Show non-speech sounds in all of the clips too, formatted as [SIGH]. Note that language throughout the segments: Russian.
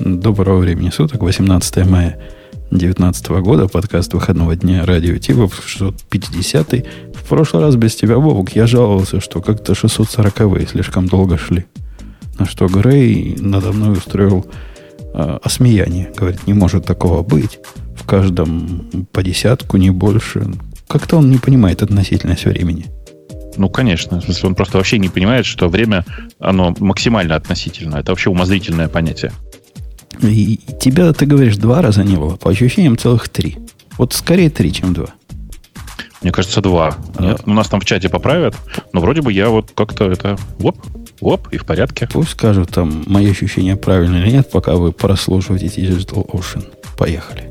Доброго времени суток, 18 мая 2019 года, подкаст выходного дня радио Типа, 650 -й. В прошлый раз без тебя, Бобук, я жаловался, что как-то 640-е слишком долго шли. На что Грей надо мной устроил э, осмеяние. Говорит, не может такого быть. В каждом по десятку, не больше. Как-то он не понимает относительность времени. Ну, конечно. В смысле, он просто вообще не понимает, что время, оно максимально относительно. Это вообще умозрительное понятие. И тебя, ты говоришь, два раза не было. По ощущениям целых три. Вот скорее три, чем два. Мне кажется, два. Нет? У нас там в чате поправят, но вроде бы я вот как-то это... Оп, оп, и в порядке. Пусть скажут там мои ощущения правильные или нет, пока вы прослушиваете Digital Ocean. Поехали.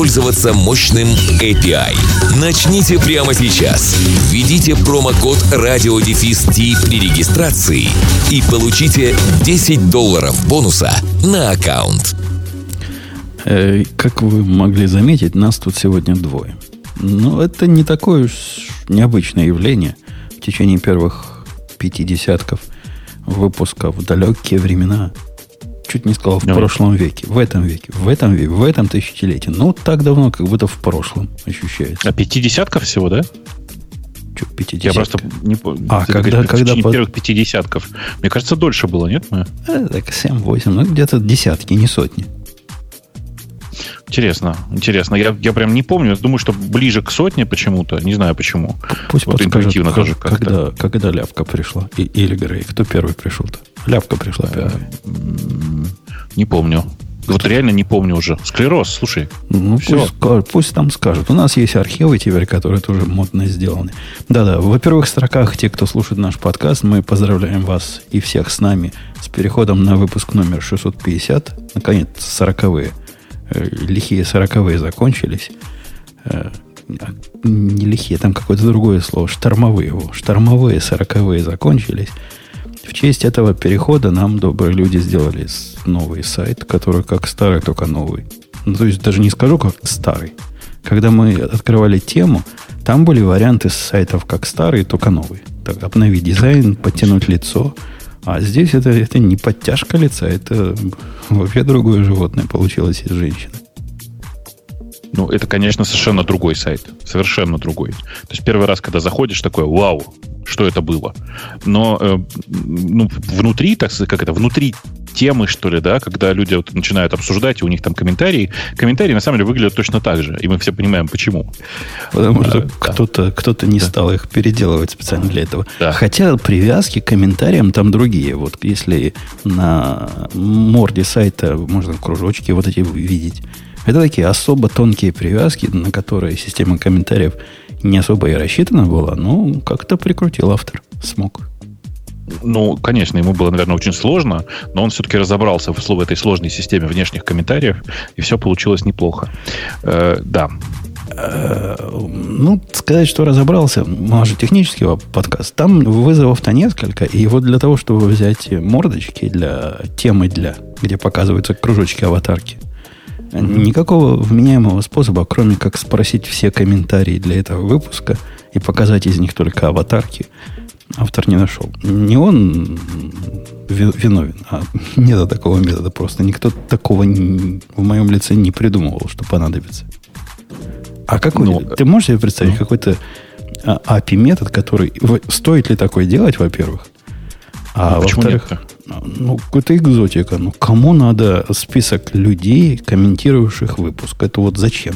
воспользоваться мощным API. Начните прямо сейчас. Введите промокод RadioDefist при регистрации и получите 10 долларов бонуса на аккаунт. Э, как вы могли заметить, нас тут сегодня двое. Но это не такое уж необычное явление. В течение первых пяти десятков выпусков в далекие времена чуть не сказал в ну. прошлом веке, в этом веке, в этом веке, в этом тысячелетии. Ну, так давно, как будто в прошлом ощущается. А пятидесятков всего, да? Что, пятидесятка? Я просто не помню. А, когда, говоришь, когда в под... первых пятидесятков. Мне кажется, дольше было, нет? А, так, 7-8, ну, где-то десятки, не сотни. Интересно, интересно. Я, я прям не помню. Думаю, что ближе к сотне почему-то. Не знаю почему. Пусть вот интуитивно тоже как когда, когда ляпка пришла. И, или Грей. Кто первый пришел-то? Ляпка пришла э, первой. Не помню. Вот реально не помню уже. Склероз, слушай. Ну, все. Пусть, пусть там скажут. У нас есть архивы теперь, которые тоже модно сделаны. Да-да, в первых строках те, кто слушает наш подкаст, мы поздравляем вас и всех с нами с переходом на выпуск номер 650. Наконец, сороковые. Э, лихие сороковые закончились. Э, не лихие, там какое-то другое слово. Штормовые. Штормовые сороковые закончились. В честь этого перехода нам добрые люди сделали новый сайт, который как старый, только новый. Ну, то есть даже не скажу, как старый. Когда мы открывали тему, там были варианты сайтов как старый, только новый. Так, обновить дизайн, подтянуть лицо. А здесь это, это не подтяжка лица, это вообще другое животное получилось из женщины. Ну, это, конечно, совершенно другой сайт. Совершенно другой. То есть первый раз, когда заходишь, такое, вау, что это было. Но э, ну, внутри, так сказать, как это, внутри темы, что ли, да, когда люди вот начинают обсуждать, и у них там комментарии, комментарии на самом деле выглядят точно так же, и мы все понимаем, почему. Потому что да, кто-то, да. кто-то не да. стал их переделывать специально для этого. Да. Хотя привязки к комментариям там другие. Вот если на морде сайта можно кружочки вот эти видеть, это такие особо тонкие привязки, на которые система комментариев не особо и рассчитана была, но как-то прикрутил автор. Смог. Ну, конечно, ему было, наверное, очень сложно, но он все-таки разобрался в, в этой сложной системе внешних комментариев, и все получилось неплохо. Э, да. Э, ну, сказать, что разобрался, у же технический подкаст. Там вызовов-то несколько, и вот для того, чтобы взять мордочки для темы для, где показываются кружочки аватарки – Никакого вменяемого способа, кроме как спросить все комментарии для этого выпуска и показать из них только аватарки, автор не нашел. Не он виновен, а [LAUGHS] нет такого метода. Просто никто такого в моем лице не придумывал, что понадобится. А какой? Ну, ты можешь себе представить ну. какой-то API-метод, который... Стоит ли такое делать, во-первых? А, а во-вторых, ну, это экзотика. Ну, кому надо список людей, комментирующих выпуск? Это вот зачем?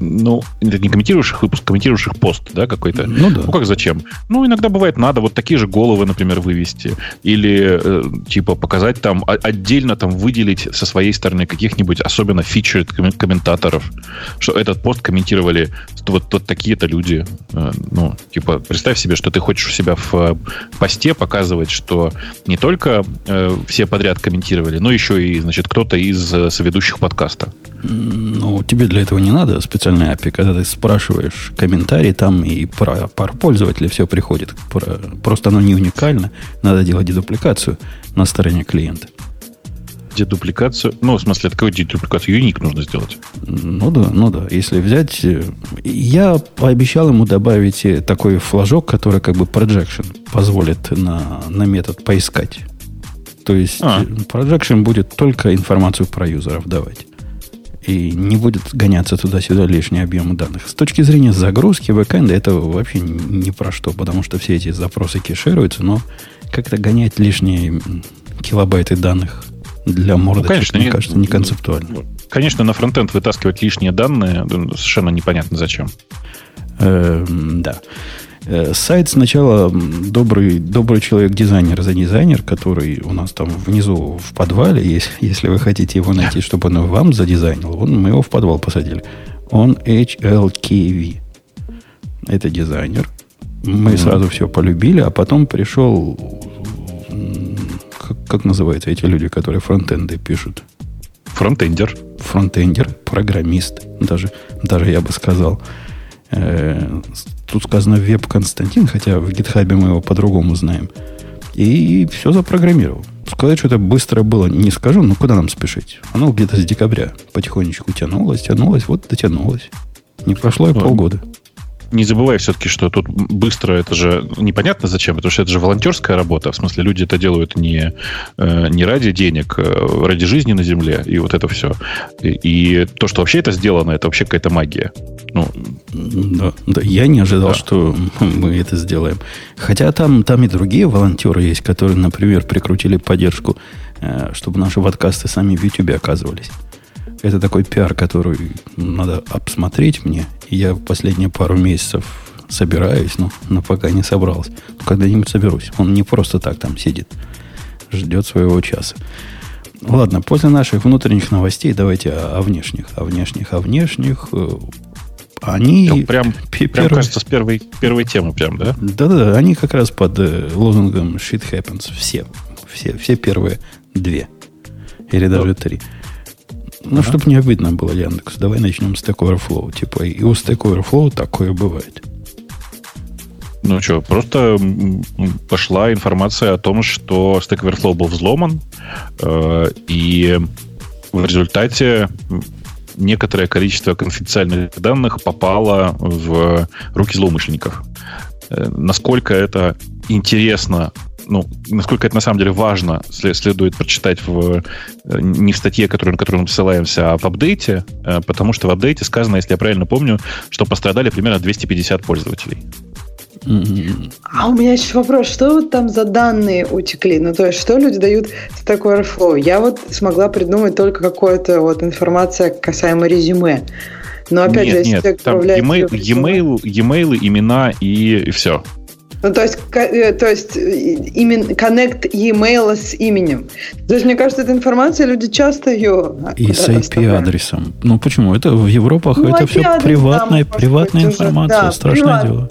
Ну, это не комментируешь их выпуск, комментируешь их пост, да, какой-то. Ну да. Ну как зачем? Ну, иногда бывает надо вот такие же головы, например, вывести. Или, э, типа, показать там, а, отдельно там выделить со своей стороны каких-нибудь особенно featured комментаторов, что этот пост комментировали вот, вот такие-то люди. Э, ну, типа, представь себе, что ты хочешь у себя в э, посте показывать, что не только э, все подряд комментировали, но еще и, значит, кто-то из э, соведущих подкаста. Ну, тебе для этого не надо специальной API. Когда ты спрашиваешь комментарий, там и про, про пользователя все приходит. Про, просто оно не уникально. Надо делать дедупликацию на стороне клиента. Дедупликацию? Ну, в смысле, какую дедупликацию? Юник нужно сделать. Ну да, ну да. Если взять... э, Я пообещал ему добавить э, такой флажок, который как бы projection позволит на, на метод поискать. То есть А. э, projection будет только информацию про юзеров давать. И не будет гоняться туда-сюда лишний объем данных. С точки зрения загрузки бэкэнда это вообще ни про что, потому что все эти запросы кешируются, но как-то гонять лишние килобайты данных для мордочек, конечно, мне не- кажется, не концептуально. Конечно, на фронтенд вытаскивать лишние данные ну, совершенно непонятно зачем. Эм, да. Э, Сайт сначала добрый, добрый человек-дизайнер за дизайнер, который у нас там внизу в подвале, если, если вы хотите его найти, чтобы он вам задизайнил, он, мы его в подвал посадили. Он HLKV. Это дизайнер. Мы сразу все полюбили, а потом пришел, как, как называются эти люди, которые фронтенды пишут? Фронтендер. фронтендер, программист, даже, даже я бы сказал. Тут сказано веб Константин, хотя в гитхабе мы его по-другому знаем. И все запрограммировал. Сказать, что это быстро было, не скажу, но куда нам спешить? Оно где-то с декабря потихонечку тянулось, тянулось, вот дотянулось. Не прошло и полгода. Не забывай все-таки, что тут быстро это же непонятно зачем, потому что это же волонтерская работа. В смысле, люди это делают не, э, не ради денег, э, ради жизни на Земле, и вот это все. И, и то, что вообще это сделано, это вообще какая-то магия. Ну, Да, да, я не ожидал, Да. что мы это сделаем. Хотя там, там и другие волонтеры есть, которые, например, прикрутили поддержку, э, чтобы наши подкасты сами в YouTube оказывались. Это такой пиар, который надо обсмотреть мне. Я последние пару месяцев собираюсь, но, но пока не собрался. Но когда-нибудь соберусь. Он не просто так там сидит. Ждет своего часа. Ладно, после наших внутренних новостей давайте о, о внешних. О внешних, о внешних. Э, Они... ну, прям, пе- прям [LAUGHS] первые- кажется, с первой, первой темы прям, да? Да-да, они как раз под э, лозунгом shit happens. Все. Все, все первые две. Или даже три. Ну, Ага. чтобы не обидно было, Яндекс, давай начнем с Stack Overflow. Типа, и у Stack Overflow такое бывает. Ну что, просто пошла информация о том, что Stack Overflow был взломан, э, и в результате некоторое количество конфиденциальных данных попало в руки злоумышленников. Э, насколько это интересно, ну, насколько это на самом деле важно, сле- следует прочитать в, э, не в статье, которую, на которую мы ссылаемся, а в апдейте, э, потому что в апдейте сказано, если я правильно помню, что пострадали примерно 250 пользователей. А у меня еще вопрос, что вот там за данные утекли? Ну, то есть, что люди дают в Stack Overflow? Я вот смогла придумать только какую-то вот информация касаемо резюме. Но опять нет, же, если нет, там e-mail, e-mail, e-mail, имена и, и все. Ну, то есть, э, то есть э, именно connect e-mail с именем. То есть, мне кажется, эта информация, люди часто ее И с IP-адресом. Ну, почему? Это в Европах Ну, это все приватная, может приватная быть, уже, информация. да, Страшное приват. дело.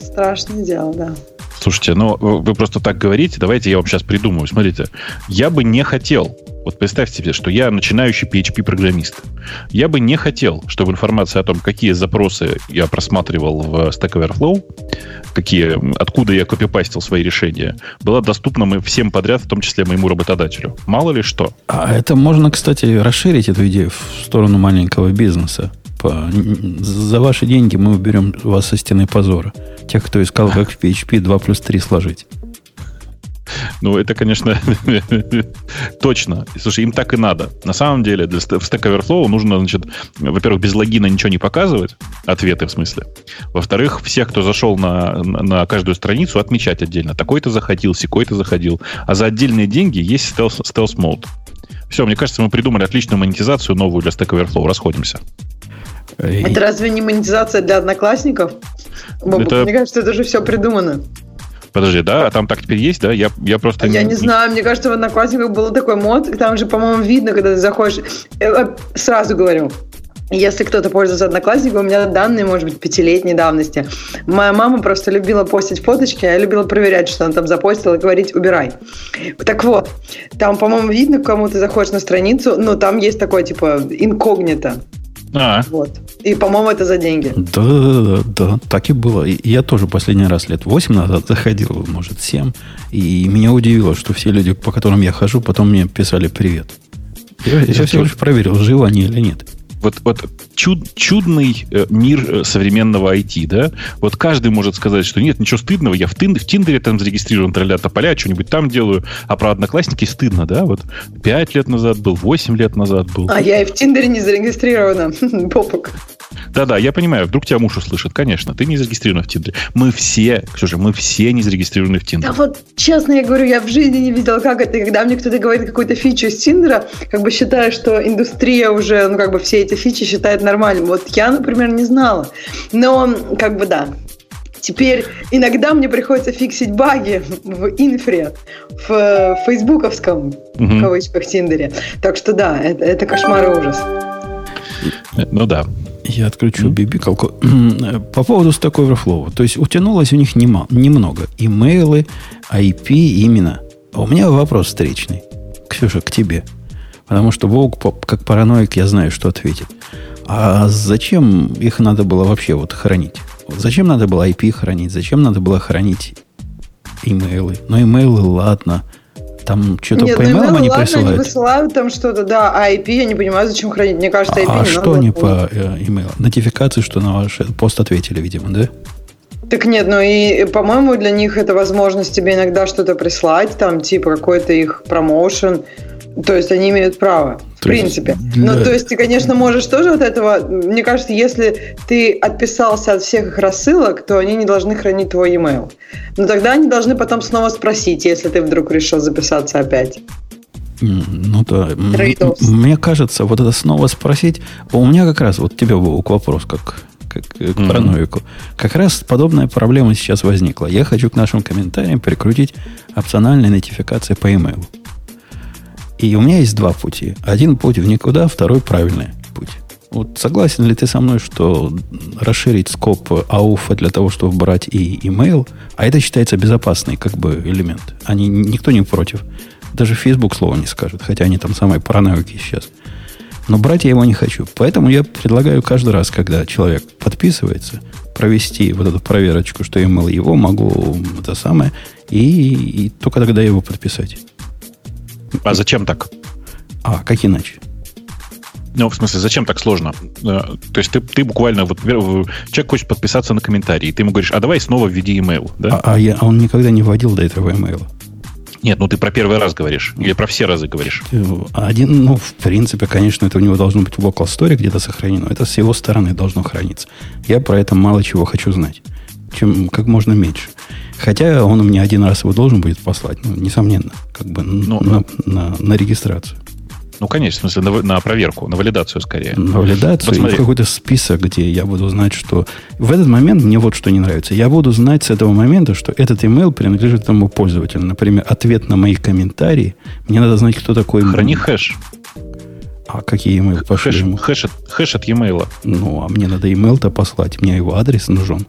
Страшное дело, да. Слушайте, ну вы просто так говорите, давайте я вам сейчас придумаю. Смотрите, я бы не хотел, вот представьте себе, что я начинающий PHP-программист. Я бы не хотел, чтобы информация о том, какие запросы я просматривал в Stack Overflow, какие, откуда я копипастил свои решения, была доступна мы всем подряд, в том числе моему работодателю. Мало ли что. А это можно, кстати, расширить эту идею в сторону маленького бизнеса. По- за ваши деньги мы уберем вас со стены позора. Тех, кто искал, как в PHP 2 плюс 3 сложить. Ну, это, конечно, [LAUGHS] точно. Слушай, им так и надо. На самом деле, для, в Stack Overflow нужно, значит, во-первых, без логина ничего не показывать, ответы в смысле. Во-вторых, всех, кто зашел на, на, на каждую страницу, отмечать отдельно. Такой-то заходил, секой-то заходил. А за отдельные деньги есть стелс, стелс-мод. Все, мне кажется, мы придумали отличную монетизацию новую для Stack Overflow. Расходимся. Это разве не монетизация для одноклассников? Это... Мне кажется, это уже все придумано. Подожди, да? А там так теперь есть, да? Я, я просто... Я не, не знаю, мне кажется, в Одноклассниках был такой мод, там же, по-моему, видно, когда ты заходишь... Э, э, сразу говорю, если кто-то пользуется Одноклассником, у меня данные, может быть, пятилетней давности. Моя мама просто любила постить фоточки, а я любила проверять, что она там запостила, и говорить «убирай». Так вот, там, по-моему, видно, кому ты заходишь на страницу, но там есть такое, типа, инкогнито. А. Вот. И, по-моему, это за деньги. Да, да, да, да, так и было. И я тоже последний раз лет 8 назад заходил, может, 7. И меня удивило, что все люди, по которым я хожу, потом мне писали привет. Я, я всего лишь проверил, живы они или нет вот, вот чуд, чудный э, мир э, современного IT, да? Вот каждый может сказать, что нет, ничего стыдного, я в, тин, в Тиндере там зарегистрирован, тролля тополя, что-нибудь там делаю, а про Одноклассники стыдно, да? Вот 5 лет назад был, 8 лет назад был. А я и в Тиндере не зарегистрирована, [LAUGHS] попок. Да-да, я понимаю, вдруг тебя муж услышит, конечно, ты не зарегистрирован в Тиндере. Мы все, Ксюша, мы все не зарегистрированы в Тиндере. Да вот, честно я говорю, я в жизни не видела, как это, когда мне кто-то говорит какую-то фичу из Тиндера, как бы считаю, что индустрия уже, ну, как бы все эти фичи считает нормальным. Вот я, например, не знала. Но, как бы, да, Теперь иногда мне приходится фиксить баги в инфре, в фейсбуковском, угу. в кавычках, Тиндере. Так что да, это, это кошмар и ужас. Ну да. Я отключу бибикалку. По поводу Stack Overflow. То есть утянулось у них нема, немного. Имейлы, IP именно. А у меня вопрос встречный. Ксюша, к тебе. Потому что Волк, как параноик, я знаю, что ответит. А зачем их надо было вообще вот хранить? Зачем надо было IP хранить? Зачем надо было хранить имейлы? Ну, имейлы, ладно. Там что-то Нет, по ну, имейлам они ладно, присылают. они высылают там что-то, да, а IP я не понимаю, зачем хранить. Мне кажется, IP А не что они по э, имейлу? Нотификации, что на ваш пост ответили, видимо, да? Так нет, ну и, по-моему, для них это возможность тебе иногда что-то прислать, там, типа, какой-то их промоушен. То есть они имеют право, в то принципе. Для... Ну, то есть ты, конечно, можешь тоже от этого... Мне кажется, если ты отписался от всех их рассылок, то они не должны хранить твой e-mail. Но тогда они должны потом снова спросить, если ты вдруг решил записаться опять. Ну да. Мне кажется, вот это снова спросить... У меня как раз, вот тебе, Вовк, вопрос, как как, к mm-hmm. параноику. Как раз подобная проблема сейчас возникла. Я хочу к нашим комментариям прикрутить опциональные нотификации по e-mail. И у меня есть два пути. Один путь в никуда, второй правильный путь. Вот согласен ли ты со мной, что расширить скоп ауфа для того, чтобы брать и email, а это считается безопасный как бы элемент. Они, никто не против. Даже Facebook слова не скажет, хотя они там самые параноики сейчас. Но брать я его не хочу. Поэтому я предлагаю каждый раз, когда человек подписывается, провести вот эту проверочку, что email его, могу это самое, и, и только тогда его подписать. А зачем так? А, как иначе? Ну, в смысле, зачем так сложно? Э, то есть ты, ты буквально, вот человек хочет подписаться на комментарий, и ты ему говоришь, а давай снова введи email, да? А, а, я, а он никогда не вводил до этого email. Нет, ну ты про первый раз говоришь, или про все разы говоришь? Э, один, ну, в принципе, конечно, это у него должно быть в local store где-то сохранено. Это с его стороны должно храниться. Я про это мало чего хочу знать. Чем как можно меньше. Хотя он у меня один раз его должен будет послать, ну, несомненно, как бы ну, на, на, на регистрацию. Ну, конечно, в смысле, на, на проверку, на валидацию скорее. На валидацию Посмотри. в какой-то список, где я буду знать, что... В этот момент мне вот что не нравится. Я буду знать с этого момента, что этот email принадлежит этому пользователю. Например, ответ на мои комментарии. Мне надо знать, кто такой... Храни хэш. А какие email пошли хэш, ему? Хэш, хэш от e-mail. Ну, а мне надо email-то послать. Мне его адрес нужен.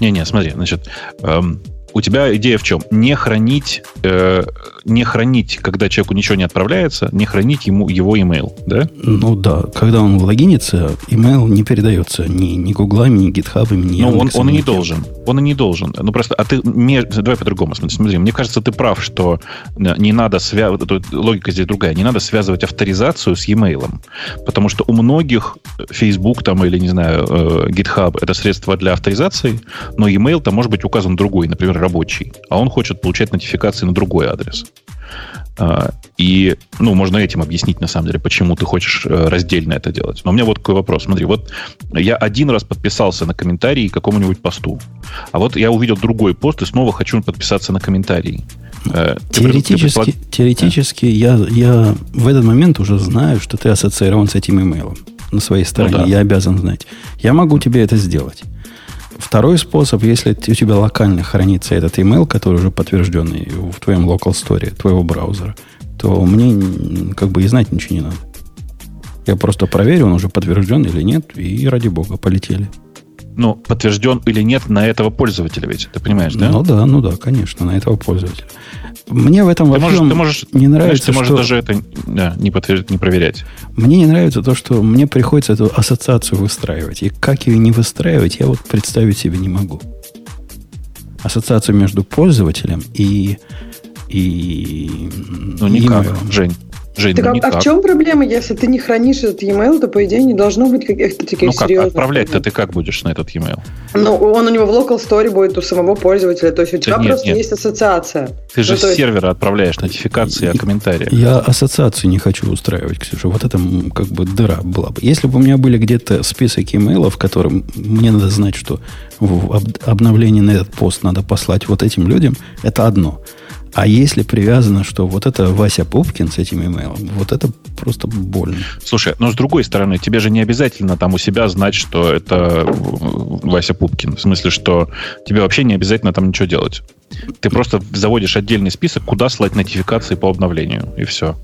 Не-не, смотри, значит, эм, у тебя идея в чем? Не хранить, э, не хранить, когда человеку ничего не отправляется, не хранить ему его email, да? Ну да, когда он логинится, email не передается ни, ни гуглами, ни гитхабами, ни Ну, он, он и не должен. Он и не должен. Ну, просто, а ты, мне, давай по-другому смотри. Мне кажется, ты прав, что э, не надо связывать, логика здесь другая, не надо связывать авторизацию с e-mail. Потому что у многих Facebook там, или, не знаю, э, GitHub это средство для авторизации, но e-mail там может быть указан другой, например, рабочий, а он хочет получать нотификации на другой адрес. А, и, ну, можно этим объяснить, на самом деле, почему ты хочешь э, раздельно это делать. Но у меня вот такой вопрос. Смотри, вот я один раз подписался на комментарий к какому-нибудь посту. А вот я увидел другой пост и снова хочу подписаться на комментарий. Э, теоретически, ты теоретически да. я, я в этот момент уже знаю, что ты ассоциирован с этим имейлом. на своей стороне, Ну да. я обязан знать. Я могу тебе это сделать. Второй способ, если у тебя локально хранится этот email, который уже подтвержденный в твоем local store, твоего браузера, то мне как бы и знать ничего не надо. Я просто проверю, он уже подтвержден или нет, и ради бога, полетели. Ну, подтвержден или нет на этого пользователя ведь, ты понимаешь, да? Ну да, ну да, конечно, на этого пользователя. Мне в этом ты можешь, ты можешь, не нравится, ты можешь что... даже это да, не, подтверждать, не проверять. Мне не нравится то, что мне приходится эту ассоциацию выстраивать. И как ее не выстраивать, я вот представить себе не могу. Ассоциацию между пользователем и... и Ну, никак, имейлом. Жень. Жень, Так, ну а, а никак. в чем проблема, если ты не хранишь этот e-mail, то, по идее, не должно быть каких-то таких ну как, серьезных... отправлять-то ты как будешь на этот e-mail? Ну, он у него в local store будет у самого пользователя, то есть у тебя нет, просто нет. есть ассоциация. Ты же Ну, то с есть- сервера отправляешь нотификации о комментариях. Я ассоциацию не хочу устраивать, Ксюша. Вот это как бы дыра была бы. Если бы у меня были где-то список имейлов, которым мне надо знать, что в об- обновление на этот пост надо послать вот этим людям, это одно. А если привязано, что вот это Вася Пупкин с этим имейлом, вот это просто больно. Слушай, но с другой стороны, тебе же не обязательно там у себя знать, что это э, Вася Пупкин. В смысле, что тебе вообще не обязательно там ничего делать. Ты просто заводишь отдельный список, куда слать нотификации по обновлению, и все.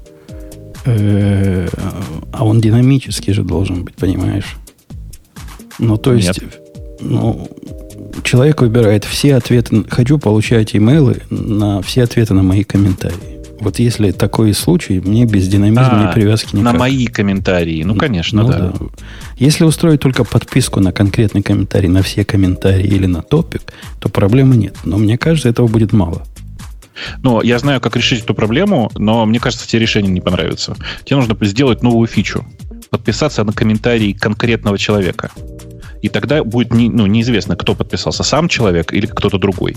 Э, А он динамический же должен быть, понимаешь? Ну, то есть, ну, человек выбирает все ответы. Хочу получать имейлы на все ответы на мои комментарии. Вот если такой случай, мне без динамизма А, и привязки никак. На мои комментарии. Ну, конечно, Ну да. Если устроить только подписку на конкретный комментарий, на все комментарии или на топик, то проблемы нет. Но мне кажется, этого будет мало. Ну, я знаю, как решить эту проблему, но мне кажется, тебе решение не понравится. Тебе нужно сделать новую фичу. Подписаться на комментарий конкретного человека. И тогда будет не, ну, неизвестно, кто подписался, сам человек или кто-то другой.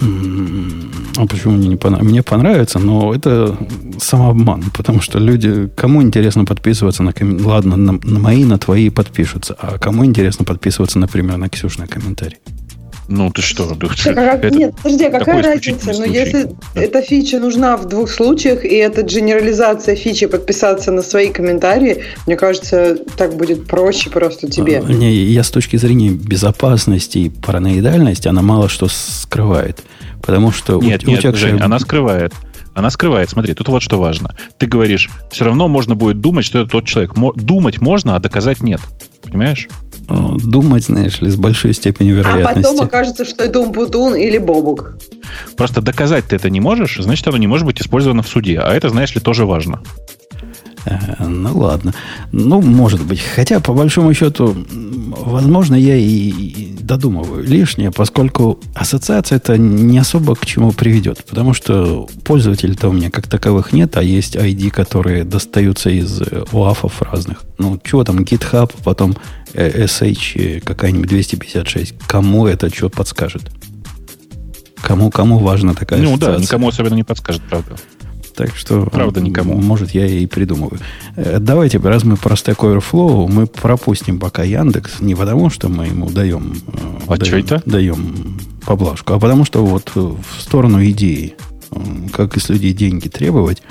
А почему мне не понравится? Мне понравится, но это самообман, потому что люди, кому интересно подписываться на комментарии, ладно, на, на мои, на твои подпишутся, а кому интересно подписываться, например, на Ксюшный комментарий? Ну, ты что? да, это Нет, подожди, а какая разница? исключительный Ну, если эта фича нужна в двух случаях, и это генерализация фичи подписаться на свои комментарии, мне кажется, так будет проще просто тебе. А, Не, я с точки зрения безопасности и параноидальности, она мало что скрывает. Потому что у- Нет, у нет, тебя Жень, же- она скрывает. Она скрывает. Смотри, тут вот что важно. Ты говоришь, все равно можно будет думать, что это тот человек. Думать можно, а доказать нет. Понимаешь? Думать, знаешь ли, с большой степенью А вероятности. потом окажется, что это Умпутун или Бобук. Просто доказать ты это не можешь, значит, оно не может быть использовано в суде. А это, знаешь ли, тоже важно. Э, Ну ладно. Ну, может быть. Хотя, по большому счету, возможно, я и, додумываю лишнее, поскольку ассоциация это не особо к чему приведет. Потому что пользователей-то у меня как таковых нет, а есть ID, которые достаются из УАФов разных. Ну, чего там, GitHub, потом SH какая-нибудь 256. Кому это что подскажет? Кому, кому важна такая ну да, ассоциация? никому особенно не подскажет, правда. Так что, Правда, никому. Может, я и придумываю. Э, Давайте, раз мы про Stack Overflow, мы пропустим пока Яндекс не потому, что мы ему даем, э, А даем, это? даем поблажку, а потому что вот э, в сторону идеи, э, как из людей деньги требовать,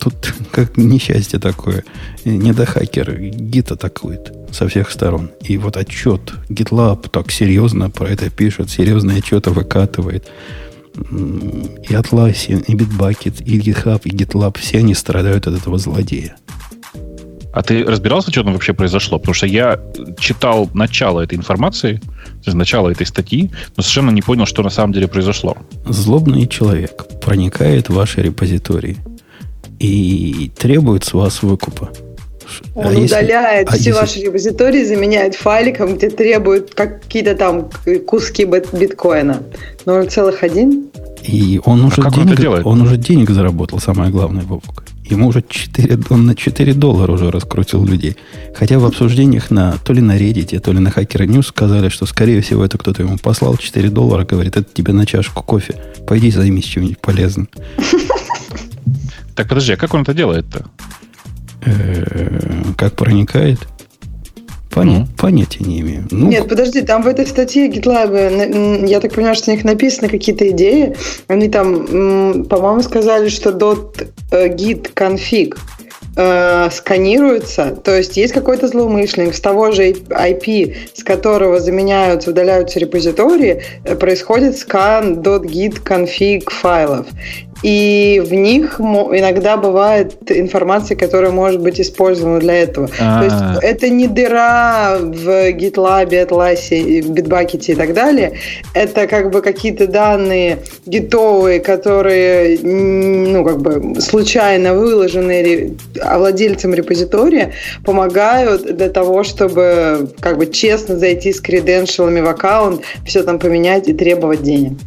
тут как несчастье такое. Э, Недохакер гид атакует со всех сторон. И вот отчет GitLab так серьезно про это пишет, серьезные отчеты выкатывает. И Atlassian, и Bitbucket, и GitHub, и GitLab, все они страдают от этого злодея. А ты разбирался, что там вообще произошло? Потому что я читал начало этой информации, начало этой статьи, но совершенно не понял, что на самом деле произошло. Злобный человек проникает в ваши репозитории и требует с вас выкупа. Ш- Он а если- удаляет а все если- ваши репозитории, заменяет файликом, где требуют какие-то там куски бит- биткоина. 0,1? И он уже, А как он это денег, делает? он уже денег заработал, самое главное, Бобок. Ему уже 4, он на 4 доллара уже раскрутил людей. Хотя в обсуждениях на, то ли на Reddit, то ли на Hacker News сказали, что, скорее всего, это кто-то ему послал 4 доллара, говорит, это тебе на чашку кофе. Пойди займись чем-нибудь полезным. Так, подожди, а как он это делает-то? Э, Как проникает? Поня- Ну. Понятия не имею. Ну, Нет, подожди, там в этой статье GitLab, я так понимаю, что у них написаны какие-то идеи. Они там, по-моему, сказали, что э, git config э, сканируется, то есть есть какой-то злоумышленник с того же IP, с которого заменяются, удаляются репозитории, э, происходит скан .git config файлов и в них иногда бывает информация, которая может быть использована для этого. А-а-а. То есть а. это не дыра в GitLab, Atlas, Bitbucket и так далее. Это как бы какие-то данные гитовые, которые ну, как бы случайно выложены владельцам репозитория, помогают для того, чтобы как бы честно зайти с креденшалами в аккаунт, все там поменять и требовать денег.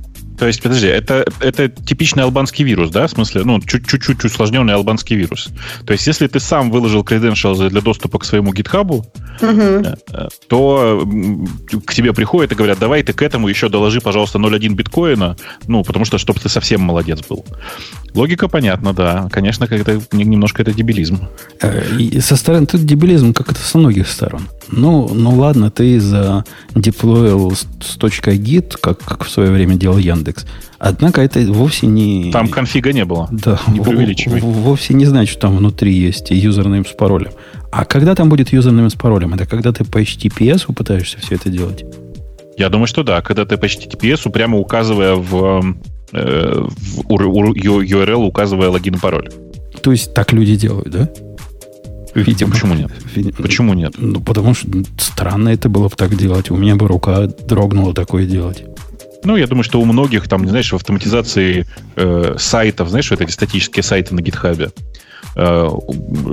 То есть, подожди, это, это типичный албанский вирус, да? В смысле, ну, чуть-чуть усложненный албанский вирус. То есть, если ты сам выложил credentials для доступа к своему гитхабу, угу. то к тебе приходят и говорят, давай ты к этому еще доложи, пожалуйста, 0,1 биткоина, ну, потому что, чтобы ты совсем молодец был. Логика понятна, да. Конечно, как-то немножко это дебилизм. Э, и со стороны, тут дебилизм как это со многих сторон. Ну, ну ладно, ты за деплоил с точкой git, как, как в свое время делал Яндекс. Однако это вовсе не... Там конфига не было. Да, не преувеличивай. Вовсе не значит, что там внутри есть юзернейм с паролем. А когда там будет юзернейм с паролем? Это когда ты по HTTPS пытаешься все это делать? Я думаю, что да. Когда ты по HTTPS, прямо указывая в, э, в URL, указывая логин и пароль. То есть так люди делают, да? Видимо. Почему нет? Видимо. Почему нет? Ну, потому что странно это было бы так делать. У меня бы рука дрогнула такое делать. Ну, я думаю, что у многих, там, знаешь, в автоматизации э, сайтов, знаешь, вот эти статические сайты на гитхабе, э,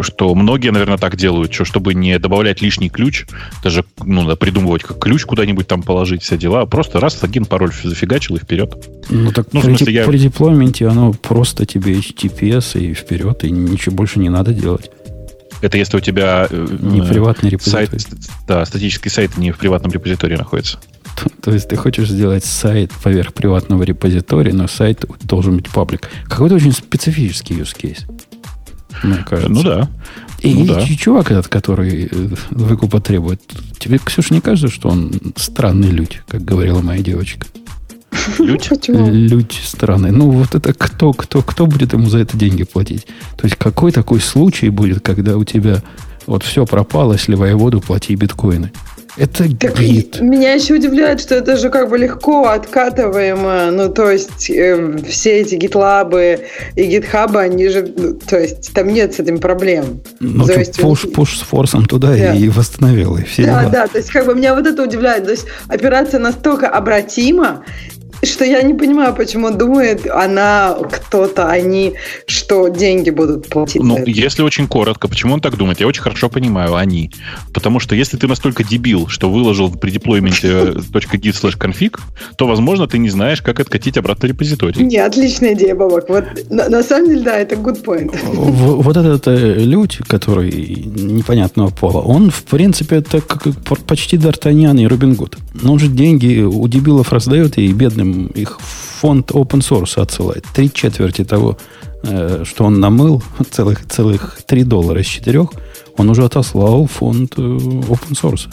что многие, наверное, так делают, что, чтобы не добавлять лишний ключ, даже ну, надо придумывать, как ключ куда-нибудь там положить, все дела, просто раз логин, пароль зафигачил и вперед. Ну, так ну, при, смысле, я... при деплойменте оно просто тебе HTTPS и вперед, и ничего больше не надо делать. Это если у тебя э, не приватный репозиторий. Сайт, да, статический сайт не в приватном репозитории находится. То, то есть ты хочешь сделать сайт поверх приватного репозитория, но сайт должен быть паблик. Какой-то очень специфический use case. Мне кажется. Ну да. И, ну, и да. чувак этот, который э, выкупа требует, тебе, Ксюша, не кажется, что он странный людь, как говорила моя девочка? Людь? [LAUGHS] Людь странный. Ну, вот это кто, кто, кто будет ему за это деньги платить? То есть, какой такой случай будет, когда у тебя вот все пропало, сливая воду, плати биткоины? Это так гид. Меня еще удивляет, что это же как бы легко откатываемо. Ну, то есть, э, все эти гитлабы и гитхабы, они же, ну, то есть, там нет с этим проблем. Ну, то есть, пуш, пуш с форсом туда да. и восстановил, и все Да, дела. да, то есть, как бы меня вот это удивляет. То есть, операция настолько обратима, что я не понимаю, почему думает она, кто-то, они, что деньги будут платить. Ну, если очень коротко, почему он так думает? Я очень хорошо понимаю, они. Потому что если ты настолько дебил, что выложил при деплойменте [LAUGHS] .git slash config, то, возможно, ты не знаешь, как откатить обратно репозиторий. Не, отличная идея, Бабок. Вот, на, на самом деле, да, это good point. Вот этот э, людь, который непонятного пола, он, в принципе, это как почти Д'Артаньян и Робин Гуд. Но он же деньги у дебилов раздает, и бедным им их фонд open source отсылает. Три четверти того, э, что он намыл, [LAUGHS] целых, целых 3 доллара из четырех, он уже отослал фонд э, open source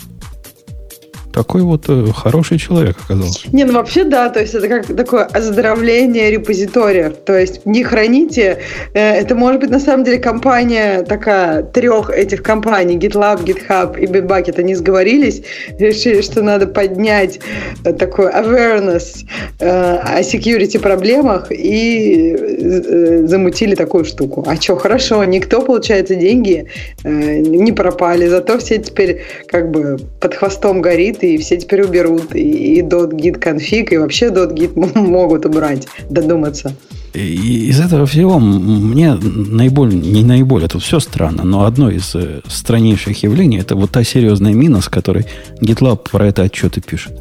такой вот э, хороший человек оказался. Не, ну вообще да, то есть это как такое оздоровление репозиториев. То есть не храните, э, это может быть на самом деле компания такая, трех этих компаний, GitLab, GitHub и Bitbucket, они сговорились, решили, что надо поднять э, такой awareness о security проблемах и замутили такую штуку. А что, хорошо, никто, получается, деньги не пропали, зато все теперь как бы под хвостом горит и все теперь уберут, и, и .git конфиг, и вообще .git [LAUGHS] могут убрать, додуматься. Из этого всего мне наиболее, не наиболее, тут все странно, но одно из э, страннейших явлений это вот та серьезная мина, с которой GitLab про это отчеты пишет.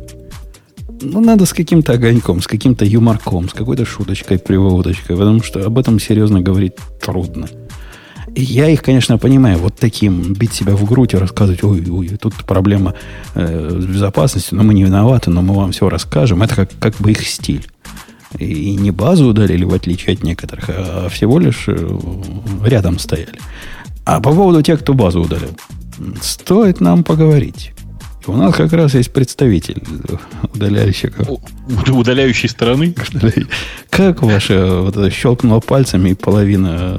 Ну, надо с каким-то огоньком, с каким-то юморком, с какой-то шуточкой, приводочкой, потому что об этом серьезно говорить трудно. Я их, конечно, понимаю, вот таким бить себя в грудь и рассказывать, ой, ой, тут проблема э, безопасностью, но мы не виноваты, но мы вам все расскажем. Это как, как бы их стиль. И не базу удалили, в отличие от некоторых, а всего лишь э, рядом стояли. А по поводу тех, кто базу удалил, стоит нам поговорить. У нас как раз есть представитель удаляющего. Удаляющей стороны? Как ваша вот это щелкнула пальцами и половина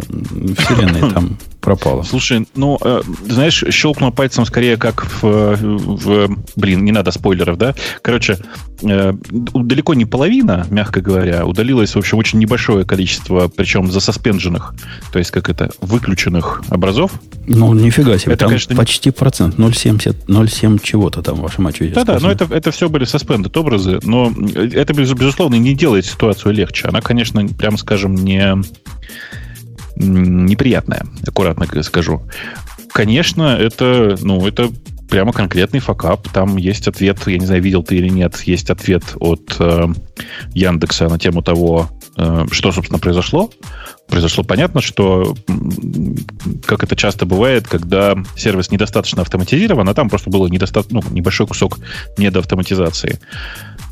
вселенной там пропало. Слушай, ну, э, знаешь, щелкнул пальцем скорее как в, в... Блин, не надо спойлеров, да? Короче, э, далеко не половина, мягко говоря, удалилось, в общем, очень небольшое количество, причем засоспенженных, то есть как это, выключенных образов. Ну, нифига себе, это, там конечно, почти процент, 0,70, 0,7 чего-то там, ваша мать Да-да, но это, это все были suspended образы, но это, безусловно, не делает ситуацию легче. Она, конечно, прямо скажем, не неприятная, аккуратно скажу. Конечно, это, ну, это прямо конкретный факап. Там есть ответ, я не знаю, видел ты или нет, есть ответ от э, Яндекса на тему того, э, что, собственно, произошло. Произошло понятно, что, как это часто бывает, когда сервис недостаточно автоматизирован, а там просто было недостаточно, ну, небольшой кусок недоавтоматизации.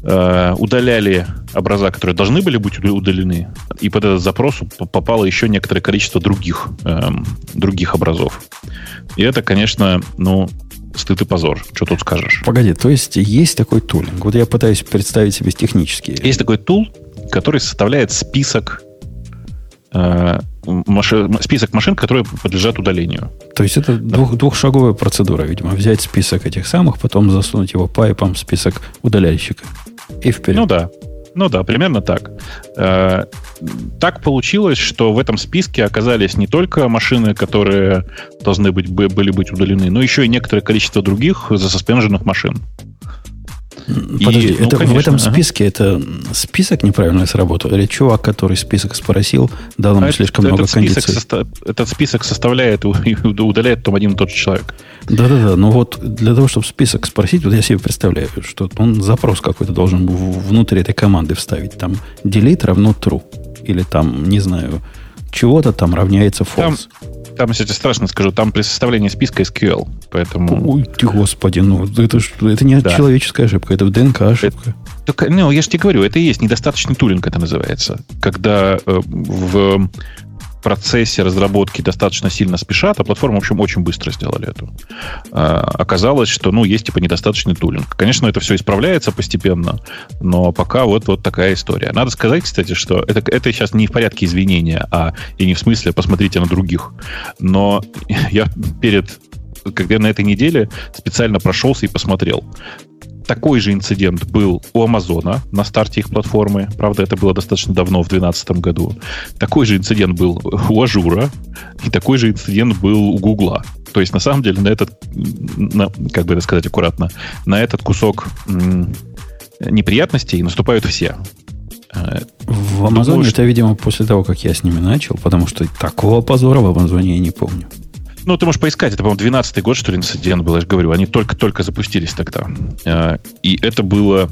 Э, удаляли образа, которые должны были быть удалены, и под этот запрос попало еще некоторое количество других, эм, других образов. И это, конечно, ну, стыд и позор. Что тут скажешь? Погоди, то есть есть такой тулинг. Вот я пытаюсь представить себе технически. Есть такой тул, который составляет список э, маши, список машин, которые подлежат удалению. То есть это да. двух, двухшаговая процедура, видимо. Взять список этих самых, потом засунуть его пайпом в список удаляльщика. И вперед. Ну да. Ну да, примерно так. Э, так получилось, что в этом списке оказались не только машины, которые должны быть, были быть удалены, но еще и некоторое количество других засоспенженных машин. Подожди, и, ну, это конечно, в этом списке ага. это список неправильно сработал? Или чувак, который список спросил, дал ему а слишком этот, много этот кондиций? Состо... Этот список составляет [LAUGHS] и удаляет том один и тот же человек. Да-да-да, но вот для того, чтобы список спросить, вот я себе представляю, что он запрос какой-то должен внутри этой команды вставить. Там delete равно true. Или там, не знаю, чего-то там равняется false. Там, там, кстати, страшно скажу, там при составлении списка SQL. Поэтому... Ой, ты, господи, ну это, это не да. человеческая ошибка, это в ДНК ошибка. Это, ну, я же тебе говорю, это и есть недостаточный тулинг, это называется. Когда э, в процессе разработки достаточно сильно спешат, а платформа, в общем, очень быстро сделали эту. А, оказалось, что, ну, есть типа недостаточный тулинг. Конечно, это все исправляется постепенно, но пока вот, вот такая история. Надо сказать, кстати, что это, это сейчас не в порядке извинения, а и не в смысле посмотрите на других. Но [LAUGHS] я перед когда на этой неделе специально прошелся и посмотрел. Такой же инцидент был у Амазона на старте их платформы. Правда, это было достаточно давно, в 2012 году. Такой же инцидент был у Ажура. И такой же инцидент был у Гугла. То есть, на самом деле, на этот, на, как бы это сказать аккуратно, на этот кусок м- неприятностей наступают все. Э, в Амазоне Думаю, это, видимо, после того, как я с ними начал, потому что такого позора в Амазоне я не помню. Ну, ты можешь поискать. Это, по-моему, 12-й год, что ли, инцидент был. Я же говорю, они только-только запустились тогда. Э, и это было...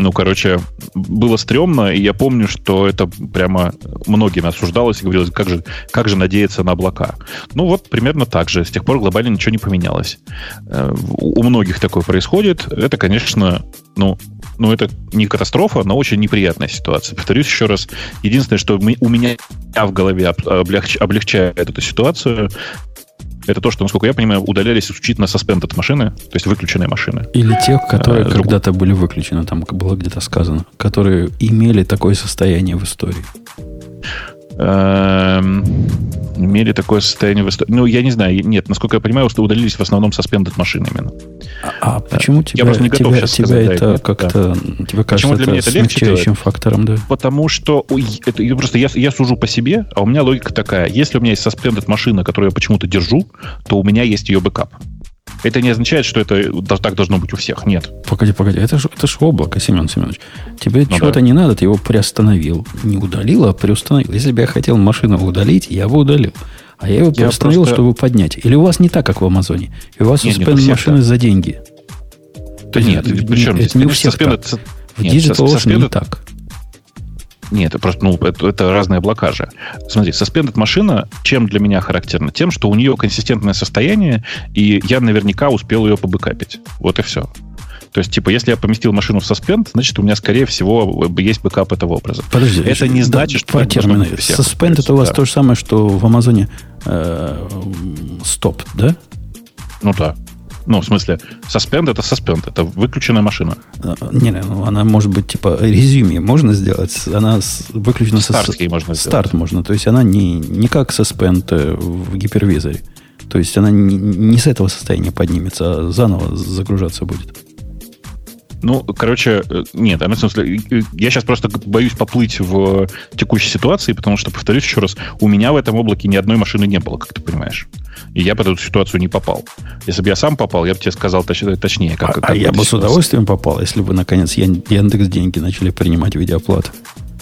Ну, короче, было стрёмно, и я помню, что это прямо многими осуждалось и говорилось, как же, как же надеяться на облака. Ну, вот примерно так же. С тех пор глобально ничего не поменялось. Э, у многих такое происходит. Это, конечно, ну, ну, это не катастрофа, но очень неприятная ситуация. Повторюсь еще раз. Единственное, что у меня в голове облегч, облегчает эту ситуацию, это то, что, насколько я понимаю, удалялись исключительно suspended машины, то есть выключенные машины. Или тех, которые а, когда-то были выключены, там было где-то сказано, которые имели такое состояние в истории. Эм, имели такое состояние в истории. Ну, я не знаю, нет, насколько я понимаю, что удалились в основном suspended машин именно. А, а почему тебя, я просто не готов тебя, сейчас тебя сказать, это да, как-то, да. тебе кажется, почему для это меня это смягчающим фактором, да? Потому что ой, это, я просто я, я сужу по себе, а у меня логика такая. Если у меня есть suspended машина, которую я почему-то держу, то у меня есть ее бэкап. Это не означает, что это так должно быть у всех. Нет. Погоди, погоди. Это же это ж облако, Семен Семенович. Тебе ну, чего-то да. не надо, ты его приостановил. Не удалил, а приостановил. Если бы я хотел машину удалить, я бы удалил. А я его я приостановил, просто... чтобы поднять. Или у вас не так, как в Амазоне. И у вас нет, suspend машины так. за деньги. Да нет, причем это не у всех так. В Digital Ocean не так. Нет, это просто, ну, это, это разные облака же. Смотри, suspended машина чем для меня характерна? Тем, что у нее консистентное состояние, и я наверняка успел ее побэкапить. Вот и все. То есть, типа, если я поместил машину в suspend, значит, у меня, скорее всего, есть бэкап этого образа. Подожди, это не значит, что... термины. Suspend это у вас да. то же самое, что в Амазоне э, стоп, да? Ну да. Ну, в смысле, suspend это suspend, это выключенная машина. А, Не, не, ну она может быть типа резюме можно сделать. Она выключена со- Старт можно Старт сделать. можно. То есть она не, не как suspend э, в гипервизоре. То есть она не, не с этого состояния поднимется, а заново загружаться будет. Ну, короче, э, нет, в смысле, я сейчас просто боюсь поплыть в текущей ситуации, потому что, повторюсь еще раз, у меня в этом облаке ни одной машины не было, как ты понимаешь. И я под эту ситуацию не попал. Если бы я сам попал, я бы тебе сказал точ- точнее, как, а как а я бы с ситуация. удовольствием попал, если бы наконец Ян- Яндекс деньги начали принимать в виде оплаты.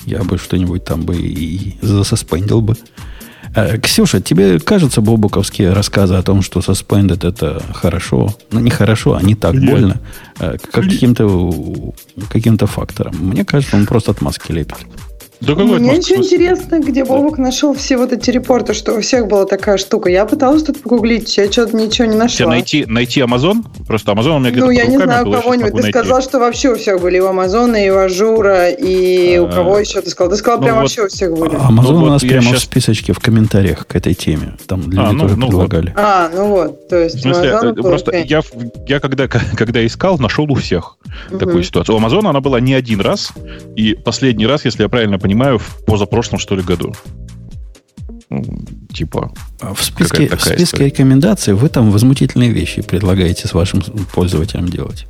Я бы что-нибудь там бы и за suspend ил бы. Э, Ксюша, тебе кажется бобуковские рассказы о том, что suspended это хорошо? Ну, не хорошо, а не так Нет. больно. э, Как каким-то каким фактором. Мне кажется, он просто отмазки лепит. Да какой Мне отмазка, в очень смысле? интересно, где Бобок нашел все вот эти report ы, что у всех была такая штука. Я пыталась тут погуглить, я что-то ничего не Тебе нашла. найти, найти Amazon? Просто Amazon у меня где-то Ну, я не знаю щас кого-нибудь. Ты найти. сказал, что вообще у всех были и у Амазона, и у Ажура, и у А, кого еще ты сказал? Ты сказал, ну прям вот- вообще у всех были. Amazon Ну, у нас прямо в щас- списочке в комментариях к этой теме. Там люди А, ну, тоже ну вот. предлагали. А, ну вот, то есть В смысле, Amazon э, был, просто я, в- я когда, [LAUGHS] когда искал, нашел у всех такую ситуацию. У Амазона она была не один раз, и последний раз, если я правильно понимаю, в позапрошлом, что ли, году. Ну, Типа, В списке, в списке история. рекомендаций вы там возмутительные вещи предлагаете с вашим пользователям делать.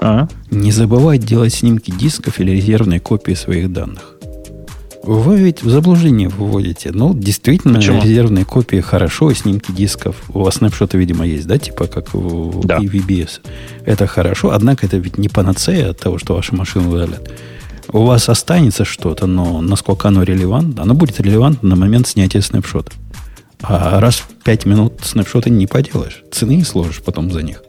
а? Не забывать делать снимки дисков или резервные копии своих данных. Вы ведь в заблуждение выводите. Ну, действительно, Почему? резервные копии хорошо, и снимки дисков. У вас снапшоты, видимо, есть, да, типа как в Да. VBS. Это хорошо, однако это ведь не панацея от того, что ваши машины удалят. У вас останется что-то, но насколько оно релевантно, оно будет релевантно на момент снятия снапшота. А раз в 5 минут снапшота не поделаешь. Цены не сложишь потом за них.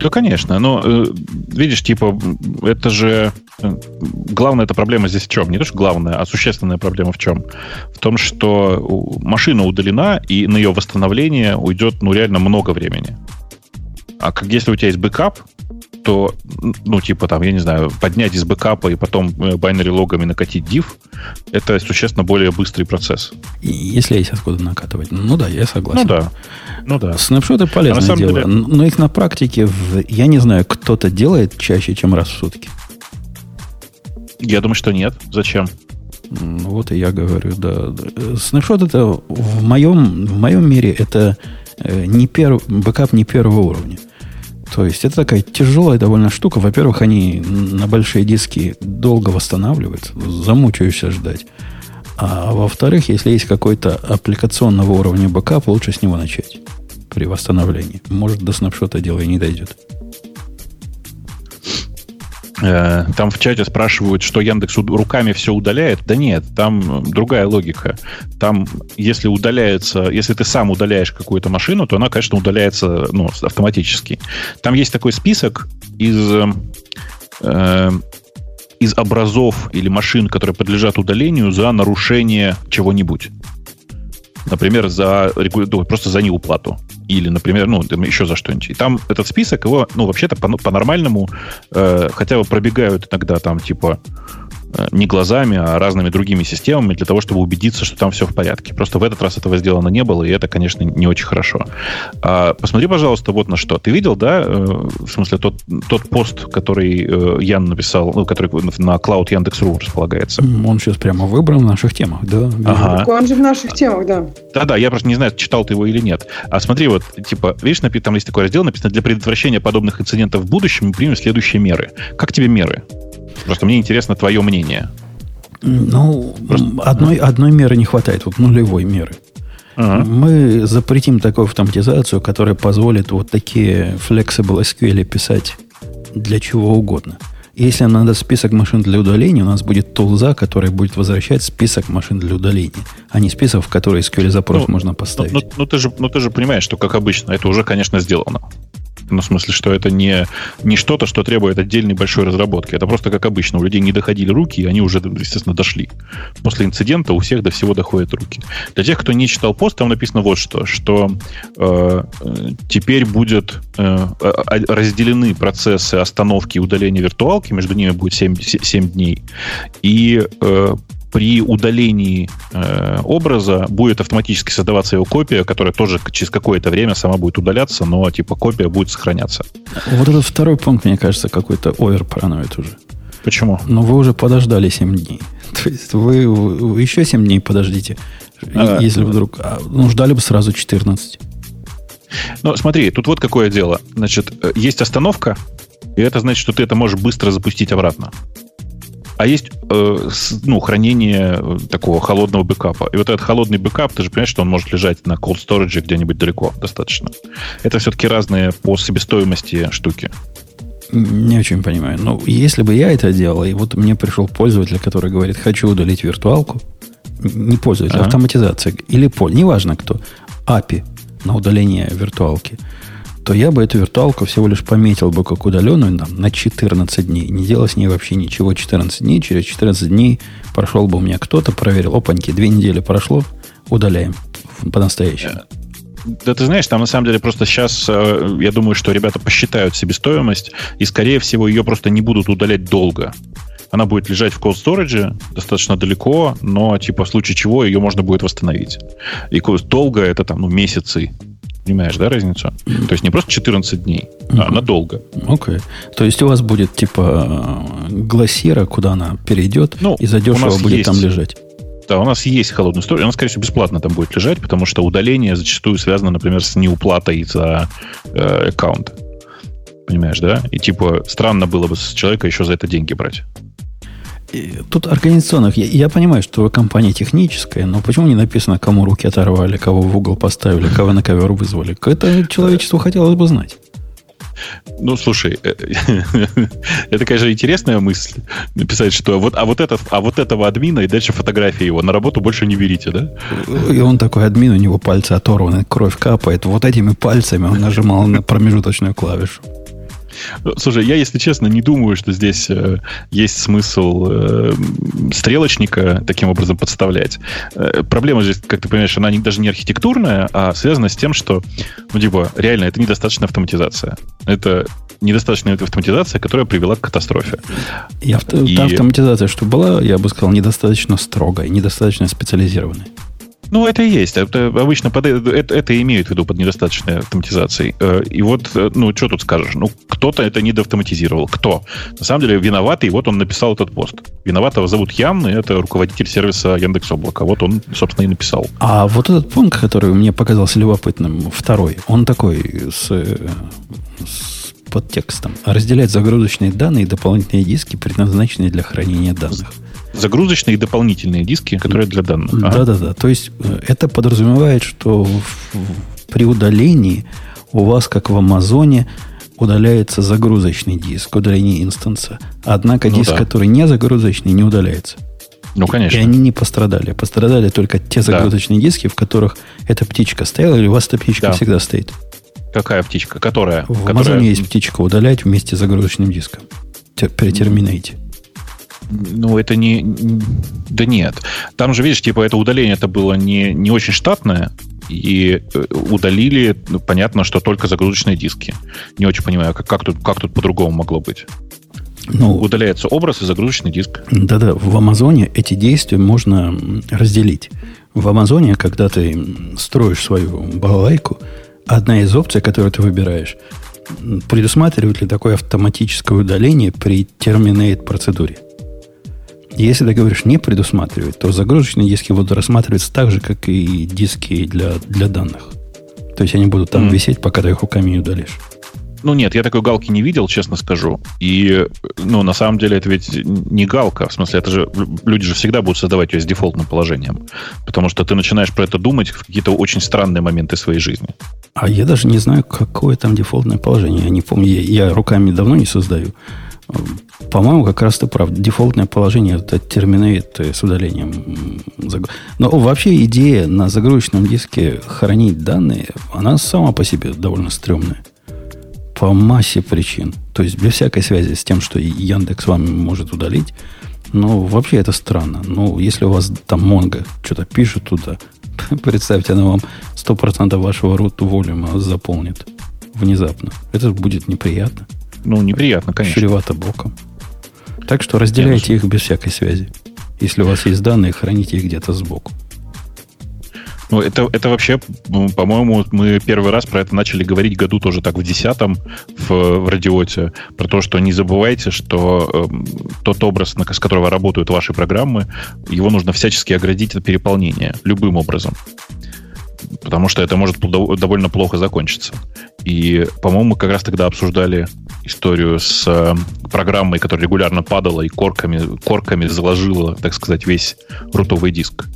Да, конечно, но э, видишь, типа, это же э, главная эта проблема здесь в чем? Не то, что главная, а существенная проблема в чем? В том, что машина удалена, и на ее восстановление уйдет, ну, реально много времени. А как если у тебя есть бэкап, то, ну, типа, там, я не знаю, поднять из бэкапа и потом э, binary логами накатить diff, это существенно более быстрый процесс. Если есть откуда накатывать. Ну да, я согласен. Ну да. Ну да. Снапшоты полезное А на самом дело, деле- но их на практике, в- я не знаю, кто-то делает чаще, чем раз в сутки. Я думаю, что нет. Зачем? М, Вот и я говорю, да. да. Э, Снапшот это в моем, в моем мире это э, не перв, бэкап не первого уровня. То есть это такая тяжелая довольно штука. Во-первых, они на большие диски долго восстанавливаются, замучаешься ждать. А во-вторых, если есть какой-то аппликационного уровня бэкап, лучше с него начать при восстановлении. Может, до снапшота дело и не дойдет. Э, Там в чате спрашивают, что Яндекс руками все удаляет. Да нет, там другая логика. Там, если удаляется, если ты сам удаляешь какую-то машину, то она, конечно, удаляется ну, автоматически. Там есть такой список из, э, из образов или машин, которые подлежат удалению за нарушение чего-нибудь. Например, за ну, просто за неуплату. Или, например, ну, там еще за что-нибудь. И там этот список, его, ну, вообще-то по- по-нормальному, э, хотя бы пробегают иногда там, типа, не глазами, а разными другими системами для того, чтобы убедиться, что там все в порядке. Просто в этот раз этого сделано не было, и это, конечно, не очень хорошо. А, посмотри, пожалуйста, вот на что. Ты видел, да, э, в смысле, тот, тот пост, который э, Ян написал, ну, который на Cloud Яндекс.ру располагается? Он сейчас прямо выбран в наших темах, да? Ага. Он же в наших темах, да. Да-да, я просто не знаю, читал ты его или нет. А смотри, вот, типа, видишь, там есть такой раздел, написано, для предотвращения подобных инцидентов в будущем мы примем следующие меры. Как тебе меры? Просто мне интересно твое мнение. Ну, Просто- одной, одной меры не хватает, вот нулевой меры. Ага. Мы запретим такую автоматизацию, которая позволит вот такие flexible SQL писать для чего угодно. Если нам надо список машин для удаления, у нас будет тулза, которая будет возвращать список машин для удаления, а не список, в который SQL запрос Ну, можно Ну, поставить. ну, ну, ты же, ну, ты же понимаешь, что, как обычно, это уже, конечно, сделано. Ну, в смысле, что это не, не что-то, что требует отдельной большой разработки. Это просто как обычно. У людей не доходили руки, и они уже, естественно, дошли. После инцидента у всех до всего доходят руки. Для тех, кто не читал пост, там написано вот что, что э, теперь будет э, а- а- разделены процессы остановки и удаления виртуалки, между ними будет 7, 7 дней. И э, при удалении э, образа будет автоматически создаваться его копия, которая тоже через какое-то время сама будет удаляться, но типа копия будет сохраняться. Вот этот второй пункт, мне кажется, какой-то over paranoid уже. Почему? Но вы уже подождали 7 дней. [LAUGHS] То есть вы, вы еще 7 дней подождите, а, если вдруг... А, ну, ждали бы сразу 14. Ну, смотри, тут вот какое дело. Значит, э, есть остановка, и это значит, что ты это можешь быстро запустить обратно. А есть э, с, ну, хранение э, такого холодного бэкапа. И вот этот холодный бэкап, ты же понимаешь, что он может лежать на cold storage где-нибудь далеко достаточно. Это все-таки разные по себестоимости штуки. Не очень понимаю. Но ну, если бы я это делал, и вот мне пришел пользователь, который говорит, хочу удалить виртуалку, не пользователь, ага. автоматизация, или поль, неважно кто, API на удаление виртуалки – то я бы эту виртуалку всего лишь пометил бы как удаленную там, на 14 дней. Не делал с ней вообще ничего 14 дней. Через 14 дней прошел бы у меня кто-то, проверил, опаньки, две недели прошло, удаляем по-настоящему. Да ты знаешь, там на самом деле просто сейчас, э, я думаю, что ребята посчитают себестоимость, и, скорее всего, ее просто не будут удалять долго. Она будет лежать в cold storage достаточно далеко, но, типа, в случае чего ее можно будет восстановить. И долго это там, ну, месяцы, Понимаешь, да, разницу? То есть не просто 14 дней, uh-huh. а надолго. Окей. Okay. То есть у вас будет типа глассира, куда она перейдет, ну, и задешево будет есть... там лежать. Да, у нас есть холодная история. Она, скорее всего, бесплатно там будет лежать, потому что удаление зачастую связано, например, с неуплатой за э, аккаунт. Понимаешь, да? И типа странно было бы с человека еще за это деньги брать. Тут организационных, я, я понимаю, что вы компания техническая, но почему не написано, кому руки оторвали, кого в угол поставили, кого на ковер вызвали? Это человечеству хотелось бы знать. Ну, слушай, э, [LAUGHS] это, конечно, интересная мысль. Написать, что вот, а вот, этот, а вот этого админа и дальше фотографии его на работу больше не берите, да? И он такой админ, у него пальцы оторваны, кровь капает. Вот этими пальцами он нажимал на промежуточную клавишу. Слушай, я, если честно, не думаю, что здесь э, есть смысл э, стрелочника таким образом подставлять. Э, проблема же, как ты понимаешь, она не, даже не архитектурная, а связана с тем, что, ну, типа, реально, это недостаточная автоматизация. Это недостаточная автоматизация, которая привела к катастрофе. И, авто, и... та автоматизация, что была, я бы сказал, недостаточно строгая, недостаточно специализированная. Ну, это и есть. Это обычно под, это, это имеют в виду под недостаточной автоматизацией. Э, и вот, э, ну, что тут скажешь? Ну, кто-то это недоавтоматизировал. Кто? На самом деле виноватый, вот он написал этот пост. Виноватого зовут Ян, и это руководитель сервиса Яндекс Облака. Вот он, собственно, и написал. А вот этот пункт, который мне показался любопытным, второй, он такой с, с подтекстом. Разделять загрузочные данные и дополнительные диски, предназначенные для хранения данных. Загрузочные и дополнительные диски, которые для данных. Да-да-да. То есть э, это подразумевает, что при удалении у вас, как в Амазоне, удаляется загрузочный диск, удаление инстанса. Однако ну, диск, да. который не загрузочный, не удаляется. Ну, конечно. И они не пострадали. Пострадали только те загрузочные да. диски, в которых эта птичка стояла, или у вас эта птичка да. всегда стоит? Какая птичка? Которая? В которая... Амазоне есть птичка удалять вместе с загрузочным диском. При терминейте. Ну, это не... Да нет. Там же, видишь, типа это удаление это было не, не очень штатное, и э, удалили, ну, понятно, что только загрузочные диски. Не очень понимаю, как, как тут, как тут по-другому могло быть. Ну, Удаляется образ и загрузочный диск. Да-да, в Амазоне эти действия можно разделить. В Амазоне, когда ты строишь свою балалайку, одна из опций, которую ты выбираешь, предусматривает ли такое автоматическое удаление при terminate процедуре. Если ты говоришь не предусматривает, то загрузочные диски будут рассматриваться так же, как и диски для, для данных. То есть они будут там mm. висеть, пока ты их руками не удалишь. Ну нет, я такой галки не видел, честно скажу. И, ну, на самом деле, это ведь не галка. В смысле, это же люди же всегда будут создавать ее с дефолтным положением. Потому что ты начинаешь про это думать в какие-то очень странные моменты своей жизни. А я даже не знаю, какое там дефолтное положение. Я не помню, я, я руками давно не создаю. По-моему, как раз ты прав. Дефолтное положение это терминейт с удалением. Но вообще идея на загрузочном диске хранить данные, она сама по себе довольно стрёмная. По массе причин. То есть без всякой связи с тем, что Яндекс вам может удалить. Но вообще это странно. Ну, если у вас там Монго что-то пишет туда, [LAUGHS] представьте, она вам 100% вашего root волюма заполнит внезапно. Это будет неприятно. Ну, неприятно, конечно. Чревато боком. Так что разделяйте их без всякой связи. Если у вас есть данные, храните их где-то сбоку. Ну, это, это вообще, по-моему, мы первый раз про это начали говорить году тоже так в десятом в, в радиоте, про то, что не забывайте, что э, тот образ, с которого работают ваши программы, его нужно всячески оградить от переполнения любым образом. Потому что это может довольно плохо закончиться. И, по-моему, мы как раз тогда обсуждали историю с э, программой, которая регулярно падала и корками, корками заложила, так сказать, весь рутовый диск.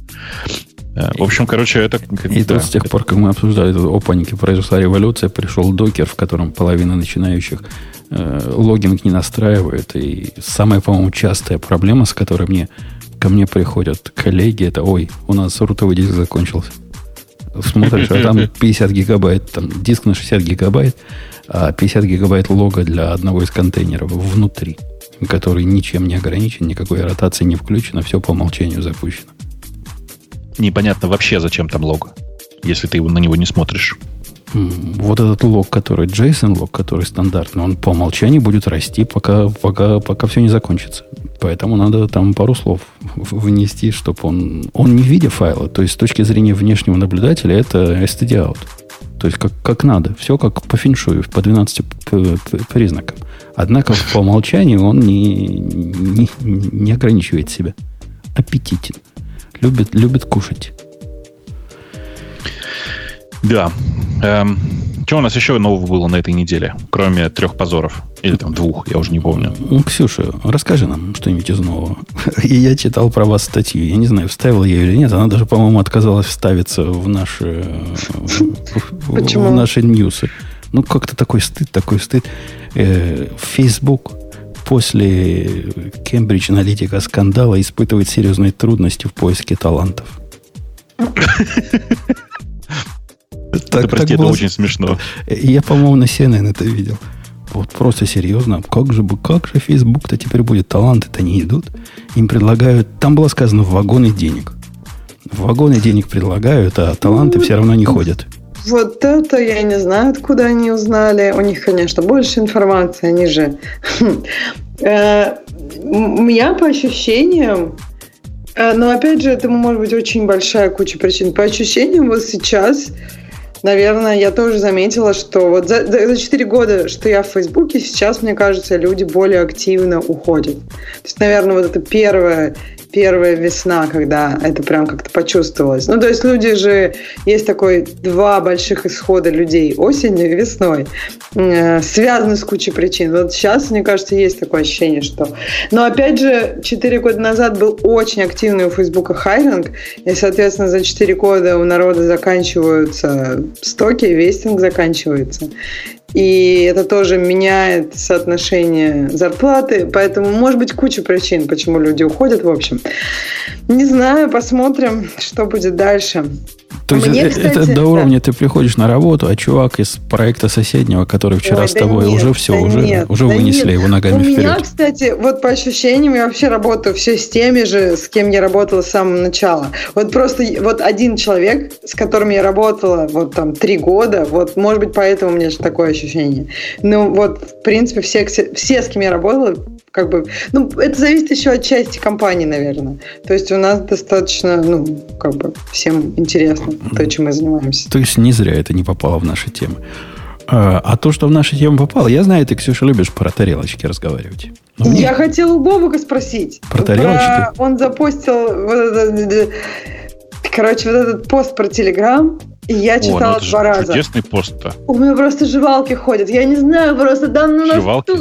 Э, в общем, короче, это... И да, тут с тех пор, как мы обсуждали это, о панике, произошла революция, пришел докер, в котором половина начинающих э, логинг не настраивает. И самая, по-моему, частая проблема, с которой мне, ко мне приходят коллеги, это, ой, у нас рутовый диск закончился. Смотришь, а там [LAUGHS] 50 гигабайт, там диск на 60 гигабайт, 50 гигабайт лога для одного из контейнеров внутри, который ничем не ограничен, никакой ротации не включено, все по умолчанию запущено непонятно вообще, зачем там лог, если ты на него не смотришь. Вот этот лог, который JSON лог, который стандартный, он по умолчанию будет расти, пока, пока, пока все не закончится. Поэтому надо там пару слов вынести, чтобы он... Он не в виде файла. То есть с точки зрения внешнего наблюдателя это std out. То есть как, как надо. Все как по феншую, по 12 признакам. Однако [LAUGHS] по умолчанию он не, не, не ограничивает себя. Аппетитен. Любит, любит кушать. Да. Эм, что у нас еще нового было на этой неделе, кроме трех позоров? Или там двух, я уже не помню. Ну, Ксюша, расскажи нам что-нибудь из нового. [LAUGHS] И я читал про вас статью. Я не знаю, вставила я ее или нет. Она даже, по-моему, отказалась вставиться в наши, в, в наши ньюсы. Ну, как-то такой стыд, такой стыд. Э, Facebook после Кембридж аналитика скандала испытывает серьезные трудности в поиске талантов. [LAUGHS] Так, прости, это очень смешно. Я, по-моему, на CNN это видел. Вот просто серьезно. Как же, как же Facebook-то теперь будет? Таланты-то не идут. Им предлагают... Там было сказано вагоны денег. Вагоны денег предлагают, а таланты все равно не ходят. Вот это я не знаю, откуда они узнали. У них, конечно, больше информации, они же... Э, у меня по ощущениям, э, но опять же, этому может быть очень большая куча причин. По ощущениям, вот сейчас, наверное, я тоже заметила, что вот за, за 4 года, что я в Фейсбуке, сейчас, мне кажется, люди более активно уходят. То есть, наверное, вот это первое первая весна, когда это прям как-то почувствовалось. Ну, то есть люди же, есть такой два больших исхода людей осенью и весной, э, связаны с кучей причин. Вот сейчас, мне кажется, есть такое ощущение, что... Но, опять же, 4 года назад был очень активный у Фейсбука хайринг, и, соответственно, за 4 года у народа заканчиваются стоки, вестинг заканчивается и это тоже меняет соотношение зарплаты, поэтому может быть куча причин, почему люди уходят, в общем. Не знаю, посмотрим, что будет дальше. То есть Мне, это, кстати, это до уровня да. ты приходишь на работу, а чувак из проекта соседнего, который вчера Ой, с тобой, да нет, уже все, да уже, нет, уже да вынесли нет. его ногами У вперед. У меня, кстати, вот по ощущениям, я вообще работаю все с теми же, с кем я работала с самого начала. Вот просто вот один человек, с которым я работала вот там три года, вот может быть поэтому у меня же такое ощущение. Ну вот, в принципе, все, все с кем я работала, как бы, ну, это зависит еще от части компании, наверное. То есть у нас достаточно, ну, как бы всем интересно то, чем мы занимаемся. То есть не зря это не попало в наши темы. А, а то, что в наши темы попало, я знаю, ты, Ксюша, любишь про тарелочки разговаривать. Но мне... Я хотела у Бобука спросить. Про тарелочки? Про... Он запостил... Короче, вот этот пост про Телеграм, я читала О, ну два раза. Чудесный пост-то. У меня просто жевалки ходят. Я не знаю, просто да, ну Жевалки?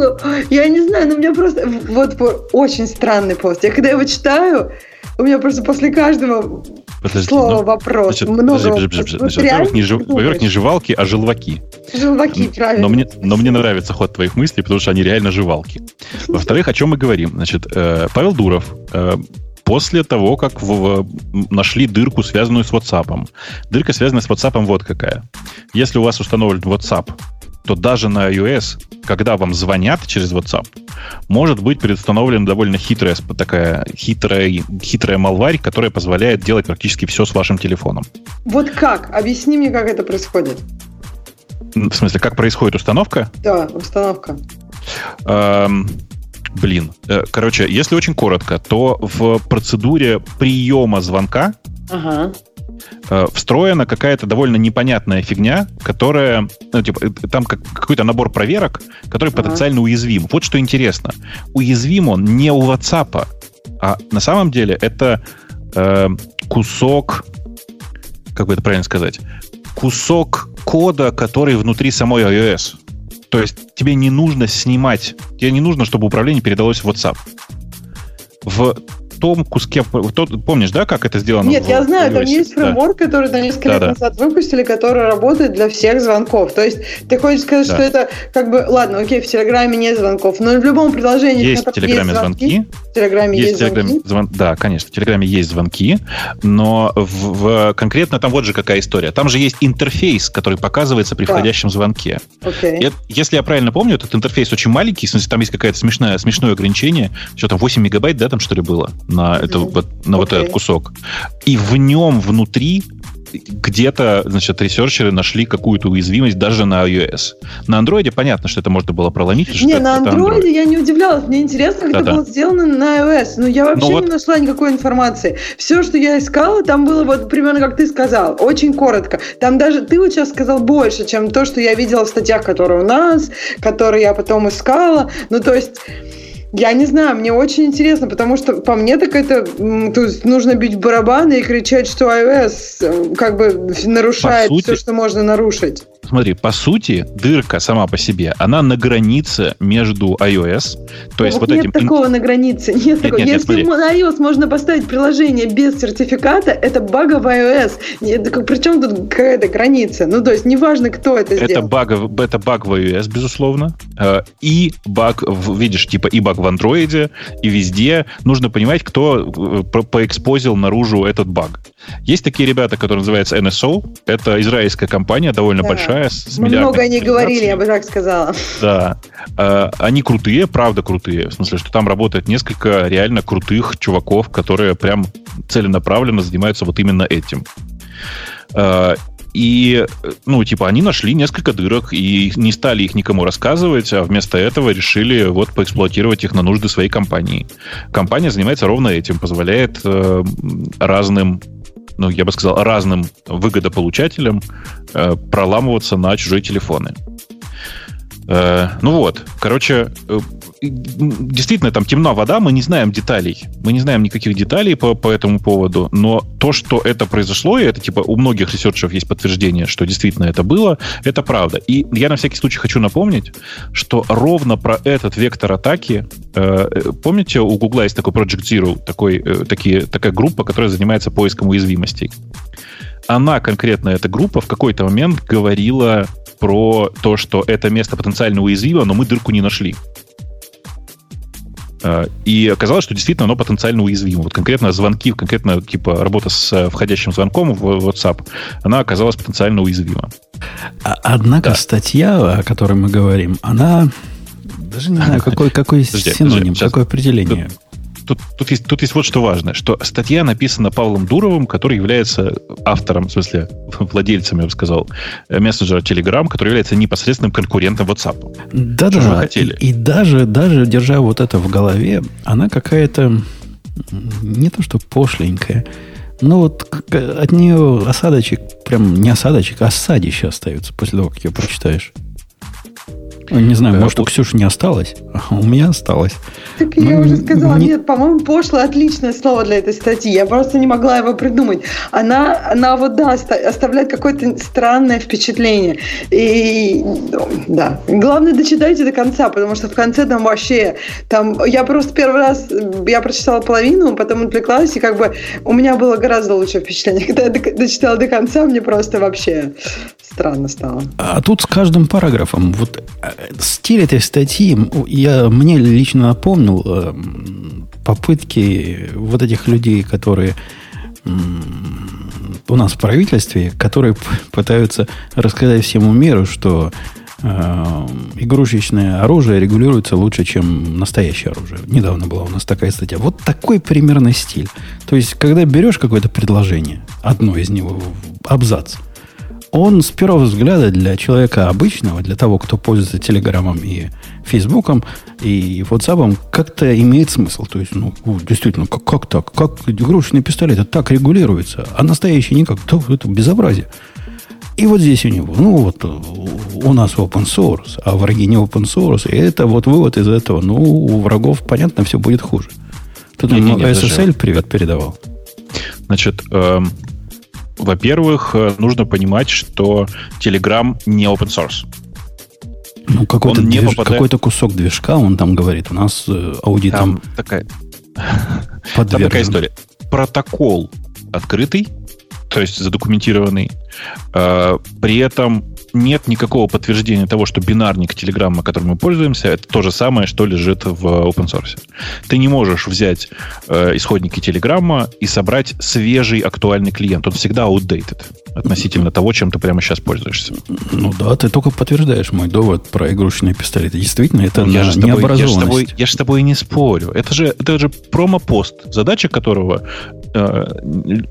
Я не знаю, но у меня просто вот очень странный пост. Я когда его читаю, у меня просто после каждого подожди, слова ну, вопрос. Значит, много подожди, подожди, подожди, значит, во-первых, не, жив, во-первых, не жевалки, а желваки. Желваки, правильно. Но мне, но мне нравится ход твоих мыслей, потому что они реально желвалки. Во-вторых, о чем мы говорим? Значит, э, Павел Дуров э, после того, как в, в, нашли дырку, связанную с WhatsApp. Дырка, связанная с WhatsApp, вот какая. Если у вас установлен WhatsApp, то даже на iOS, когда вам звонят через WhatsApp, может быть предустановлена довольно хитрая такая хитрая, хитрая малварь, которая позволяет делать практически все с вашим телефоном. Вот как? Объясни мне, как это происходит. В смысле, как происходит установка? Да, установка. Эм, Блин. Э, короче, если очень коротко, то в процедуре приема звонка ага. Э, встроена какая-то довольно непонятная фигня, которая, ну, типа, э, там как, какой-то набор проверок, который ага. потенциально уязвим. Вот что интересно. Уязвим он не у WhatsApp, а на самом деле это э, кусок, как бы это правильно сказать, кусок кода, который внутри самой iOS. То есть тебе не нужно снимать, тебе не нужно, чтобы управление передалось в WhatsApp. В том куске... Тот, помнишь, да, как это сделано? Нет, в, я знаю, там есть фреймворк, да. который на несколько да, лет да. назад выпустили, который работает для всех звонков. То есть ты хочешь сказать, да. что это как бы... Ладно, окей, в Телеграме нет звонков, но в любом приложении... Есть в Телеграме есть звонки. звонки. В Телеграме есть, есть Телеграме звонки. Звон... Да, конечно, в Телеграме есть звонки, но в, в... конкретно там вот же какая история. Там же есть интерфейс, который показывается при да. входящем звонке. Okay. если я правильно помню, этот интерфейс очень маленький, в смысле, там есть какое-то смешное, смешное ограничение. Что там, 8 мегабайт, да, там что ли было? На, это, вот, на okay. вот этот кусок. И в нем внутри где-то, значит, ресерчеры нашли какую-то уязвимость даже на iOS. На Android понятно, что это можно было проломить. Не, на Android, Android я не удивлялась. Мне интересно, как да, это да. было сделано на iOS. Но я вообще ну, вот... не нашла никакой информации. Все, что я искала, там было вот примерно как ты сказал. Очень коротко. Там даже ты вот сейчас сказал больше, чем то, что я видела в статьях, которые у нас, которые я потом искала. Ну, то есть... Я не знаю, мне очень интересно, потому что по мне так это, то есть нужно бить барабаны и кричать, что iOS э, как бы нарушает сути, все, что можно нарушить. Смотри, по сути, дырка сама по себе, она на границе между iOS, то есть вот, вот нет этим... такого на границе, нет, нет такого. Нет, Если нет, на iOS можно поставить приложение без сертификата, это бага в iOS. Нет, причем тут какая-то граница? Ну, то есть неважно, кто это, это сделал. Баг, это баг в iOS, безусловно, э, и баг, видишь, типа и баг в андроиде, и везде. Нужно понимать, кто э, поэкспозил наружу этот баг. Есть такие ребята, которые называются NSO. Это израильская компания, довольно да. большая. С Мы много о ней говорили, я бы так сказала. Да. Э, они крутые, правда крутые. В смысле, что там работает несколько реально крутых чуваков, которые прям целенаправленно занимаются вот именно этим. И, ну, типа, они нашли несколько дырок и не стали их никому рассказывать, а вместо этого решили вот поэксплуатировать их на нужды своей компании. Компания занимается ровно этим, позволяет э, разным ну, я бы сказал, разным выгодополучателям э, проламываться на чужие телефоны. Э, ну вот, короче, э, действительно, там темна вода, мы не знаем деталей. Мы не знаем никаких деталей по, по этому поводу, но то, что это произошло, и это типа у многих ресерчеров есть подтверждение, что действительно это было, это правда. И я на всякий случай хочу напомнить, что ровно про этот вектор атаки, э, помните, у Гугла есть такой Project Zero, такой, э, такие, такая группа, которая занимается поиском уязвимостей. Она, конкретно эта группа, в какой-то момент говорила про то, что это место потенциально уязвимо, но мы дырку не нашли. А, и оказалось, что действительно оно потенциально уязвимо. Вот конкретно звонки, конкретно типа работа с э, входящим звонком в WhatsApp, она оказалась потенциально уязвима. А, однако да. статья, о которой мы говорим, она даже не знаю, [LAUGHS] какой, какой синоним, какое определение тут, тут, есть, тут есть вот что важно, что статья написана Павлом Дуровым, который является автором, в смысле, [LAUGHS] владельцем, я бы сказал, мессенджера Telegram, который является непосредственным конкурентом WhatsApp. Да-да, хотели? И, и даже, даже держа вот это в голове, она какая-то не то что пошленькая, но вот от нее осадочек, прям не осадочек, а осадище остается после того, как ее прочитаешь. Не знаю, может, у Ксюши не осталось, а [LAUGHS] у меня осталось. Так я ну, уже сказала, не... нет, по-моему, пошло отличное слово для этой статьи. Я просто не могла его придумать. Она, она вот, да, оставляет какое-то странное впечатление. И, да, главное, дочитайте до конца, потому что в конце там вообще, там, я просто первый раз, я прочитала половину, потом отвлеклась, и как бы у меня было гораздо лучшее впечатление. Когда я дочитала до конца, мне просто вообще странно стало. А тут с каждым параграфом, вот э, стиль этой статьи, я, мне лично напомнил э, попытки вот этих людей, которые у нас в правительстве, которые пытаются рассказать всему миру, что э, игрушечное оружие регулируется лучше, чем настоящее оружие. Недавно была у нас такая статья. Вот такой примерный стиль. То есть, когда берешь какое-то предложение, одно из него, абзац, он с первого взгляда для человека обычного, для того, кто пользуется телеграммом и Фейсбуком и WhatsApp как-то имеет смысл. То есть, ну, действительно, как, как так? Как игрушечный пистолет это так регулируется, а настоящий никак? То, это безобразие. И вот здесь у него, ну вот у нас open source, а враги не open source, и это вот вывод из этого. Ну, у врагов, понятно, все будет хуже. Тут он SSL даже... привет передавал. Значит, эм, во-первых, э, нужно понимать, что Telegram не open source. Ну, какой-то, движ... попадает... какой-то кусок движка, он там говорит, у нас э, аудитом там такая... [LAUGHS] Там такая история. Протокол открытый, то есть задокументированный. Э, при этом нет никакого подтверждения того, что бинарник Телеграмма, которым мы пользуемся, это то же самое, что лежит в open source. Ты не можешь взять э, исходники Телеграмма и собрать свежий актуальный клиент. Он всегда outdated относительно того, чем ты прямо сейчас пользуешься. Ну да, ты только подтверждаешь мой довод про игрушечные пистолеты. Действительно, это я же. Я же, с тобой, я же с тобой не спорю. Это же, это же промо-пост, задача которого э,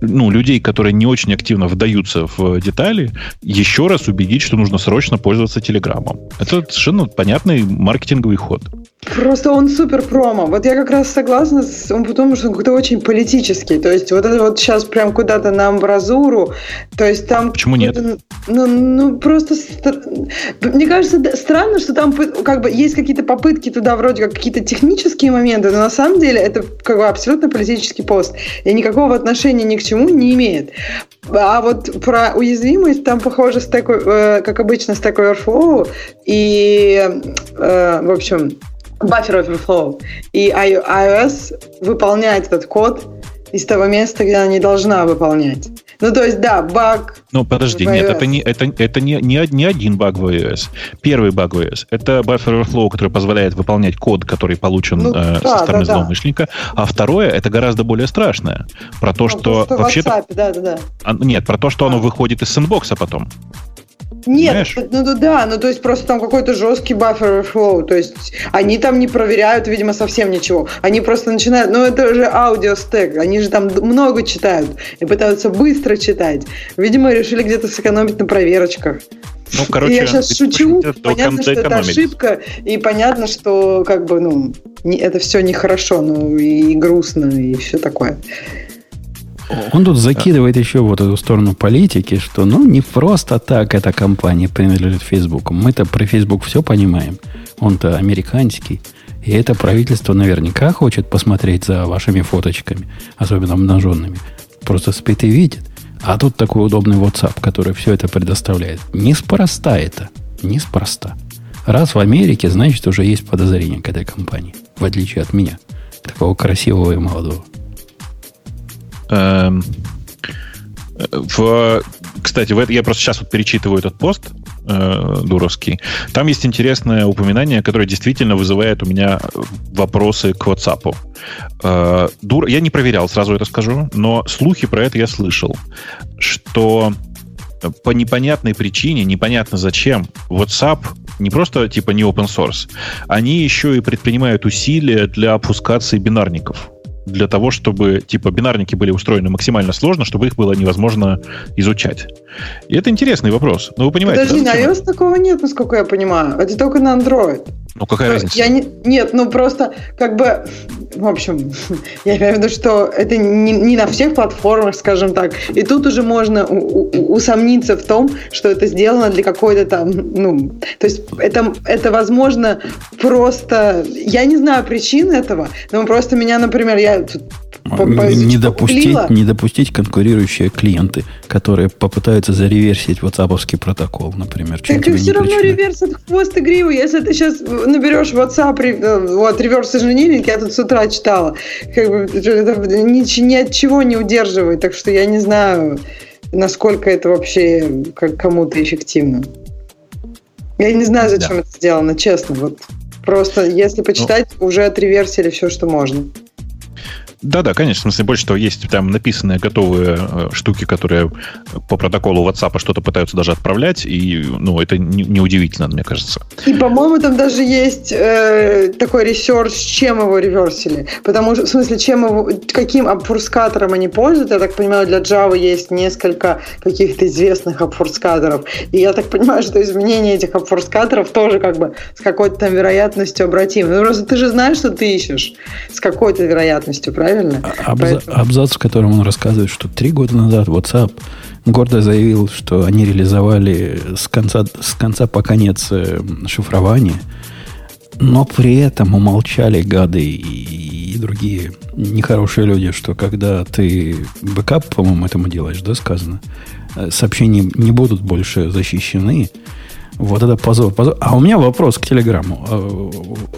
ну, людей, которые не очень активно вдаются в детали, еще раз убедить, что нужно срочно пользоваться Телеграмом. Это совершенно понятный маркетинговый ход. Просто он супер промо. Вот я как раз согласна с он потому, что он какой-то очень политический. То есть вот это вот сейчас прям куда-то на амбразуру. То есть там... Почему нет? Ну, ну просто... Мне кажется, странно, что там как бы есть какие-то попытки туда вроде как какие-то технические моменты, но на самом деле это как бы абсолютно политический пост. И никакого отношения ни к чему не имеет. А вот про уязвимость там похоже с такой, э, как обычно, такой Overflow. И, э, в общем, buffer overflow. И iOS выполняет этот код из того места, где она не должна выполнять. Ну, то есть, да, баг. Ну, подожди, нет, это не, это, это не, не, не один баг в iOS. Первый баг в iOS это buffer overflow, который позволяет выполнять код, который получен ну, э, да, со стороны да, злоумышленника. Да. А второе это гораздо более страшное. Про то, ну, что, что вообще-то. Да, да, да. А, нет, про то, что а. оно выходит из сэндбокса потом. Нет, ну, ну да, ну то есть просто там какой-то жесткий buffer flow, то есть они там не проверяют, видимо, совсем ничего. Они просто начинают, ну это же аудиостек, они же там много читают и пытаются быстро читать. Видимо, решили где-то сэкономить на проверочках. Ну, короче, я сейчас шучу, понятно, что это ошибка, и понятно, что как бы, ну, не, это все нехорошо, ну, и грустно, и все такое. Он тут закидывает еще вот эту сторону политики, что ну не просто так эта компания принадлежит Фейсбуку. Мы-то про Фейсбук все понимаем. Он-то американский. И это правительство наверняка хочет посмотреть за вашими фоточками, особенно обнаженными. Просто спит и видит. А тут такой удобный WhatsApp, который все это предоставляет. Неспроста это. Неспроста. Раз в Америке, значит, уже есть подозрение к этой компании. В отличие от меня. Такого красивого и молодого. Эм, в, кстати, в это, я просто сейчас вот перечитываю этот пост э, дуровский. Там есть интересное упоминание, которое действительно вызывает у меня вопросы к WhatsApp. Э, дур, я не проверял, сразу это скажу, но слухи про это я слышал, что по непонятной причине, непонятно зачем, WhatsApp не просто типа не open source, они еще и предпринимают усилия для опускации бинарников для того, чтобы типа бинарники были устроены максимально сложно, чтобы их было невозможно изучать. И это интересный вопрос. Но вы понимаете, Подожди, да, на iOS такого нет, насколько я понимаю. Это только на Android. Ну, какая разница? Я не, нет, ну просто как бы, в общем, [LAUGHS] я имею в виду, что это не, не на всех платформах, скажем так. И тут уже можно у, у, усомниться в том, что это сделано для какой-то там, ну, то есть это, это возможно просто, я не знаю причин этого, но просто меня, например, я тут не допустить, не допустить конкурирующие клиенты, которые попытаются зареверсить WhatsApp протокол, например. Так и все равно реверсит хвост и гриву. Если ты сейчас наберешь WhatsApp, э, вот, реверс инжиниринг, я тут с утра читала, как бы, ни, ни от чего не удерживает, так что я не знаю, насколько это вообще как кому-то эффективно. Я не знаю, зачем да. это сделано, честно. Вот просто если почитать, ну, уже отреверсили все, что можно. Да-да, конечно. В смысле, больше того, есть там написанные готовые э, штуки, которые по протоколу WhatsApp что-то пытаются даже отправлять, и, ну, это неудивительно, не мне кажется. И, по-моему, там даже есть э, такой research, чем его реверсили. Потому что, в смысле, чем его, каким обфускатором они пользуются. Я так понимаю, для Java есть несколько каких-то известных обфускаторов. И я так понимаю, что изменение этих обфускаторов тоже как бы с какой-то там вероятностью обратимы. Ну, просто ты же знаешь, что ты ищешь с какой-то вероятностью, правильно? Правильно? А, абза- Поэтому... Абзац, в котором он рассказывает, что три года назад WhatsApp гордо заявил, что они реализовали с конца, с конца по конец э, шифрование, но при этом умолчали гады и, и другие нехорошие люди, что когда ты бэкап, по-моему, этому делаешь, да, сказано, э, сообщения не будут больше защищены, вот это позор, позор. А у меня вопрос к Телеграмму. А,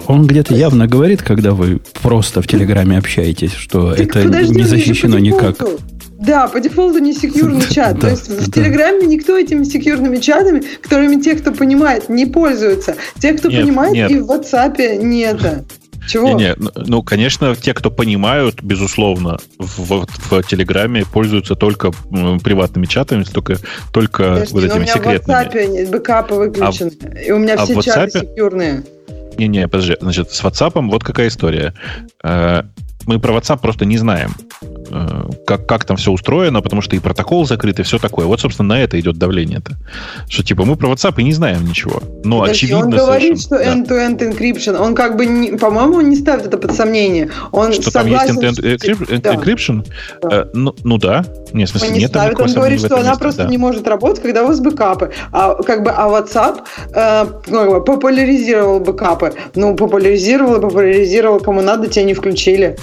он где-то явно говорит, когда вы просто в Телеграме общаетесь, что так это подожди, не защищено никак. Да, по дефолту не секьюрный [LAUGHS] чат. То есть в Телеграме никто этими секьюрными чатами, которыми те, кто понимает, не пользуются. Те, кто понимает, и в WhatsApp не это. Чего? Не, не, ну, ну, конечно, те, кто понимают, безусловно, в, в, Телеграме пользуются только приватными чатами, только, только Подожди, вот этими секретными. У меня в WhatsApp бэкапы выключены, а, и у меня а все WhatsApp... чаты секьюрные. Не-не, подожди, значит, с WhatsApp вот какая история. Э, мы про WhatsApp просто не знаем, как, как там все устроено, потому что и протокол закрыт, и все такое. Вот, собственно, на это идет давление-то. Что, типа, мы про WhatsApp и не знаем ничего. Но Подожди, очевидно... Он говорит, что end-to-end да. encryption. Он как бы, не, по-моему, не ставит это под сомнение. Он что согласен, там есть end-to-end encryption? Да. Э, ну, ну да. Не, в смысле, он не нет ставит. Он говорит, что она месте, просто да. не может работать, когда у вас бэкапы. А, как бы, а WhatsApp э, ну, популяризировал бэкапы. Ну, популяризировал и популяризировал, кому надо, тебя не включили.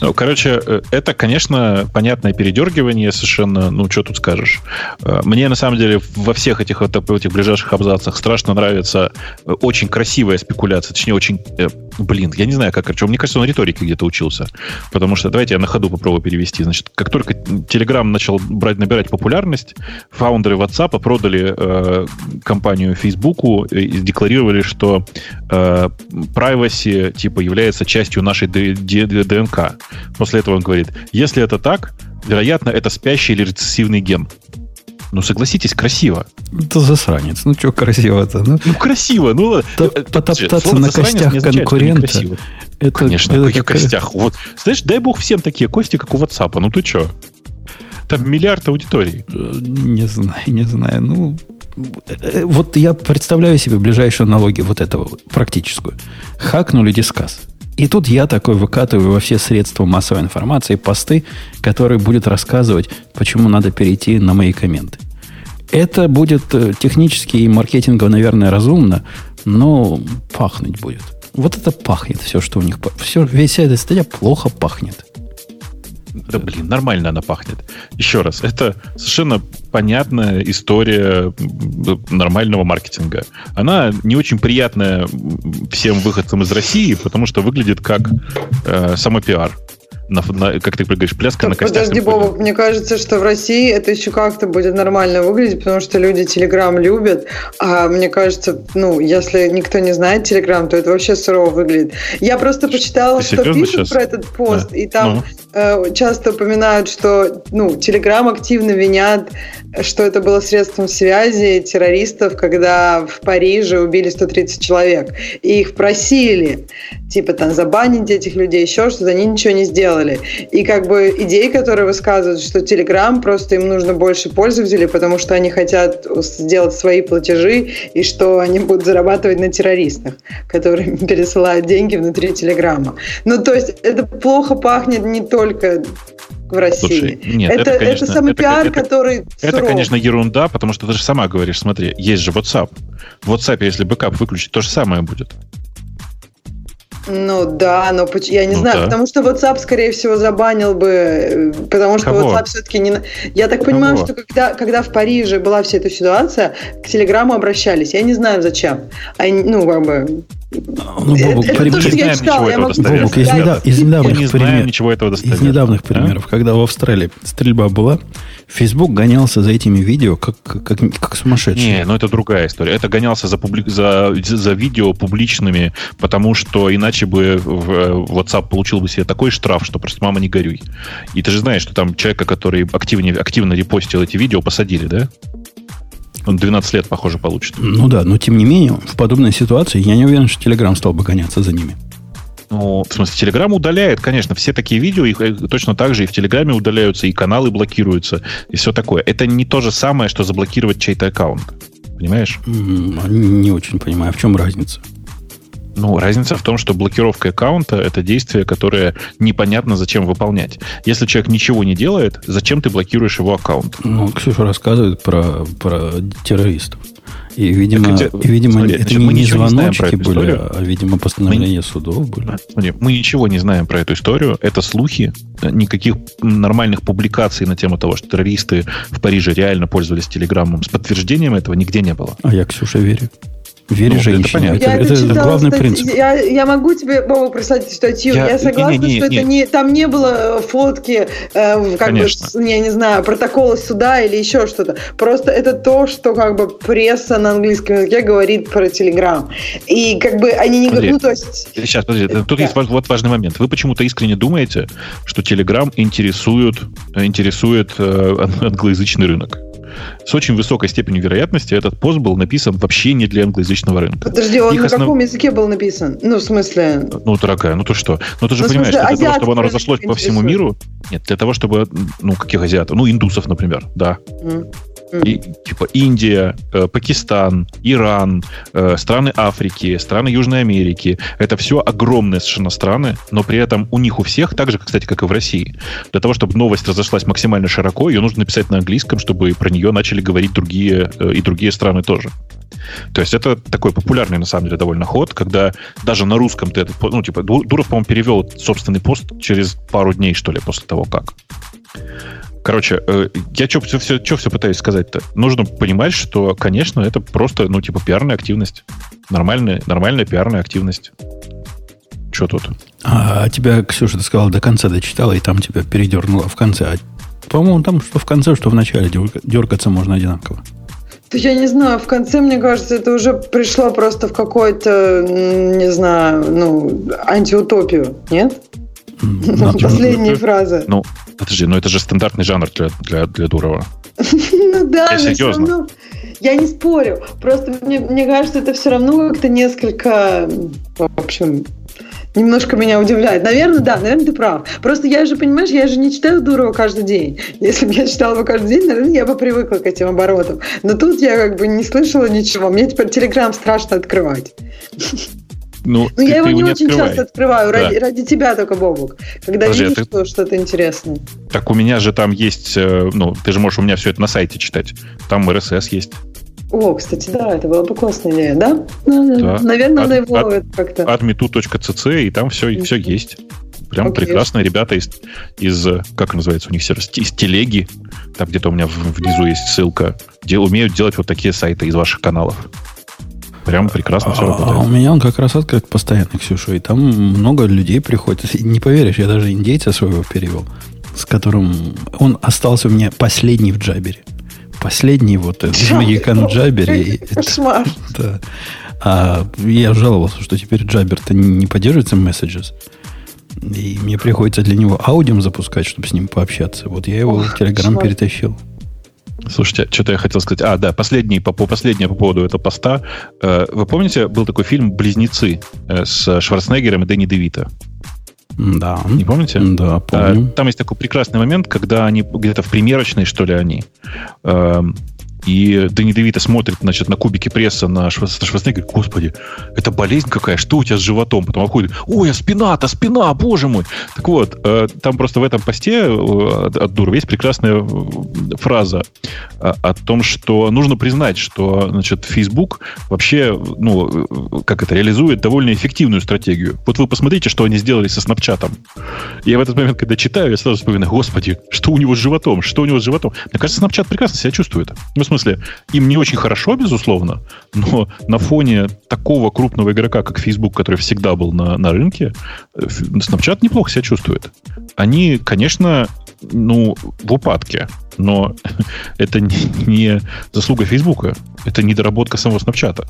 Ну, короче, э, это, конечно, понятное передергивание совершенно, ну, что тут скажешь. Э, мне, на самом деле, во всех этих, вот, этих ближайших абзацах страшно нравится э, очень красивая спекуляция, точнее, очень, блин, я не знаю, как, причем, мне кажется, он риторике где-то учился, потому что, давайте я на ходу попробую перевести. Значит, как только Telegram начал брать, набирать популярность, фаундеры WhatsApp продали э, компанию Facebook и декларировали, что э, privacy, типа, является частью нашей ДНК. После этого он говорит, если это так, вероятно, это спящий или рецессивный ген. Ну, согласитесь, красиво. Это засранец. Ну, что красиво-то? Ну, ну красиво. Ну, потоптаться на костях конкурента. Это, Конечно, это на каких такая... костях? Вот, знаешь, дай бог всем такие кости, как у WhatsApp. Ну, ты что? Там миллиард аудиторий. Не знаю, не знаю. Ну, э, вот я представляю себе ближайшую аналогию вот этого, практическую. Хакнули дискас. И тут я такой выкатываю во все средства массовой информации посты, которые будет рассказывать, почему надо перейти на мои комменты. Это будет э, технически и маркетингово, наверное, разумно, но пахнуть будет. Вот это пахнет все, что у них... Все, весь эта статья плохо пахнет. Да блин, нормально она пахнет. Еще раз, это совершенно понятная история нормального маркетинга. Она не очень приятная всем выходцам из России, потому что выглядит как э, самопиар на, на, как ты говоришь, пляска на костях. Подожди, Бобок, мне кажется, что в России это еще как-то будет нормально выглядеть, потому что люди Телеграм любят, а мне кажется, ну, если никто не знает Телеграм, то это вообще сурово выглядит. Я просто почитала, ты что пишут сейчас? про этот пост, да. и там ну. э, часто упоминают, что, ну, Телеграм активно винят, что это было средством связи террористов, когда в Париже убили 130 человек, и их просили, типа, там, забанить этих людей, еще что-то, они ничего не сделали. И как бы идеи, которые высказывают, что Telegram просто им нужно больше пользователей, потому что они хотят сделать свои платежи, и что они будут зарабатывать на террористах, которые [LAUGHS] пересылают деньги внутри Телеграма. Ну, то есть это плохо пахнет не только в России. Слушай, нет, это, это, конечно, это самый это, пиар, это, который Это, суров. конечно, ерунда, потому что ты же сама говоришь, смотри, есть же WhatsApp. В WhatsApp, если бэкап выключить, то же самое будет. Ну да, но я не ну, знаю, да. потому что WhatsApp, скорее всего, забанил бы, э, потому что Кого? WhatsApp все-таки не... Я так Кого? понимаю, что когда, когда в Париже была вся эта ситуация, к Телеграму обращались. Я не знаю, зачем. Они, ну, как бы... Ну, Бобук, Это я я могу из, недав- недавних не знаем примеров, ничего этого из недавних А? примеров, когда в Австралии стрельба была, Facebook гонялся за этими видео как, как, как сумасшедший. Не, ну это другая история. Это гонялся за, публи- за, за видео публичными, потому что иначе бы в- э, WhatsApp получил бы себе такой штраф, что просто мама не горюй. И ты же знаешь, что там человека, который активнее, активно репостил эти видео, посадили, да? Он 12 лет, похоже, получит. Ну да, но тем не менее, в подобной ситуации я не уверен, что Telegram стал бы гоняться за ними. Ну, в смысле, Телеграм удаляет, конечно, все такие видео, их э, точно так же и в Телеграме удаляются, и каналы блокируются, и все такое. Это не то же самое, что заблокировать чей-то аккаунт. Понимаешь? Не очень понимаю, в чем разница. Ну, разница в том, что блокировка аккаунта это действие, которое непонятно зачем выполнять. Если человек ничего не делает, зачем ты блокируешь его аккаунт? Ну, Ксюша рассказывает про, про террористов. И, видимо, Так и, видимо смотри, это значит, не, мы не не звоночки эту были, историю. а, видимо, постановления судов были. Смотри, Мы ничего не знаем про эту историю. Это слухи. Никаких нормальных публикаций на тему того, что террористы в Париже реально пользовались Телеграммом с подтверждением этого нигде не было. А я, Ксюша, верю. Верю Ну, это женщине. Это, Я это читала главный статью- принцип. Я, я могу тебе, Бобу, прислать статью. Я- Я, согласна, не-не-не, что не. это не, там не было э, фотки, э, как бы, Конечно. с- я не знаю, протокола суда или еще что-то. Просто это то, что как бы пресса на английском языке говорит про Телеграм. И как бы они не говорят, ну то есть... Сейчас, подожди, тут Да. есть вот важный момент. Вы почему-то искренне думаете, что Telegram интересует, э, интересует э, ан- англоязычный рынок. С очень высокой степенью вероятности этот пост был написан вообще не для англоязычного рынка. Подожди, он Их на основ- каком языке был написан? Ну, в смысле... Ну, дорогая, ну то что? Ну, ты же Ну, понимаешь, смысле, что для того, чтобы оно разошлось по всему миру, нет, для того, чтобы, ну, каких азиатов? Ну, индусов, например, да. м. И, типа Индия, э, Пакистан, Иран, э, страны Африки, страны Южной Америки. Это все огромные совершенно страны, но при этом у них у всех, так же, кстати, как и в России, для того, чтобы новость разошлась максимально широко, ее нужно написать на английском, чтобы про нее начали говорить другие э, и другие страны тоже. То есть это такой популярный, на самом деле, довольно ход, когда даже на русском ты этот, ну, типа, Ду- Дуров, по-моему, перевел собственный пост через пару дней, что ли, после того, как. Короче, э, я что все, все, все пытаюсь сказать-то? Нужно понимать, что, конечно, это просто, ну, типа, пиарная активность. Нормальная, нормальная пиарная активность. Что тут? А тебя, Ксюша, ты сказала, до конца дочитала, и там тебя передернуло в конце. А, по-моему, там что в конце, что в начале дерга- дергаться можно одинаково. То я не знаю, в конце, мне кажется, это уже пришло просто в какой-то, м, не знаю, ну, антиутопию, нет? [LAUGHS] М, надо- Последние фразы. Ну, подожди, ну это же стандартный жанр для, для, для Дурова. [LAUGHS] Ну да, Я но серьезно. равно. Я не спорю. Просто мне, мне кажется, это все равно как-то несколько, в общем, немножко меня удивляет. Наверное, да, наверное, ты прав. Просто я же, понимаешь, я же не читаю Дурова каждый день. [LAUGHS] Если бы я читала его каждый день, наверное, я бы привыкла к этим оборотам. Но тут я как бы не слышала ничего. Мне теперь Телеграм страшно открывать. Ну, Ну, ты- я его не, очень открывай. часто открываю, Да. ради, ради тебя только, Бобук. Когда Подожди, а видишь ты- что, что-то интересное. Так у меня же там есть, э, ну, ты же можешь у меня все это на сайте читать. Там RSS есть. О, кстати, да, это была бы классная идея, да? Да. Наверное, От- надо его от- как-то... admitu.cc, и там все, все есть. Прям Окей. прекрасные ребята из, из, э, как называется у них сервис, из телеги, там где-то у меня внизу есть ссылка, где умеют делать вот такие сайты из ваших каналов. Прям прекрасно все А, а у работает. меня он как раз открыт постоянно, Ксюша, и там много людей приходит. Не поверишь, я даже индейца своего перевел, с которым он остался у меня последний в Джабере. Последний вот этот Магикан в Джабере. Кошмар. [LAUGHS] да. А я жаловался, что теперь Джабер-то не, поддерживается Messages. И мне приходится для него аудиум запускать, чтобы с ним пообщаться. Вот я его в Телеграм перетащил. Слушайте, что-то я хотел сказать. А, да, последний по, по, последнее по поводу этого поста. Э, Вы помните, был такой фильм «Близнецы» э, с Шварценеггером и Дэнни Девито? Да. Не помните? Да, помню. А, Там есть такой прекрасный момент, когда они где-то в примерочной, что ли, они. И Дэнни Девито смотрит, значит, на кубики пресса на Швар- Шварценеггера, говорит, господи, это болезнь какая, что у тебя с животом? Потом обходит, ой, а спина-то, спина, боже мой. Так вот, э, там просто в этом посте э, от от есть прекрасная э, фраза о том, что нужно признать, что, значит, Facebook вообще, ну, как это, реализует довольно эффективную стратегию. Вот вы посмотрите, что они сделали со Снапчатом. Я в этот момент, когда читаю, я сразу вспоминаю, господи, что у него с животом, что у него с животом. Мне кажется, Snapchat прекрасно себя чувствует. Ну, В смысле, им не очень хорошо, безусловно, но на фоне такого крупного игрока, как Facebook, который всегда был на, на рынке, э, Snapchat неплохо себя чувствует. Они, конечно, ну, в упадке, но [LAUGHS] это не заслуга Фейсбука, это недоработка самого Snapchat.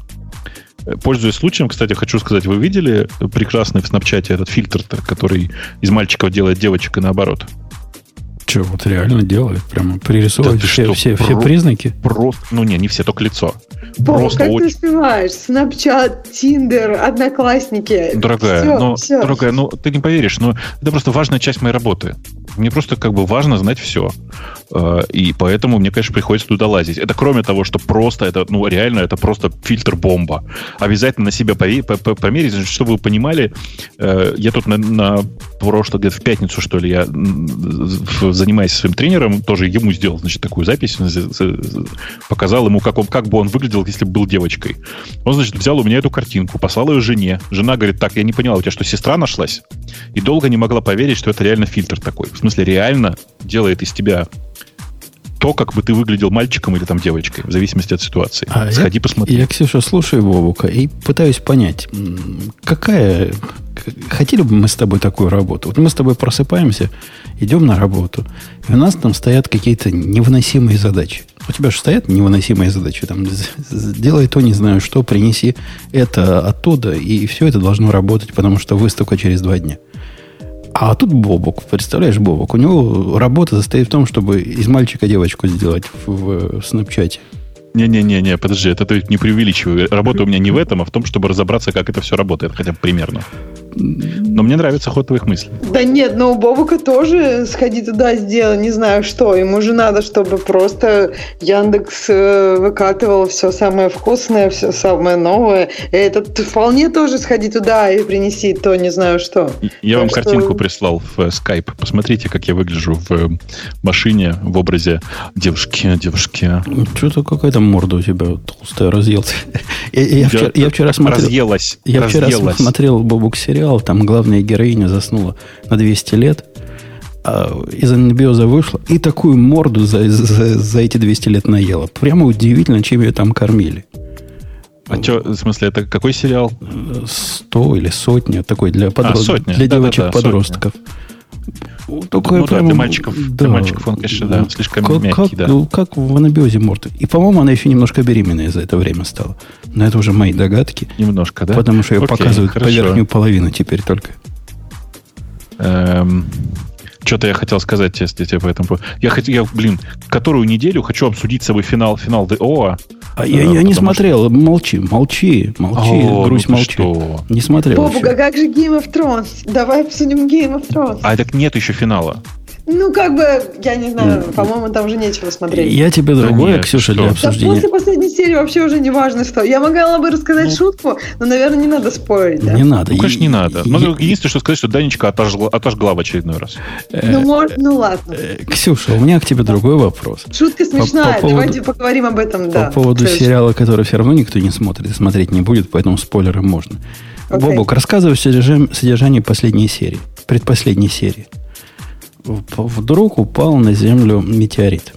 Пользуясь случаем, кстати, хочу сказать, вы видели прекрасный в Снапчате этот фильтр, который из мальчиков делает девочек и наоборот? Что, вот реально делает? Прямо пририсовывает да все, что, все, про, все признаки? Просто, ну не, не все, только лицо. Бог, просто как очень... ты успеваешь? Снапчат, Тиндер, Одноклассники. Дорогая, все, ну, все. дорогая, ну ты не поверишь, но это просто важная часть моей работы. Мне просто как бы важно знать все. Э, и поэтому мне, конечно, приходится туда лазить. Это кроме того, что просто это, ну, реально, это просто фильтр-бомба. Обязательно на себя померить, чтобы вы понимали, э, я тут на, на прошлое, где-то в пятницу, что ли, я занимаясь своим тренером, тоже ему сделал, значит, такую запись, показал ему, как, он, как бы он выглядел, если бы был девочкой. Он, значит, взял у меня эту картинку, послал ее жене. Жена говорит, так, я не поняла, у тебя что, сестра нашлась? И долго не могла поверить, что это реально фильтр такой. В смысле, реально делает из тебя то, как бы ты выглядел мальчиком или там девочкой, в зависимости от ситуации. А Сходи, я, посмотри. Я, Ксюша, слушаю Вовука и пытаюсь понять, какая... Хотели бы мы с тобой такую работу? Вот мы с тобой просыпаемся, идем на работу, и у нас там стоят какие-то невыносимые задачи. У тебя же стоят невыносимые задачи. Там, сделай то, не знаю что, принеси это оттуда, и все это должно работать, потому что выставка через два дня. А тут Бобок, представляешь, Бобок, у него работа состоит в том, чтобы из мальчика девочку сделать в, в снапчате. Не-не-не, подожди, это ты не преувеличивай. Работа у меня не в этом, а в том, чтобы разобраться, как это все работает, хотя бы примерно. Но мне нравится ход твоих мыслей. Да нет, но у Бобука тоже сходи туда, сделай, не знаю что. Ему же надо, чтобы просто Яндекс э, выкатывал все самое вкусное, все самое новое. И этот вполне тоже сходи туда и принеси то, не знаю что. Я так вам что... картинку прислал в э, Skype. Посмотрите, как я выгляжу в э, машине в образе девушки, девушки. Что-то какая-то морда у тебя толстая разъелась. [LAUGHS] Я, я, вчера, я вчера смотрел... Разъелась. Я вчера смотрел Бобук сериал сериал, там главная героиня заснула на 200 лет, а из анабиоза вышла и такую морду за, за, за эти 200 лет наела. Прямо удивительно, чем ее там кормили. А что, в смысле, это какой сериал? Сто или сотня, такой для, подрост... а, сотня. для девочек-подростков. Такое ну прямо, да, для мальчиков, да, для мальчиков он, конечно, да, слишком как, мягкий, как, да. Ну, как в анабиозе морды. И, по-моему, она еще немножко беременная за это время стала. Но это уже мои догадки. Немножко, да? Потому что ее Окей, показывают хорошо. по верхнюю половину теперь только. Эм, что-то я хотел сказать если тебе по этому. Я хотел, я, блин, которую неделю хочу обсудить с собой финал, финал ДО. А я, я не смотрел. Что... Молчи, молчи, молчи, О, грусть, ну молчи. Что? Не смотрел. Бобуга, как же Game of Thrones? Давай обсудим Game of Thrones. А так нет еще финала. Ну, как бы, я не знаю, mm. по-моему, там уже нечего смотреть. Я тебе другое, да нет, Ксюша, что? для обсуждения. Да после последней серии вообще уже не важно что. Я могла бы рассказать ну, шутку, но, наверное, не надо спорить. Да? Не надо. Ну, конечно, не надо. Но ну, единственное, что сказать, что Данечка отожгла, отожгла в очередной раз. Э, ну, может, ну ладно. Э, Ксюша, у меня к тебе другой вопрос. Шутка смешная, давайте поговорим об этом, да. По поводу сериала, который все равно никто не смотрит и смотреть не будет, поэтому спойлеры можно. Бобок, рассказывай содержание последней серии, предпоследней серии вдруг упал на Землю метеорит.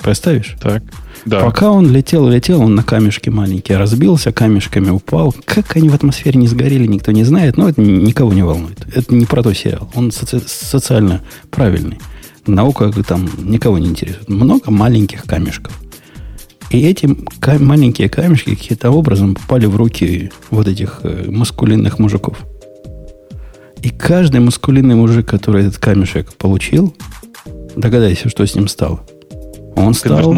Представишь? Так. Да. Пока он летел, летел, он на камешке маленькие разбился, камешками упал. Как они в атмосфере не сгорели, никто не знает, но это никого не волнует. Это не про то сериал. Он соци- социально правильный. Наука там никого не интересует. Много маленьких камешков. И эти маленькие камешки каким-то образом попали в руки вот этих э, маскулинных мужиков. И каждый маскулинный мужик, который этот камешек получил, догадайся, что с ним стало. Он стал...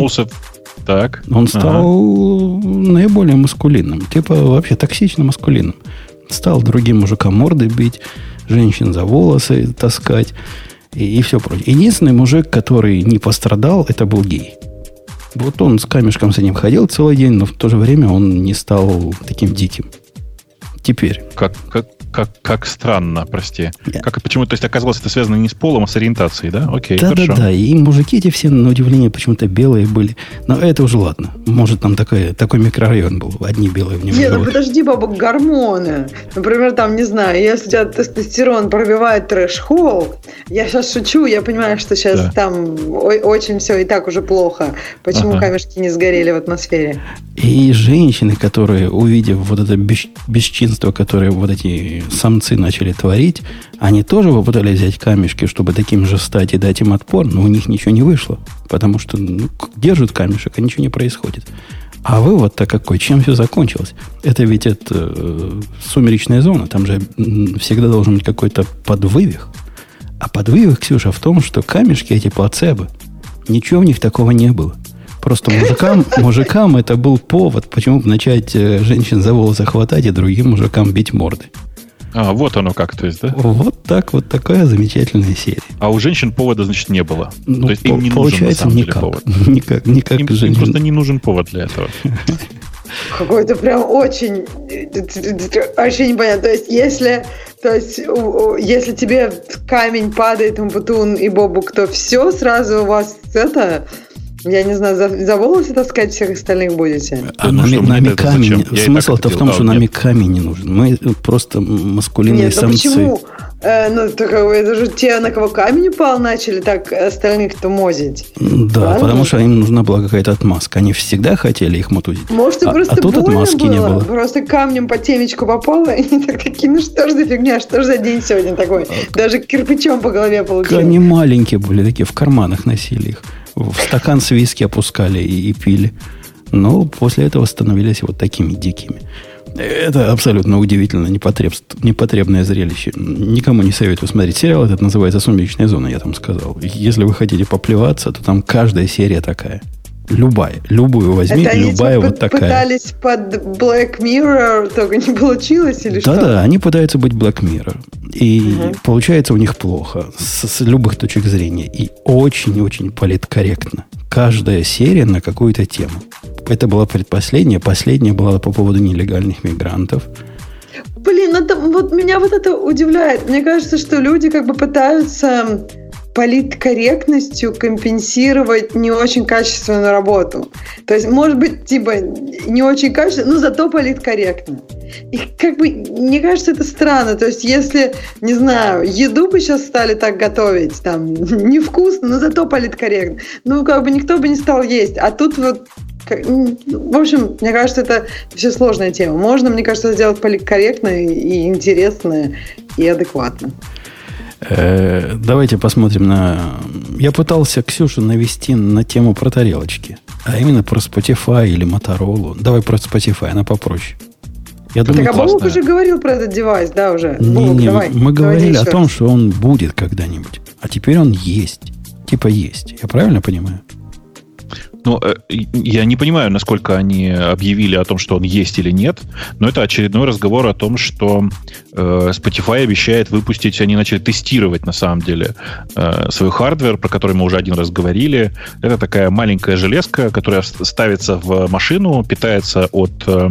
Так. Он стал ага. наиболее маскулинным. Типа вообще токсично маскулинным. Стал другим мужикам морды бить, женщин за волосы таскать и, и все прочее. Единственный мужик, который не пострадал, это был гей. Вот он с камешком за ним ходил целый день, но в то же время он не стал таким диким. Теперь. Как, как, как, как странно, прости. Я- Как и почему? То есть оказалось, это связано не с полом, а с ориентацией, да? Окей, Да, хорошо. да, да. И мужики эти все, на удивление, почему-то белые были. Но это уже ладно. Может, там такой, такой микрорайон был. Одни белые в нем Не, ну подожди, баба, гормоны. Например, там, не знаю, если у тебя тестостерон пробивает трэш-холл, я сейчас шучу, я понимаю, что сейчас Да. там о- очень все и так уже плохо. Почему Ага. камешки не сгорели в атмосфере? И женщины, которые, увидев вот это бес- бесчинство, которое вот эти самцы начали творить, они тоже попытались взять камешки, чтобы таким же стать и дать им отпор, но у них ничего не вышло. Потому что ну, держат камешек, а ничего не происходит. А вывод-то какой? Чем все закончилось? Это ведь это э, сумеречная зона. Там же всегда должен быть какой-то подвывих. А подвывих, Ксюша, в том, что камешки эти плацебо. Ничего в них такого не было. Просто мужикам, [LAUGHS] мужикам это был повод, почему бы начать э, женщин за волосы хватать и другим мужикам бить морды. А, вот оно как, то есть, да? Вот так, вот такая замечательная серия. А у женщин повода, значит, не было. Ну, то есть им не нужен, на получается, самом деле, никак. повод. [LAUGHS] Никак, никак Им, им просто не нужен повод для этого. [LAUGHS] Какой-то прям очень... Вообще непонятно. То есть, если... То есть, если тебе камень падает, Умпутун и Бобук, то все сразу у вас это... Я не знаю, за, за волосы таскать всех остальных будете? А Ну, нами, нами это камень. и Смысл-то в том, делал. что А, нами нет. камень не нужен. Мы просто маскулинные Нет, ну самцы. почему? Э, ну, так, э, это же те, на кого камень упал, начали так остальных-то мозить. Да, Правильно? потому что им нужна была какая-то отмазка. Они всегда хотели их мутузить. Может, и А- просто а тут отмазки было, не было. Просто камнем по темечку попало, [LAUGHS] и они так такие, ну что ж за фигня, что ж за день сегодня такой? Даже кирпичом по голове получил. Они маленькие были, такие в карманах носили их. В стакан с виски опускали и, и пили. Но после этого становились вот такими дикими. Это абсолютно удивительно непотребст- непотребное зрелище. Никому не советую смотреть сериал. Этот называется «Сумеречная зона», я там сказал. Если вы хотите поплеваться, то там каждая серия такая. Любая. Любую возьми, Это они любая типа, вот такая. пытались под Black Mirror, только не получилось или что? Да-да, они пытаются быть Black Mirror. И Мгм. получается у них плохо с, с любых точек зрения. И очень-очень политкорректно. Каждая серия на какую-то тему. Это была предпоследняя. Последняя была по поводу нелегальных мигрантов. Блин, это, вот меня вот это удивляет. Мне кажется, что люди как бы пытаются политкорректностью компенсировать не очень качественную работу. То есть, может быть, типа, не очень качественно, но зато политкорректно. И как бы, мне кажется, это странно. То есть, если, не знаю, еду бы сейчас стали так готовить, там, [LAUGHS] невкусно, но зато политкорректно. Ну, как бы никто бы не стал есть. А тут вот м, В общем, мне кажется, это все сложная тема. Можно, мне кажется, сделать политкорректно и интересно, и адекватно. Э, давайте посмотрим на... Я пытался Ксюшу навести на тему про тарелочки. А именно про Spotify или Motorola. Давай про Spotify, она попроще. Я думаю, так, а классно. уже говорил про этот девайс, да, уже? Не, Бобук, не, давай. мы говорили о том, раз. что он будет когда-нибудь. А теперь он есть. Типа есть. Я правильно понимаю? Ну, э, я не понимаю, насколько они объявили о том, что он есть или нет, но это очередной разговор о том, что э, Spotify обещает выпустить, они начали тестировать на самом деле э, свой hardware, про который мы уже один раз говорили. Это такая маленькая железка, которая ставится в машину, питается от э,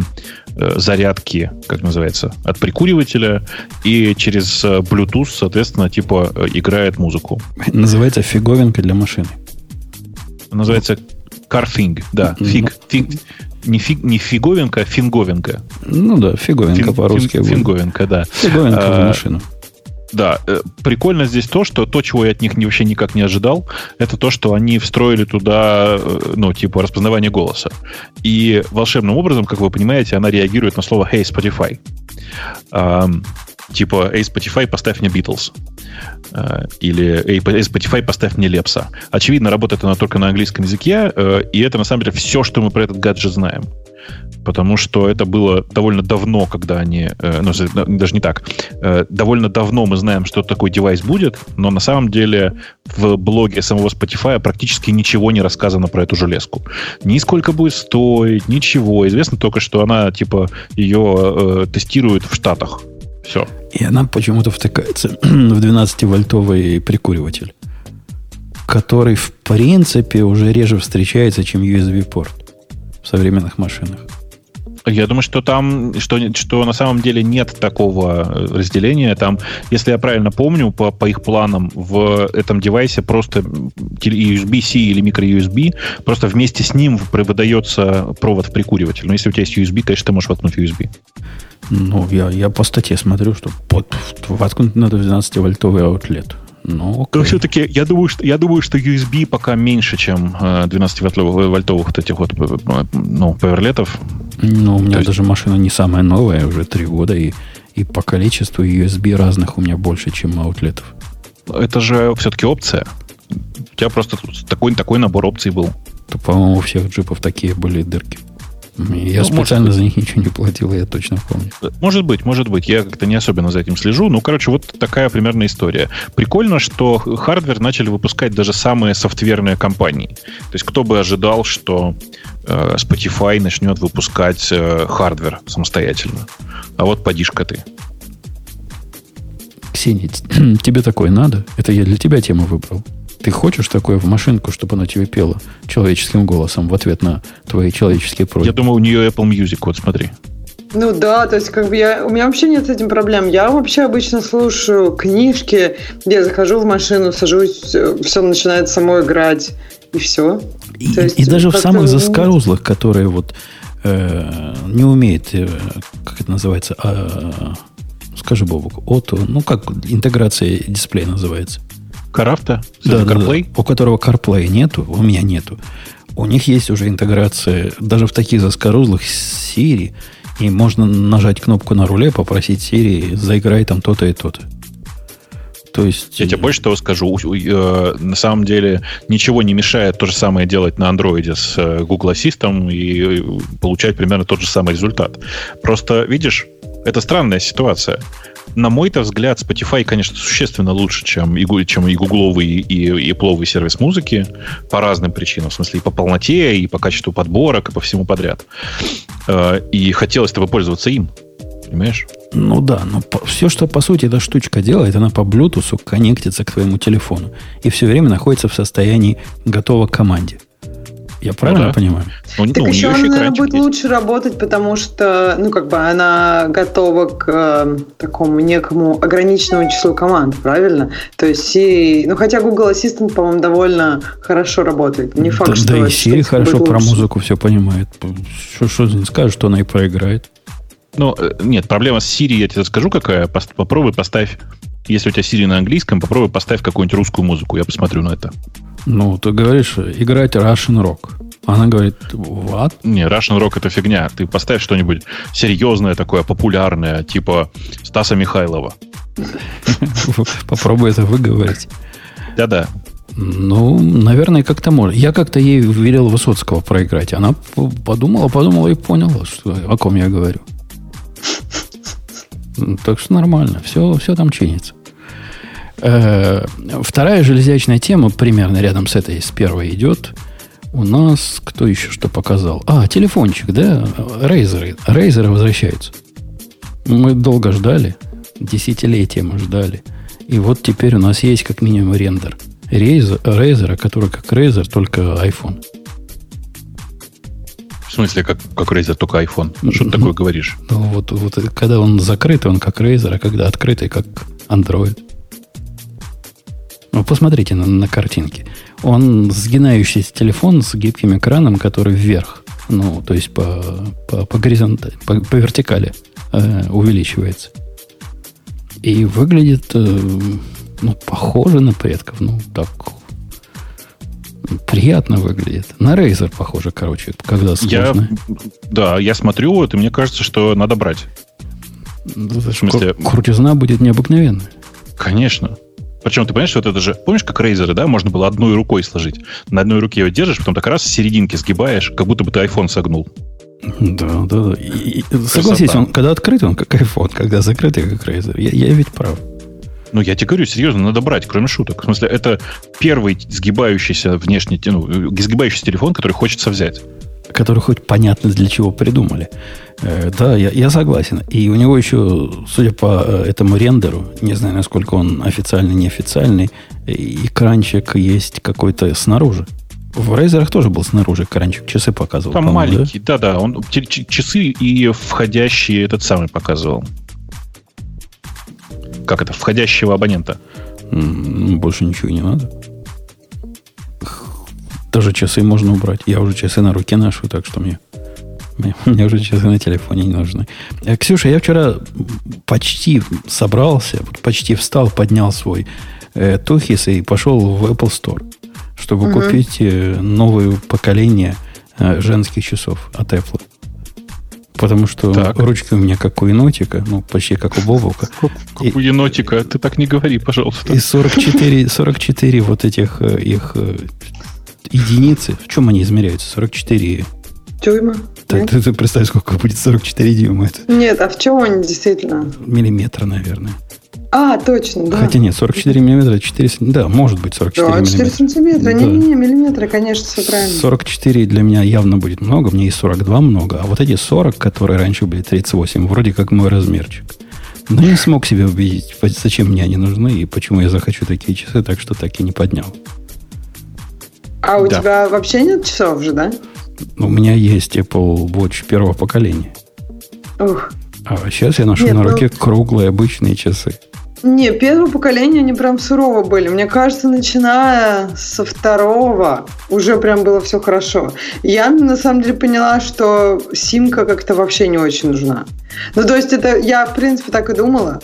э, зарядки, как называется, от прикуривателя, и через э, Bluetooth, соответственно, типа играет музыку. Называется фиговинка для машины. Называется Carthing, да. Ну. Фиг, фиг, не, фиг, не фиговинка, а финговинка. Ну да, фиговинка Фин- по-русски. фин- финговинка, да. Фиговинка в А, машину. Да, э, прикольно здесь то, что то, чего я от них вообще никак не ожидал, это то, что они встроили туда, э, ну, типа, распознавание голоса. И волшебным образом, как вы понимаете, она реагирует на слово «Hey, Spotify». Типа «Hey, Spotify, поставь мне Beatles». Э, Или «Эй, эй, Spotify, поставь мне Лепса». Очевидно, работает она только на английском языке, э, и это, на самом деле, все, что мы про этот гаджет знаем. Потому что это было довольно давно, когда они... э, Ну, даже не так. Довольно давно мы знаем, что такой девайс будет, но на самом деле в блоге самого Spotify практически ничего не рассказано про эту железку. Ни сколько будет стоить, ничего. Известно только, что она, типа, ее э, тестируют в Штатах. Все. И она почему-то втыкается [CLEARS THROAT] в 12-вольтовый прикуриватель, который, в принципе, уже реже встречается, чем USB-порт в современных машинах. Я думаю, что там, что, что на самом деле нет такого э, разделения. Там, если я правильно помню, по, по их планам, в этом девайсе просто USB-C или micro-USB, просто вместе с ним выдается провод в прикуриватель. Но если у тебя есть USB, конечно, ты можешь воткнуть USB. Ну, я, я по статье смотрю, что под, воткнуть надо 12-вольтовый аутлет. Ну, Но все-таки я думаю, что, я думаю, что USB пока меньше, чем 12-вольтовых вот этих вот э, ну, поверлетов. Ну, у меня есть... даже машина не самая новая, уже три года, и, и по количеству USB разных у меня больше, чем аутлетов. Это же все-таки опция. У тебя просто такой, такой набор опций был. То, по-моему, у всех джипов такие были дырки. Я ну, специально за них ничего не платил, я точно помню. Может быть, может быть. Я как-то не особенно за этим слежу. Ну, короче, вот такая примерно история. Прикольно, что hardware начали выпускать даже самые софтверные компании. То есть кто бы ожидал, что э, Spotify начнет выпускать э, hardware самостоятельно. А вот подишка ты. Ксения, [CLEARS THROAT] тебе такое надо? Это я для тебя тему выбрал. Ты хочешь такое в машинку, чтобы она тебе пела человеческим голосом в ответ на твои человеческие просьбы? Я думаю, у нее Apple Music, вот смотри. Ну да, то есть как бы я, у меня вообще нет с этим проблем. Я вообще обычно слушаю книжки, я захожу в машину, сажусь, все начинает само играть, и все. И, есть, и даже в самых заскорузлых, которые вот э, не умеют, э, как это называется, э, скажи, Бобок, ото, ну как интеграция дисплея называется? Карафта? Да, да, CarPlay? Да, у которого CarPlay нету, у меня нету. У них есть уже интеграция даже в таких заскорузлых Siri, и можно нажать кнопку на руле, попросить Siri, заиграй там то-то и то-то. То есть... Я тебе больше того скажу. Э, на самом деле ничего не мешает то же самое делать на андроиде с э, Google Assistant и получать примерно тот же самый результат. Просто, видишь, это странная ситуация на мой-то взгляд, Spotify, конечно, существенно лучше, чем и, чем и гугловый, и, и пловый сервис музыки по разным причинам. В смысле, и по полноте, и по качеству подборок, и по всему подряд. Э, и хотелось-то бы пользоваться им. Понимаешь? Ну да, но по, все, что по сути эта штучка делает, она по Bluetooth коннектится к твоему телефону. И все время находится в состоянии готова к команде. Я правильно ну, да. понимаю? Ну, так ну, еще она, наверное, будет есть. лучше работать, потому что, ну, как бы она готова к э, такому некому ограниченному числу команд, правильно? То есть Siri, ну, хотя Google Assistant, по-моему, довольно хорошо работает. Не факт, да, что... Да и Siri хорошо про лучше. музыку все понимает. Что, что не скажешь, что она и проиграет. Ну, э, нет, проблема с Siri, я тебе скажу, какая. Попробуй поставь, если у тебя Siri на английском, попробуй поставь какую-нибудь русскую музыку, я посмотрю на это. Ну, ты говоришь, играть Russian Rock. Она говорит, what? Не, Russian Rock это фигня. Ты поставь что-нибудь серьезное такое, популярное, типа Стаса Михайлова. [LAUGHS] Попробуй это выговорить. Да-да. Ну, наверное, как-то можно. Я как-то ей велел Высоцкого проиграть. Она подумала, подумала и поняла, что, о ком я говорю. Так что нормально. Все, все там чинится. Э, вторая железячная тема примерно рядом с этой, с первой идет. У нас кто еще что показал? А, телефончик, да? Рейзеры. Рейзеры возвращаются. Мы долго ждали. Десятилетия мы ждали. И вот теперь у нас есть как минимум рендер. Рейзера, который как Razer, только iPhone. В смысле, как, как Razer, только iPhone? Что ты такое говоришь? Ну, вот, вот когда он закрытый, он как Razer, а когда открытый, как Android. Ну, посмотрите на, на картинке. Он сгинающийся телефон с гибким экраном, который вверх, ну, то есть по, по, по горизонтали, по, по вертикали э, увеличивается. И выглядит, э, ну, похоже на предков. Ну, так приятно выглядит. На Razer похоже, короче, когда сложно. Я, да, я смотрю вот, и мне кажется, что надо брать. В смысле... Крутизна будет необыкновенная. Конечно. Причем ты понимаешь, что вот это же, помнишь, как рейзеры, да, можно было одной рукой сложить. На одной руке его держишь, потом так раз с серединки сгибаешь, как будто бы ты iPhone согнул. Да, да, да. И, и, согласись, он, когда открыт, он как iPhone, когда закрытый, как рейзер. Я, я ведь прав. Ну, я тебе говорю, серьезно, надо брать, кроме шуток. В смысле, это первый сгибающийся внешний, ну, сгибающийся телефон, который хочется взять который хоть понятно для чего придумали. Э, да, я, я согласен. И у него еще, судя по э, этому рендеру, не знаю, насколько он официальный, неофициальный, экранчик есть какой-то снаружи. В Razer тоже был снаружи экранчик, часы показывал. Там маленький, да-да, он часы и входящий этот самый показывал. Как это? Входящего абонента. Больше ничего не надо. Даже часы можно убрать. Я уже часы на руке ношу, так что мне, мне, [LAUGHS] мне уже часы на телефоне не нужны. А, Ксюша, я вчера почти собрался, почти встал, поднял свой э, Тухис и пошел в Apple Store, чтобы угу. купить э, новое поколение э, женских часов от Apple. Потому что так. ручки у меня как у енотика, ну, почти как у Бобука. Как, как у енотика. Ты так не говори, пожалуйста. И 44, 44 вот этих э, их э, единицы. В чем они измеряются? 44 Дюйма? Ты, ты, ты представь, сколько будет 44 дюйма. Это. Нет, а в чем они действительно? Миллиметра, наверное. А, точно, да. Хотя нет, 44 миллиметра, 4 Да, может быть 44 да, 4 миллиметра. сантиметра. Не-не-не, миллиметры, конечно, все правильно. 44 для меня явно будет много, мне и 42 много. А вот эти 40, которые раньше были 38, вроде как мой размерчик. Но я не смог себя убедить, зачем мне они нужны и почему я захочу такие часы, так что так и не поднял. А у да. тебя вообще нет часов же, да? У меня есть Apple Watch первого поколения. Ух. А сейчас я ношу Нет, на руке ну... круглые обычные часы. Не, первого поколения они прям сурово были. Мне кажется, начиная со второго уже прям было все хорошо. Я на самом деле поняла, что симка как-то вообще не очень нужна. Ну, то есть это я, в принципе, так и думала.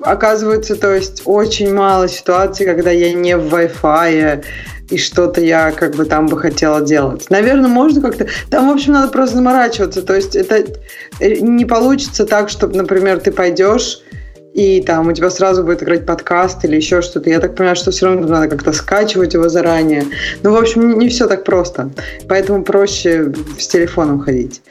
Оказывается, то есть очень мало ситуаций, когда я не в Wi-Fi, и что-то я как бы там бы хотела делать. Наверное, можно как-то... Там, в общем, надо просто заморачиваться. То есть это э, не получится так, чтобы, например, ты пойдешь и там у тебя сразу будет играть подкаст или еще что-то. Я так понимаю, что все равно надо как-то скачивать его заранее. Ну, в общем, не, не все так просто. Поэтому проще с телефоном ходить.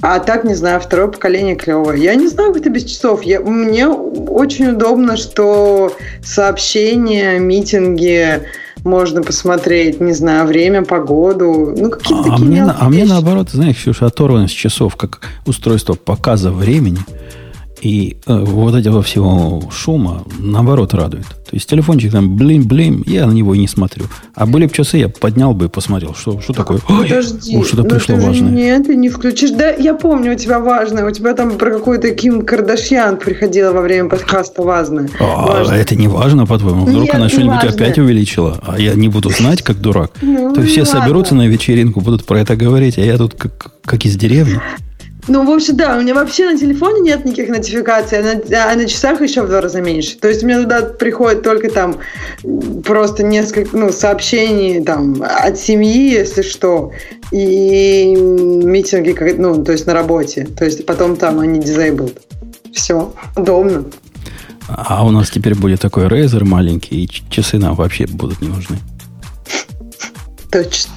А так, не знаю, второе поколение клевое. Я не знаю, как это без часов. Я, мне очень удобно, что сообщения, митинги, можно посмотреть, не знаю, время, погоду, ну какие-то а, такие мне, А мне наоборот, знаешь, Ксюша, оторванность часов, как устройство показа времени – и э, вот этого всего шума, наоборот, радует. То есть телефончик там блин-блин, я на него и не смотрю. А были бы часы, я поднял бы и посмотрел, что, что такое. Подожди, Ой, что-то ну пришло важное. Нет, ты не включишь. Да, я помню, у тебя важное. У тебя там про какой-то Ким Кардашьян приходила во время подкаста важное. А, важное. это не важно, по-твоему? Вдруг нет, она что-нибудь опять увеличила, а я не буду знать, как дурак. Ну, То есть все соберутся на вечеринку, будут про это говорить, а я тут как, как из деревни. Ну, в общем, да, у меня вообще на телефоне нет никаких нотификаций, а на, а на часах еще в два раза меньше. То есть мне туда приходит только там просто несколько ну, сообщений там, от семьи, если что, и митинги, ну, то есть на работе. То есть потом там они disabled. Все, удобно. А у нас теперь будет такой Razer маленький, и часы нам вообще будут не нужны. Точно.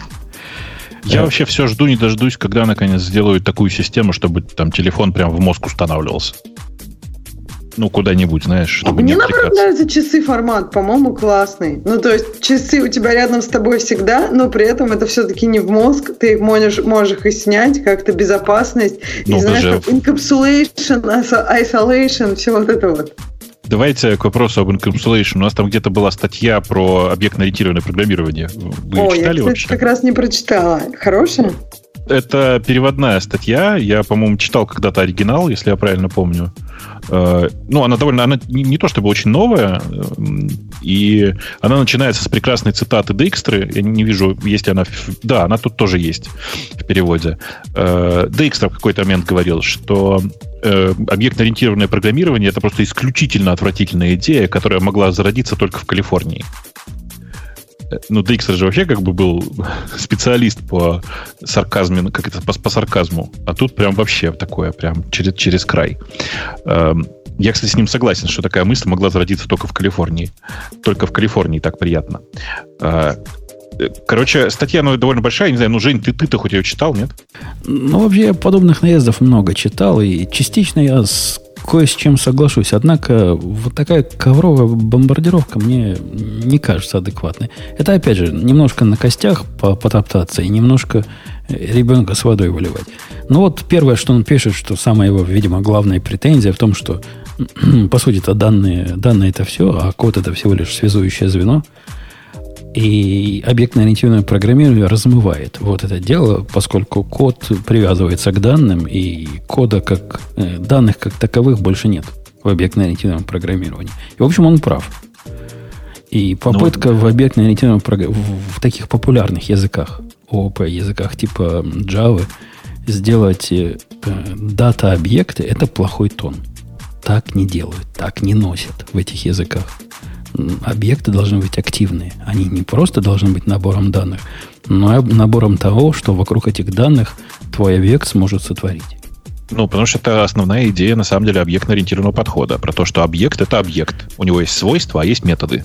Я вообще все жду, не дождусь, когда наконец сделают такую систему, чтобы там телефон прям в мозг устанавливался. Ну, куда-нибудь, знаешь, чтобы Мне, не наоборот, нравятся часы формат, по-моему, классный. Ну, то есть, часы у тебя рядом с тобой всегда, но при этом это все-таки не в мозг, ты их можешь, можешь их снять, как-то безопасность, ну, и, знаешь, даже... как encapsulation, isolation, все вот это вот. Давайте к вопросу об encapsulation. У нас там где-то была статья про объектно-ориентированное программирование. Вы О, читали я, вообще? как раз не прочитала. Хорошая? Это переводная статья. Я, по-моему, читал когда-то оригинал, если я правильно помню. Э, ну, она довольно, она не то чтобы очень новая, и она начинается с прекрасной цитаты Дейкстры. Я не вижу, есть ли она... Да, она тут тоже есть в переводе. Э, Дейкстра в какой-то момент говорил, что э, объектно-ориентированное программирование это просто исключительно отвратительная идея, которая могла зародиться только в Калифорнии ну, Дейкстер же вообще как бы был [LAUGHS] специалист по сарказме, ну, как это, по, по сарказму. А тут прям вообще такое, прям через, через край. Эм, я, кстати, с ним согласен, что такая мысль могла зародиться только в Калифорнии. Только в Калифорнии так приятно. Э, короче, статья ну, довольно большая. Не знаю, ну, Жень, ты, ты-то хоть ее читал, нет? Ну, вообще, подобных наездов много читал. И частично я с кое с чем соглашусь. Однако вот такая ковровая бомбардировка мне не кажется адекватной. Это, опять же, немножко на костях потоптаться и немножко ребенка с водой выливать. Ну вот первое, что он пишет, что самая его, видимо, главная претензия в том, что, [CLEARS THROAT] по сути, это данные, данные это все, а код это всего лишь связующее звено. И объектно-ориентированное программирование размывает вот это дело, поскольку код привязывается к данным, и кода как э, данных как таковых больше нет в объектно-ориентированном программировании. И, в общем, он прав. И попытка ну, в объектно-ориентированном в, в таких популярных языках, ООП языках типа Java, сделать э, дата-объекты, это плохой тон. Так не делают, так не носят в этих языках объекты должны быть активные. Они не просто должны быть набором данных, но и набором того, что вокруг этих данных твой объект сможет сотворить. Ну, потому что это основная идея, на самом деле, объектно-ориентированного подхода. Про то, что объект — это объект. У него есть свойства, а есть методы.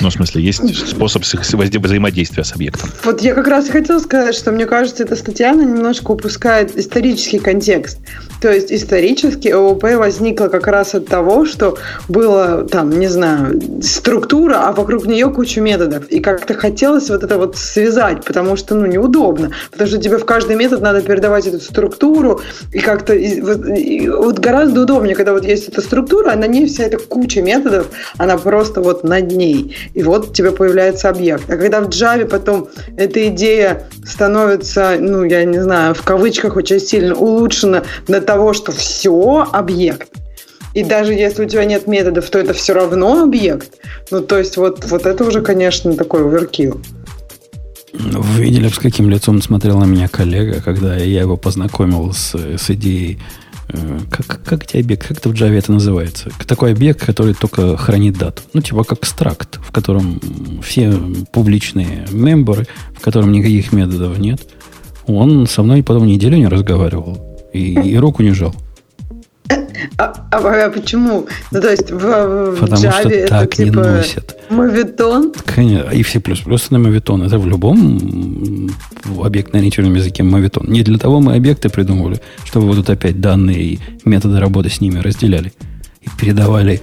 Ну, в смысле, есть способ взаимодействия с объектом. Вот я как раз и хотела сказать, что мне кажется, эта статья она немножко упускает исторический контекст. То есть исторически ООП возникла как раз от того, что было там, не знаю, структура, а вокруг нее куча методов. И как-то хотелось вот это вот связать, потому что, ну, неудобно. Потому что тебе в каждый метод надо передавать эту структуру, и как-то и, вот, и, вот гораздо удобнее, когда вот есть эта структура, а на ней вся эта куча методов, она просто вот над ней и вот у тебя появляется объект. А когда в Java потом эта идея становится, ну, я не знаю, в кавычках очень сильно улучшена до того, что все объект, и даже если у тебя нет методов, то это все равно объект. Ну, то есть вот, вот это уже, конечно, такой оверкил. Вы видели, с каким лицом смотрел на меня коллега, когда я его познакомил с, с идеей как, как эти объекты, как это в Java это называется? Такой объект, который только хранит дату. Ну, типа как стракт, в котором все публичные мемберы, в котором никаких методов нет. Он со мной потом неделю не разговаривал и, и руку не жал. А, а, а почему? Ну, то есть в, в Потому Java что это так типа не носят. Мовитон? Конечно, и все плюс плюс на мовитон. Это в любом объектно-ориентированном языке мовитон. Не для того мы объекты придумывали, чтобы вот тут опять данные и методы работы с ними разделяли. И передавали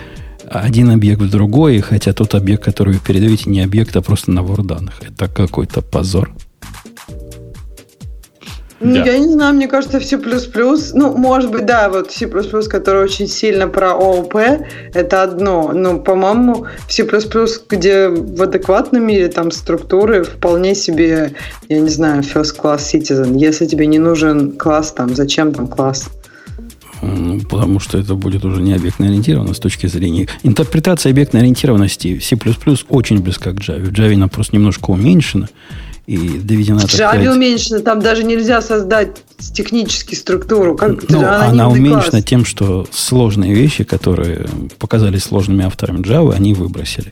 один объект в другой, хотя тот объект, который вы передаете, не объект, а просто набор данных. Это какой-то позор. Ну, я не знаю, мне кажется, в C++, ну, может быть, да, вот C++, который очень сильно про ООП, это одно. Но, по-моему, в C++, где в адекватном мире там структуры вполне себе, я не знаю, first class citizen. Если тебе не нужен класс, там, зачем там класс? Ну, потому что это будет уже не объектно ориентировано с точки зрения... Интерпретация объектной ориентированности в C++ очень близка к Java. В Java она просто немножко уменьшена и доведена... В Java уменьшена, там даже нельзя создать технически структуру. Как, ну, она, она уменьшена класс. тем, что сложные вещи, которые показались сложными авторами Java, они выбросили.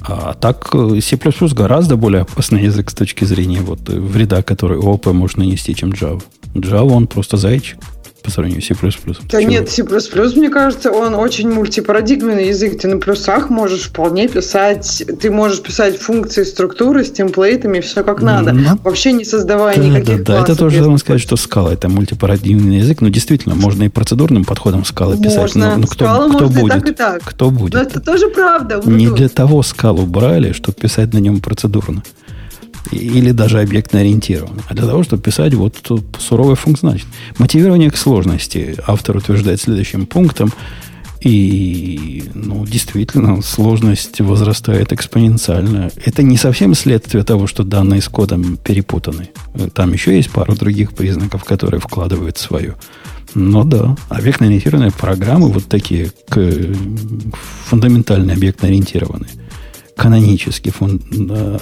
А так C++ гораздо более опасный язык с точки зрения вот вреда, который ООП может нанести, чем Java. Java, он просто зайчик по сравнению с C++. Да Чего? нет, C++, мне кажется, он очень мультипарадигменный язык. Ты на плюсах можешь вполне писать, ты можешь писать функции, структуры с темплейтами, все как надо. Но... Вообще не создавая да, никаких Да, да, это тоже можно сказать, что скала это мультипарадигменный язык. Но действительно, можно и процедурным подходом скалы писать. Можно. Но, но кто, Скала кто можно будет? и так, и так. Кто будет? Но это тоже правда. Не для того скалу брали, чтобы писать на нем процедурно или даже объектно ориентированы, а для того, чтобы писать вот суровый функциональность. Мотивирование к сложности автор утверждает следующим пунктом, и, ну, действительно, сложность возрастает экспоненциально. Это не совсем следствие того, что данные с кодом перепутаны. Там еще есть пару других признаков, которые вкладывают свою. Но да, объектно-ориентированные программы, вот такие фундаментально объектно-ориентированные, канонически фон,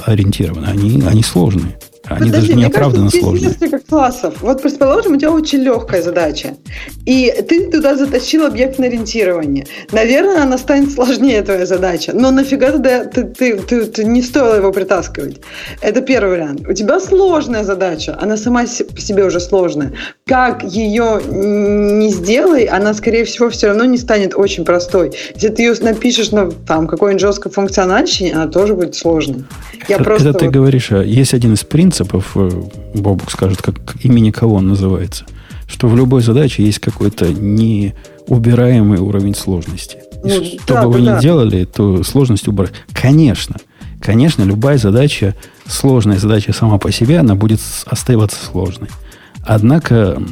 ориентированы, они, они сложные. Они Подожди, даже неоправданно мне кажется, сложные. Есть несколько классов. Вот, предположим, у тебя очень легкая задача, и ты туда затащил объектное ориентирование. Наверное, она станет сложнее, твоя задача. Но нафига тогда ты, ты, ты, ты не стоило его притаскивать? Это первый вариант. У тебя сложная задача, она сама по себе уже сложная. Как ее не сделай, она, скорее всего, все равно не станет очень простой. Если ты ее напишешь на там, какой-нибудь жесткой функциональщине, она тоже будет сложной. Я это, просто это ты вот... говоришь, а есть один из принципов, принципов, э, Бобук скажет, как имени кого он называется, что в любой задаче есть какой-то неубираемый уровень сложности. Ну, что да, бы вы да, ни делали, то сложность убрать. Конечно, конечно, любая задача, сложная задача сама по себе, она будет оставаться сложной. Однако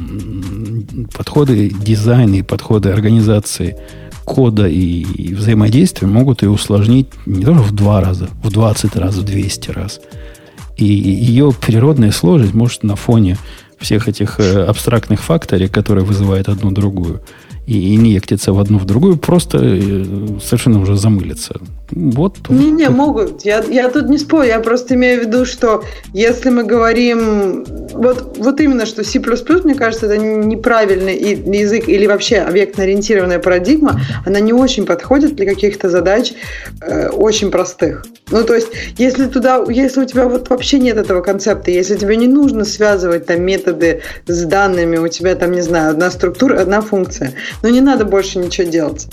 подходы дизайна и подходы организации кода и взаимодействия могут ее усложнить не только в два раза, в 20 раз, в 200 раз. И ее природная сложность может на фоне всех этих э, абстрактных факторов, которые вызывают одну другую, и инъектиться в одну в другую, просто э, совершенно уже замылиться. Вот. Не-не, могут. Я, я тут не спорю. Я просто имею в виду, что если мы говорим... Вот, вот именно, что C++, мне кажется, это неправильный язык или вообще объектно-ориентированная парадигма, она не очень подходит для каких-то задач э, очень простых. Ну, то есть, если туда, если у тебя вот вообще нет этого концепта, если тебе не нужно связывать там методы с данными, у тебя там, не знаю, одна структура, одна функция, но не надо больше ничего делать.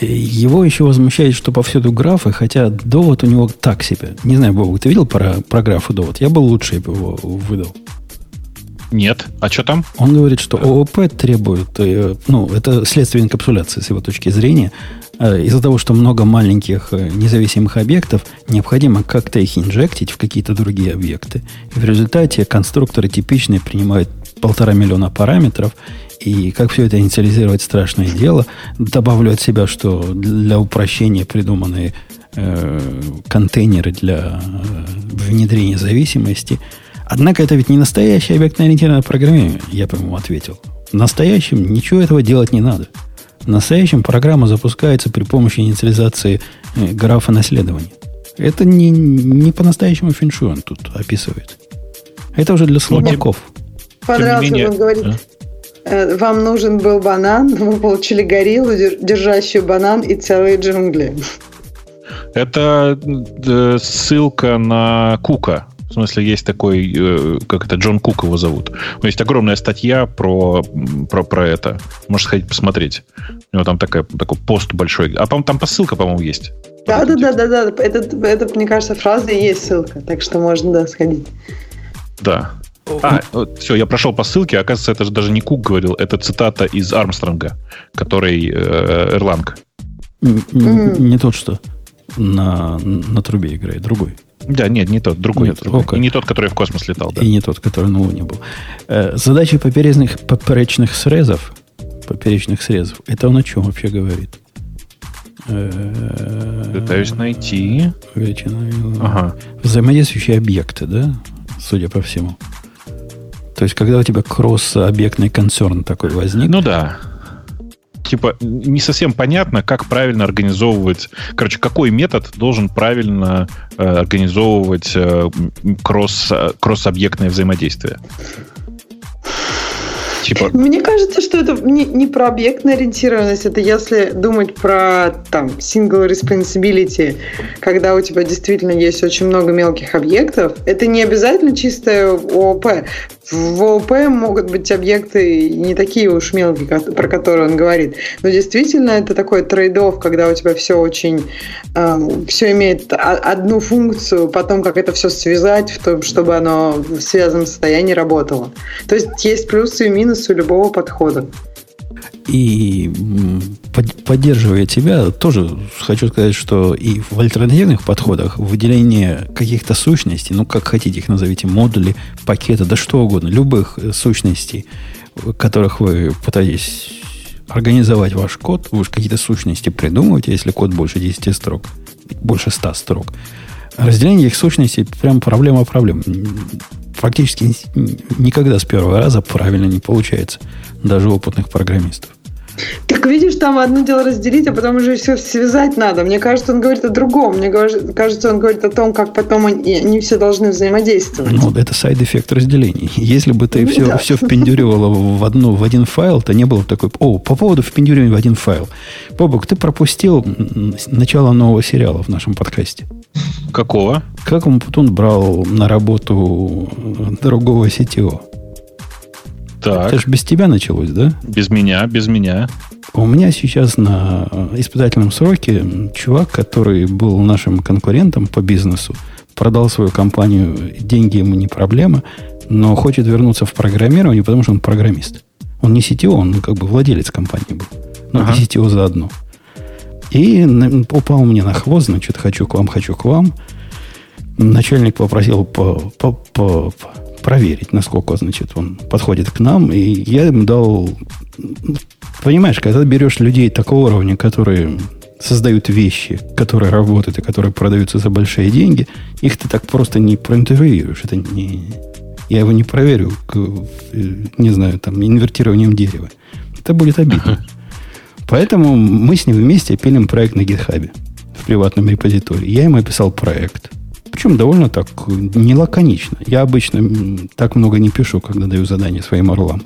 Его еще возмущает, что повсюду графы, хотя довод у него так себе. Не знаю, Бог, ты видел про, про графы довод? Я был лучше его выдал. Нет. А что там? Он говорит, что ООП требует, э, ну, это следствие инкапсуляции с его точки зрения. Э, из-за того, что много маленьких э, независимых объектов, необходимо как-то их инжектить в какие-то другие объекты. И в результате конструкторы типичные принимают полтора миллиона параметров и как все это инициализировать страшное дело. Добавлю от себя, что для упрощения придуманы э, контейнеры для э, внедрения зависимости. Однако это ведь не настоящее объектно-ориентированное программирование, я, по-моему, ответил. В настоящем ничего этого делать не надо. В настоящем программа запускается при помощи инициализации э, графа наследования. Это не, не по-настоящему феншуй он тут описывает. Это уже для слабаков. Понравился, он говорит, а? Э, вам нужен был банан, [LAUGHS] вы получили гориллу, держащую банан и целые джунгли. Это э, ссылка на Кука. В смысле, есть такой, э, как это, Джон Кук его зовут. Есть огромная статья про, про, про это. Можешь сходить посмотреть. У него там такая, такой пост большой. А там, там ссылка, по-моему, есть. Да, да, да, да, да. Это, это, мне кажется, фраза и есть ссылка. Так что можно, да, сходить. Да. А, все, я прошел по ссылке. Оказывается, это же даже не Кук говорил, это цитата из Армстронга, который э, Эрланг. Не, тот, что на, на трубе играет, другой. Да, нет, не тот, другой. Нет, другой. И не тот, который в космос летал. Да. И не тот, который на Луне был. Э, задача поперечных, поперечных срезов, поперечных срезов, это он о чем вообще говорит? Э, Пытаюсь найти. Величина, ага. Взаимодействующие объекты, да? Судя по всему. То есть, когда у тебя кросс-объектный концерн такой возник. Ну да. Типа, не совсем понятно, как правильно организовывать... Короче, какой метод должен правильно э, организовывать э, кросс, э, кросс-объектное взаимодействие. Типа... Мне кажется, что это не, не про объектную ориентированность, это если думать про там single responsibility, когда у тебя действительно есть очень много мелких объектов, это не обязательно чистое ООП. В ООП могут быть объекты не такие уж мелкие, про которые он говорит. Но действительно это такой трейдов, когда у тебя все очень... Э, все имеет одну функцию, потом как это все связать, в том, чтобы оно в связанном состоянии работало. То есть есть плюсы и минусы любого подхода. И поддерживая тебя, тоже хочу сказать, что и в альтернативных подходах выделение каких-то сущностей, ну, как хотите их назовите, модули, пакеты, да что угодно, любых сущностей, которых вы пытаетесь организовать ваш код, вы же какие-то сущности придумываете, если код больше 10 строк, больше 100 строк. Разделение их сущностей прям проблема проблем. Фактически никогда с первого раза правильно не получается, даже опытных программистов. Так видишь, там одно дело разделить, а потом уже все связать надо. Мне кажется, он говорит о другом. Мне кажется, он говорит о том, как потом они, они все должны взаимодействовать. Ну, это side effect разделения. Если бы ты все, да. все впендюривала в, одну, в один файл, то не было бы такой... О, по поводу впендюривания в один файл. Бобок, ты пропустил начало нового сериала в нашем подкасте. Какого? Как он потом брал на работу другого сетевого? Так. Это же без тебя началось, да? Без меня, без меня. У меня сейчас на испытательном сроке чувак, который был нашим конкурентом по бизнесу, продал свою компанию, деньги ему не проблема, но хочет вернуться в программирование, потому что он программист. Он не CTO, он как бы владелец компании был. Но ага. CTO заодно. И упал мне на хвост, значит, хочу к вам, хочу к вам. Начальник попросил по, по, по, проверить, насколько, значит, он подходит к нам. И я им дал Понимаешь, когда берешь людей такого уровня, которые создают вещи, которые работают и которые продаются за большие деньги, их ты так просто не проинтервьюируешь. Это не... Я его не проверю, к, не знаю, там, инвертированием дерева. Это будет обидно. Поэтому мы с ним вместе пилим проект на гитхабе в приватном репозитории. Я ему описал проект. Причем довольно так не лаконично. Я обычно так много не пишу, когда даю задание своим орлам.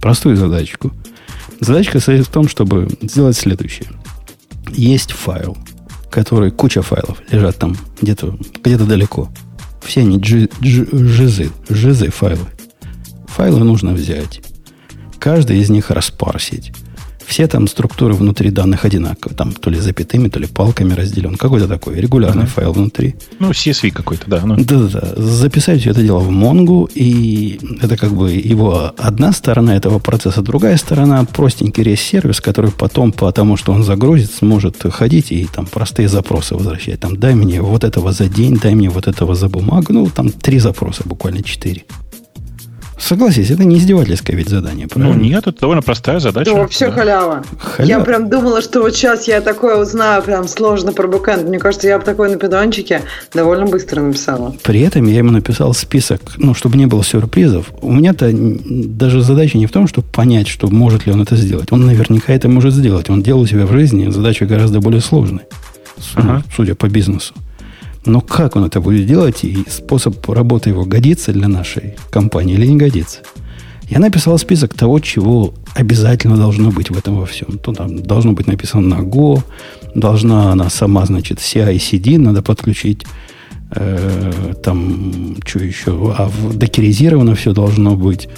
Простую задачку. Задачка состоит в том, чтобы сделать следующее. Есть файл, который, куча файлов лежат там где-то где далеко. Все они жизы, жизы файлы. Файлы нужно взять. Каждый из них распарсить все там структуры внутри данных одинаковые. Там то ли запятыми, то ли палками разделен. Какой-то такой регулярный uh-huh. файл внутри. Ну, CSV какой-то, да. Ну. Да-да-да. Записать все это дело в Mongo, и это как бы его одна сторона этого процесса, другая сторона простенький рейс-сервис, который потом, потому что он загрузит, сможет ходить и там простые запросы возвращать. Там дай мне вот этого за день, дай мне вот этого за бумагу. Ну, там три запроса, буквально четыре. Согласись, это не издевательское ведь задание, ну, правильно? Ну, нет, это довольно простая задача. Да, все да. халява. халява. Я прям думала, что вот сейчас я такое узнаю прям сложно про бэкэнд. Мне кажется, я бы такой на пидончике довольно быстро написала. При этом я ему написал список, ну, чтобы не было сюрпризов. У меня-то даже задача не в том, чтобы понять, что может ли он это сделать. Он наверняка это может сделать. Он делал у себя в жизни задача гораздо более сложная, ага. судя по бизнесу. Но как он это будет делать и способ работы его годится для нашей компании или не годится? Я написал список того, чего обязательно должно быть в этом во всем. То там должно быть написано на Go, должна она сама, значит, CI-CD надо подключить, э, там, что еще, а в докеризировано все должно быть.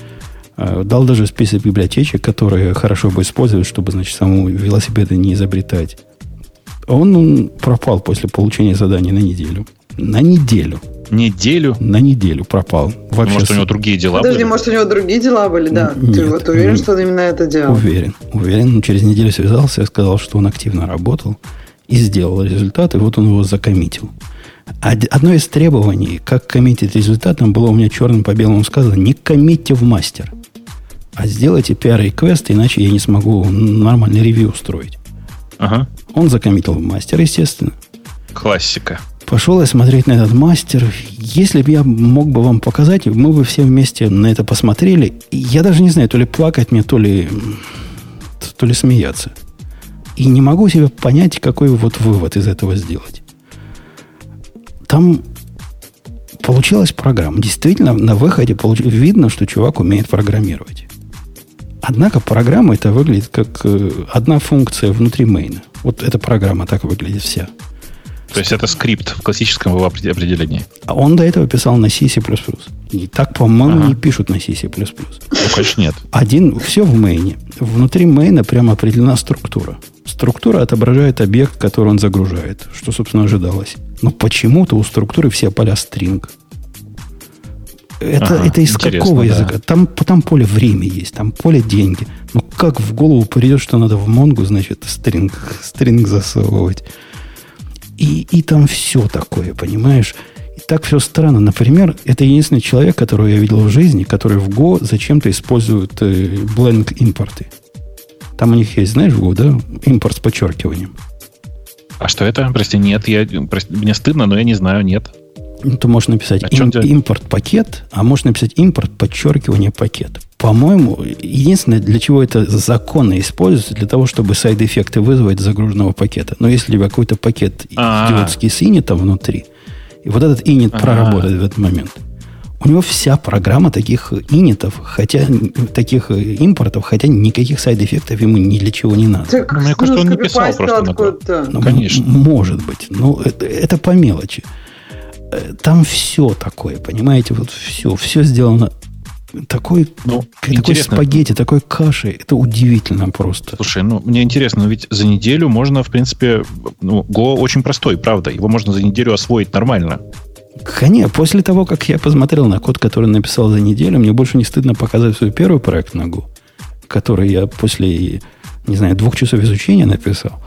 Э, дал даже список библиотечек, которые хорошо бы использовать, чтобы, значит, самому велосипеды не изобретать. Он, он пропал после получения задания на неделю. На неделю. Неделю? На неделю пропал. Вообще может, у него другие дела Подожди, были? может, у него другие дела были, да? Нет, Ты вот уверен, что он именно это делал? Уверен. Уверен. Через неделю связался и сказал, что он активно работал и сделал результат, и вот он его закоммитил. Одно из требований, как коммитить результат, там было у меня черным по белому сказано, не коммитьте в мастер, а сделайте PR-реквест, иначе я не смогу нормальный ревью устроить. Ага. Он закоммитил мастер, естественно. Классика. Пошел я смотреть на этот мастер. Если бы я мог бы вам показать, мы бы все вместе на это посмотрели. Я даже не знаю, то ли плакать мне, то ли, то ли смеяться. И не могу себе понять, какой вот вывод из этого сделать. Там получилась программа. Действительно, на выходе получ... видно, что чувак умеет программировать. Однако программа это выглядит как э, одна функция внутри мейна. Вот эта программа так выглядит вся. То есть это скрипт в классическом его определении. А он до этого писал на C++. И так, по-моему, ага. не пишут на C++. Ну, конечно, нет. Один, все в мейне. Внутри мейна прямо определена структура. Структура отображает объект, который он загружает, что, собственно, ожидалось. Но почему-то у структуры все поля string. Это, ага, это из какого языка? Да. Там, там поле время есть, там поле деньги. Ну, как в голову придет, что надо в Монгу, значит, стринг, стринг засовывать. И, и там все такое, понимаешь? И так все странно. Например, это единственный человек, которого я видел в жизни, который в Go зачем-то использует э, blank импорты. Там у них есть, знаешь, в Go, да? Импорт с подчеркиванием. А что это? Прости, нет. Я, прости, мне стыдно, но я не знаю, нет. Ну, ты можешь написать а им, импорт пакет, а можешь написать импорт подчеркивание пакет. По-моему, единственное, для чего это законно используется, для того, чтобы сайд-эффекты вызвать загруженного пакета. Но если у тебя какой-то пакет А-а-а. идиотский с инитом внутри, и вот этот инит проработает в этот момент, у него вся программа таких инитов, хотя таких импортов, хотя никаких сайд-эффектов ему ни для чего не надо. Так, ну, мне кажется, он не писал просто. Ну, Конечно. Может быть. Но это, это по мелочи там все такое, понимаете, вот все, все сделано такой, ну, такой спагетти, такой каши, это удивительно просто. Слушай, ну, мне интересно, но ведь за неделю можно, в принципе, ну, Go очень простой, правда, его можно за неделю освоить нормально. Конечно, после того, как я посмотрел на код, который написал за неделю, мне больше не стыдно показать свой первый проект на Go, который я после, не знаю, двух часов изучения написал.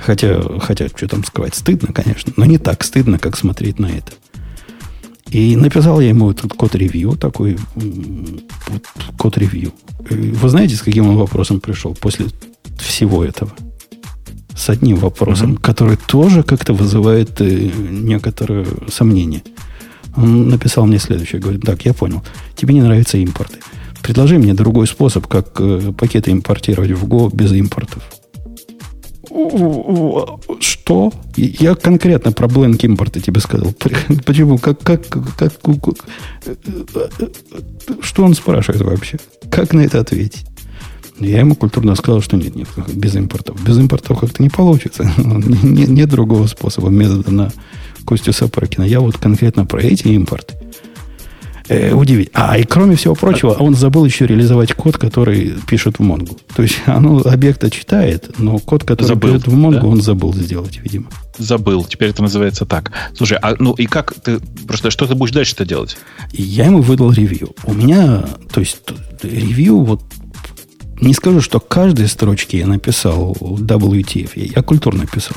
Хотя, хотя, что там скрывать, стыдно, конечно, но не так стыдно, как смотреть на это. И написал я ему этот код ревью, такой вот, код ревью. Вы знаете, с каким он вопросом пришел после всего этого? С одним вопросом, mm-hmm. который тоже как-то вызывает э, некоторое сомнение. Он написал мне следующее. Говорит, так, я понял. Тебе не нравятся импорты. Предложи мне другой способ, как э, пакеты импортировать в Go без импортов. Что? Я конкретно про бленк импорта тебе сказал. [LAUGHS] Почему? Как, как, как, что он спрашивает вообще? Как на это ответить? Я ему культурно сказал, что нет, нет, без импортов. Без импортов как-то не получится. [LAUGHS] Нет, нет другого способа, метода на Костю Сапрыкина. Я вот конкретно про эти импорты э, удивить. А, и кроме всего прочего, он забыл еще реализовать код, который пишет в Монгу. То есть [LAUGHS] оно объекта читает, но код, который забыл, пишет в Монгу, да? он забыл сделать, видимо. Забыл. Теперь это называется так. Слушай, а ну и как ты просто что ты будешь дальше-то делать? Я ему выдал ревью. У меня, то есть ревью вот не скажу, что каждой строчке я написал WTF. Я, я культурно писал.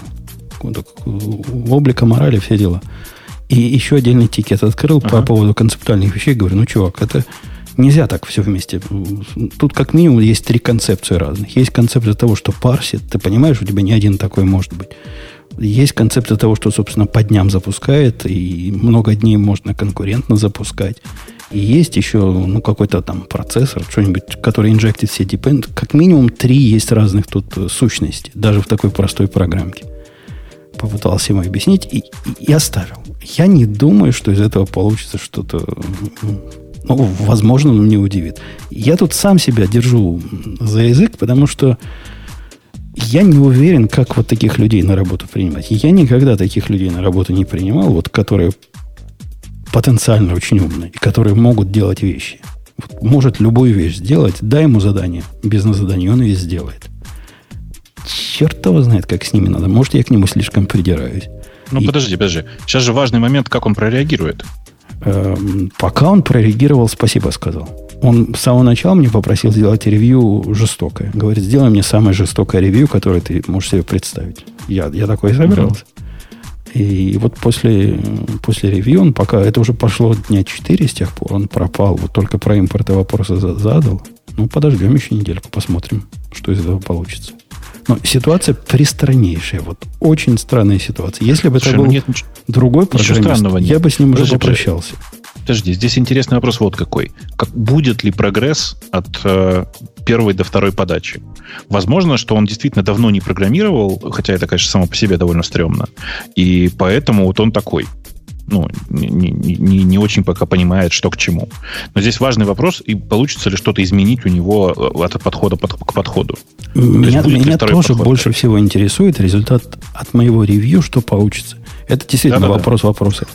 Облика морали, все дела. И еще отдельный тикет открыл ага. по поводу концептуальных вещей. Говорю, ну, чувак, это нельзя так все вместе. Тут как минимум есть три концепции разных. Есть концепция того, что парсит. Ты понимаешь, у тебя не один такой может быть. Есть концепция того, что, собственно, по дням запускает, и много дней можно конкурентно запускать. И есть еще ну, какой-то там процессор, что-нибудь, который инжектит все depend. Как минимум три есть разных тут сущности, даже в такой простой программке. Попытался ему объяснить и, и, оставил. Я не думаю, что из этого получится что-то... Ну, возможно, он меня удивит. Я тут сам себя держу за язык, потому что я не уверен, как вот таких людей на работу принимать. Я никогда таких людей на работу не принимал, вот которые потенциально очень умные, и которые могут делать вещи. Вот может любую вещь сделать, дай ему задание, бизнес-задание, он ее сделает. Черт его знает, как с ними надо. Может, я к нему слишком придираюсь. Ну, и... подожди, подожди. Сейчас же важный момент, как он прореагирует. Эм, пока он прореагировал, спасибо сказал. Он с самого начала мне попросил сделать ревью жестокое. Говорит, сделай мне самое жестокое ревью, которое ты можешь себе представить. Я, я такое и собирался. И вот после, после ревью он пока, это уже пошло дня 4 с тех пор, он пропал, вот только про импорты вопросы задал. Ну, подождем еще недельку, посмотрим, что из этого получится. Но ситуация пристраннейшая. Вот очень странная ситуация. Если бы Слушай, это был нет, другой программист, я бы с ним уже попрощался. Подожди, здесь интересный вопрос вот какой. Как, будет ли прогресс от э, первой до второй подачи? Возможно, что он действительно давно не программировал, хотя это, конечно, само по себе довольно стрёмно. И поэтому вот он такой ну, не, не, не очень пока понимает, что к чему. Но здесь важный вопрос, и получится ли что-то изменить у него э, от подхода под, к подходу. Меня, То меня тоже подход? больше всего интересует результат от моего ревью, что получится. Это действительно да, вопрос да. вопроса.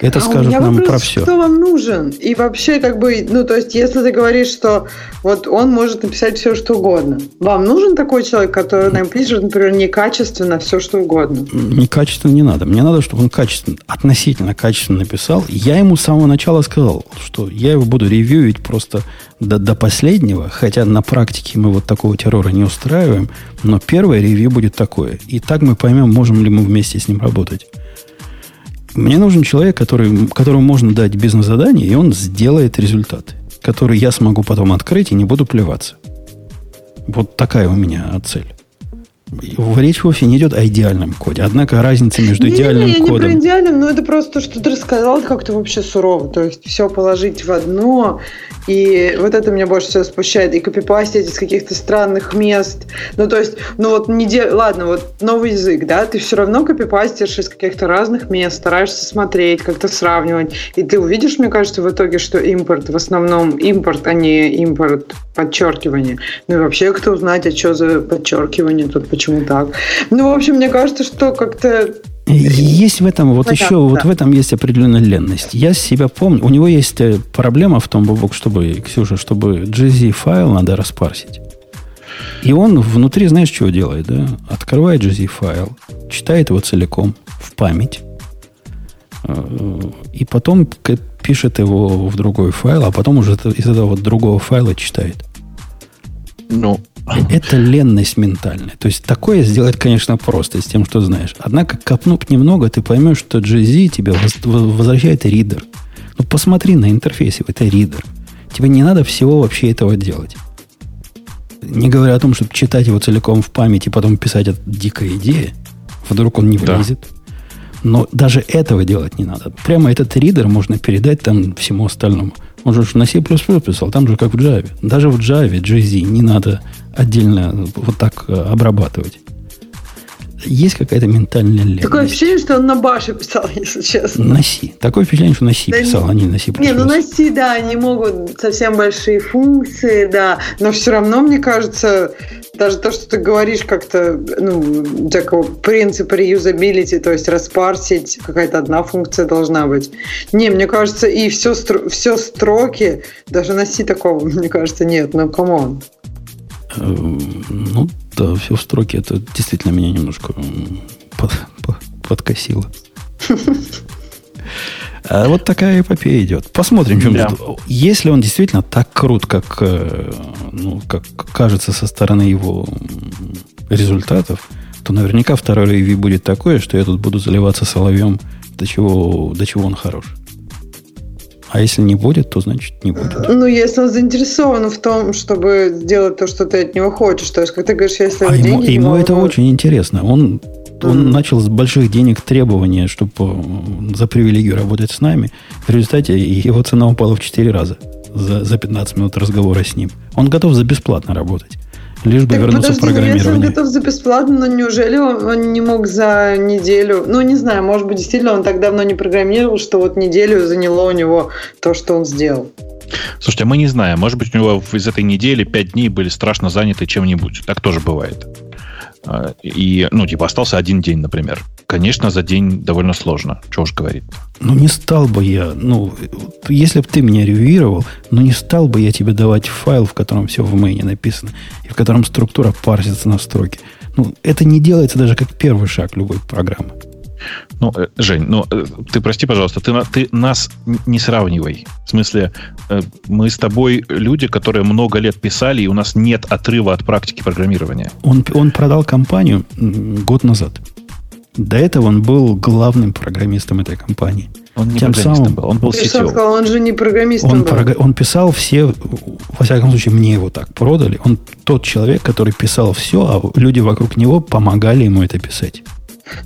Это а скажет нам вопрос, про все. Кто вам нужен? И вообще, как бы, ну, то есть, если ты говоришь, что вот он может написать все, что угодно, вам нужен такой человек, который нам пишет, например, некачественно все, что угодно? Некачественно не надо. Мне надо, чтобы он качественно, относительно качественно написал. Я ему с самого начала сказал, что я его буду ревьюить просто до, до последнего, хотя на практике мы вот такого террора не устраиваем, но первое ревью будет такое. И так мы поймем, можем ли мы вместе с ним работать. Мне нужен человек, который, которому можно дать бизнес-задание, и он сделает результаты, которые я смогу потом открыть и не буду плеваться. Вот такая у меня цель. Речь вовсе не идет о идеальном коде. Однако разница между идеальным не, не, кодом... Не про идеальным, но это просто, что ты рассказал, как-то вообще сурово. То есть все положить в одно и вот это меня больше всего спущает. И копипастить из каких-то странных мест. Ну, то есть, ну вот не де... Ладно, вот новый язык, да, ты все равно копипастишь из каких-то разных мест, стараешься смотреть, как-то сравнивать. И ты увидишь, мне кажется, в итоге, что импорт в основном импорт, а не импорт подчеркивание. Ну и вообще, кто знает, а что за подчеркивание тут, почему так. Ну, в общем, мне кажется, что как-то есть в этом, вот ну, еще, да, вот да. в этом есть определенная ленность. Я себя помню, у него есть э, проблема в том, Бобок, чтобы, Ксюша, чтобы GZ файл надо распарсить. И он внутри, знаешь, что делает, да? Открывает GZ файл, читает его целиком в память, э, и потом пишет его в другой файл, а потом уже из этого вот другого файла читает. Ну, это ленность ментальная. То есть такое сделать, конечно, просто с тем, что знаешь. Однако, копнув немного, ты поймешь, что GZ тебе возвращает ридер. Ну, посмотри на интерфейсе, это ридер. Тебе не надо всего вообще этого делать. Не говоря о том, чтобы читать его целиком в память и потом писать это дикая идея. Вдруг он не влезет. Да. Но даже этого делать не надо. Прямо этот ридер можно передать там всему остальному. Он же на C++ писал, там же как в Java. Даже в Java, JZ не надо отдельно вот так э, обрабатывать есть какая-то ментальная лень. Такое ощущение, что он на баше писал, [LAUGHS] если честно. На C. Такое впечатление, что на C да писал, не, а не на C++. Не, ну на C, да, они могут совсем большие функции, да, но все равно, мне кажется, даже то, что ты говоришь как-то, ну, такого принципа reusability, то есть распарсить, какая-то одна функция должна быть. Не, мне кажется, и все, все строки, даже на C такого, [LAUGHS] мне кажется, нет, ну, come on. Ну, да, все в строке. Это действительно меня немножко под, под, подкосило. А вот такая эпопея идет. Посмотрим, чем да. Если он действительно так крут, как, э, ну, как кажется со стороны его результатов, то наверняка второй ревью будет такое, что я тут буду заливаться соловьем, до чего, до чего он хорош. А если не будет, то значит не будет. Ну, если он заинтересован в том, чтобы сделать то, что ты от него хочешь. То есть, как ты говоришь, если а ему, деньги... Ему это очень интересно. Он, он mm. начал с больших денег требования, чтобы э, за привилегию работать с нами. В результате его цена упала в 4 раза за, за 15 минут разговора с ним. Он готов за бесплатно работать. Лишь бы так вернуться подожди, в программирование. Если он готов за бесплатно, но неужели он, он не мог за неделю... Ну, не знаю, может быть, действительно он так давно не программировал, что вот неделю заняло у него то, что он сделал. Слушайте, а мы не знаем. Может быть, у него из этой недели пять дней были страшно заняты чем-нибудь. Так тоже бывает. А, и, ну, типа, остался один день, например. Конечно, за день довольно сложно. Чего уж говорить. Ну, не стал бы я, ну, если бы ты меня ревьюировал, ну, не стал бы я тебе давать файл, в котором все в мейне написано, и в котором структура парсится на строке. Ну, это не делается даже как первый шаг любой программы. Ну, э, Жень, ну, э, ты прости, пожалуйста, ты, ты нас не сравнивай. В смысле, э, мы с тобой люди, которые много лет писали, и у нас нет отрыва от практики программирования. Он, он продал компанию год назад. До этого он был главным программистом этой компании. Он не Тем самым, был, он был CTO. он же не программистом он, был. Прог... он писал все, во всяком случае, мне его так продали. Он тот человек, который писал все, а люди вокруг него помогали ему это писать.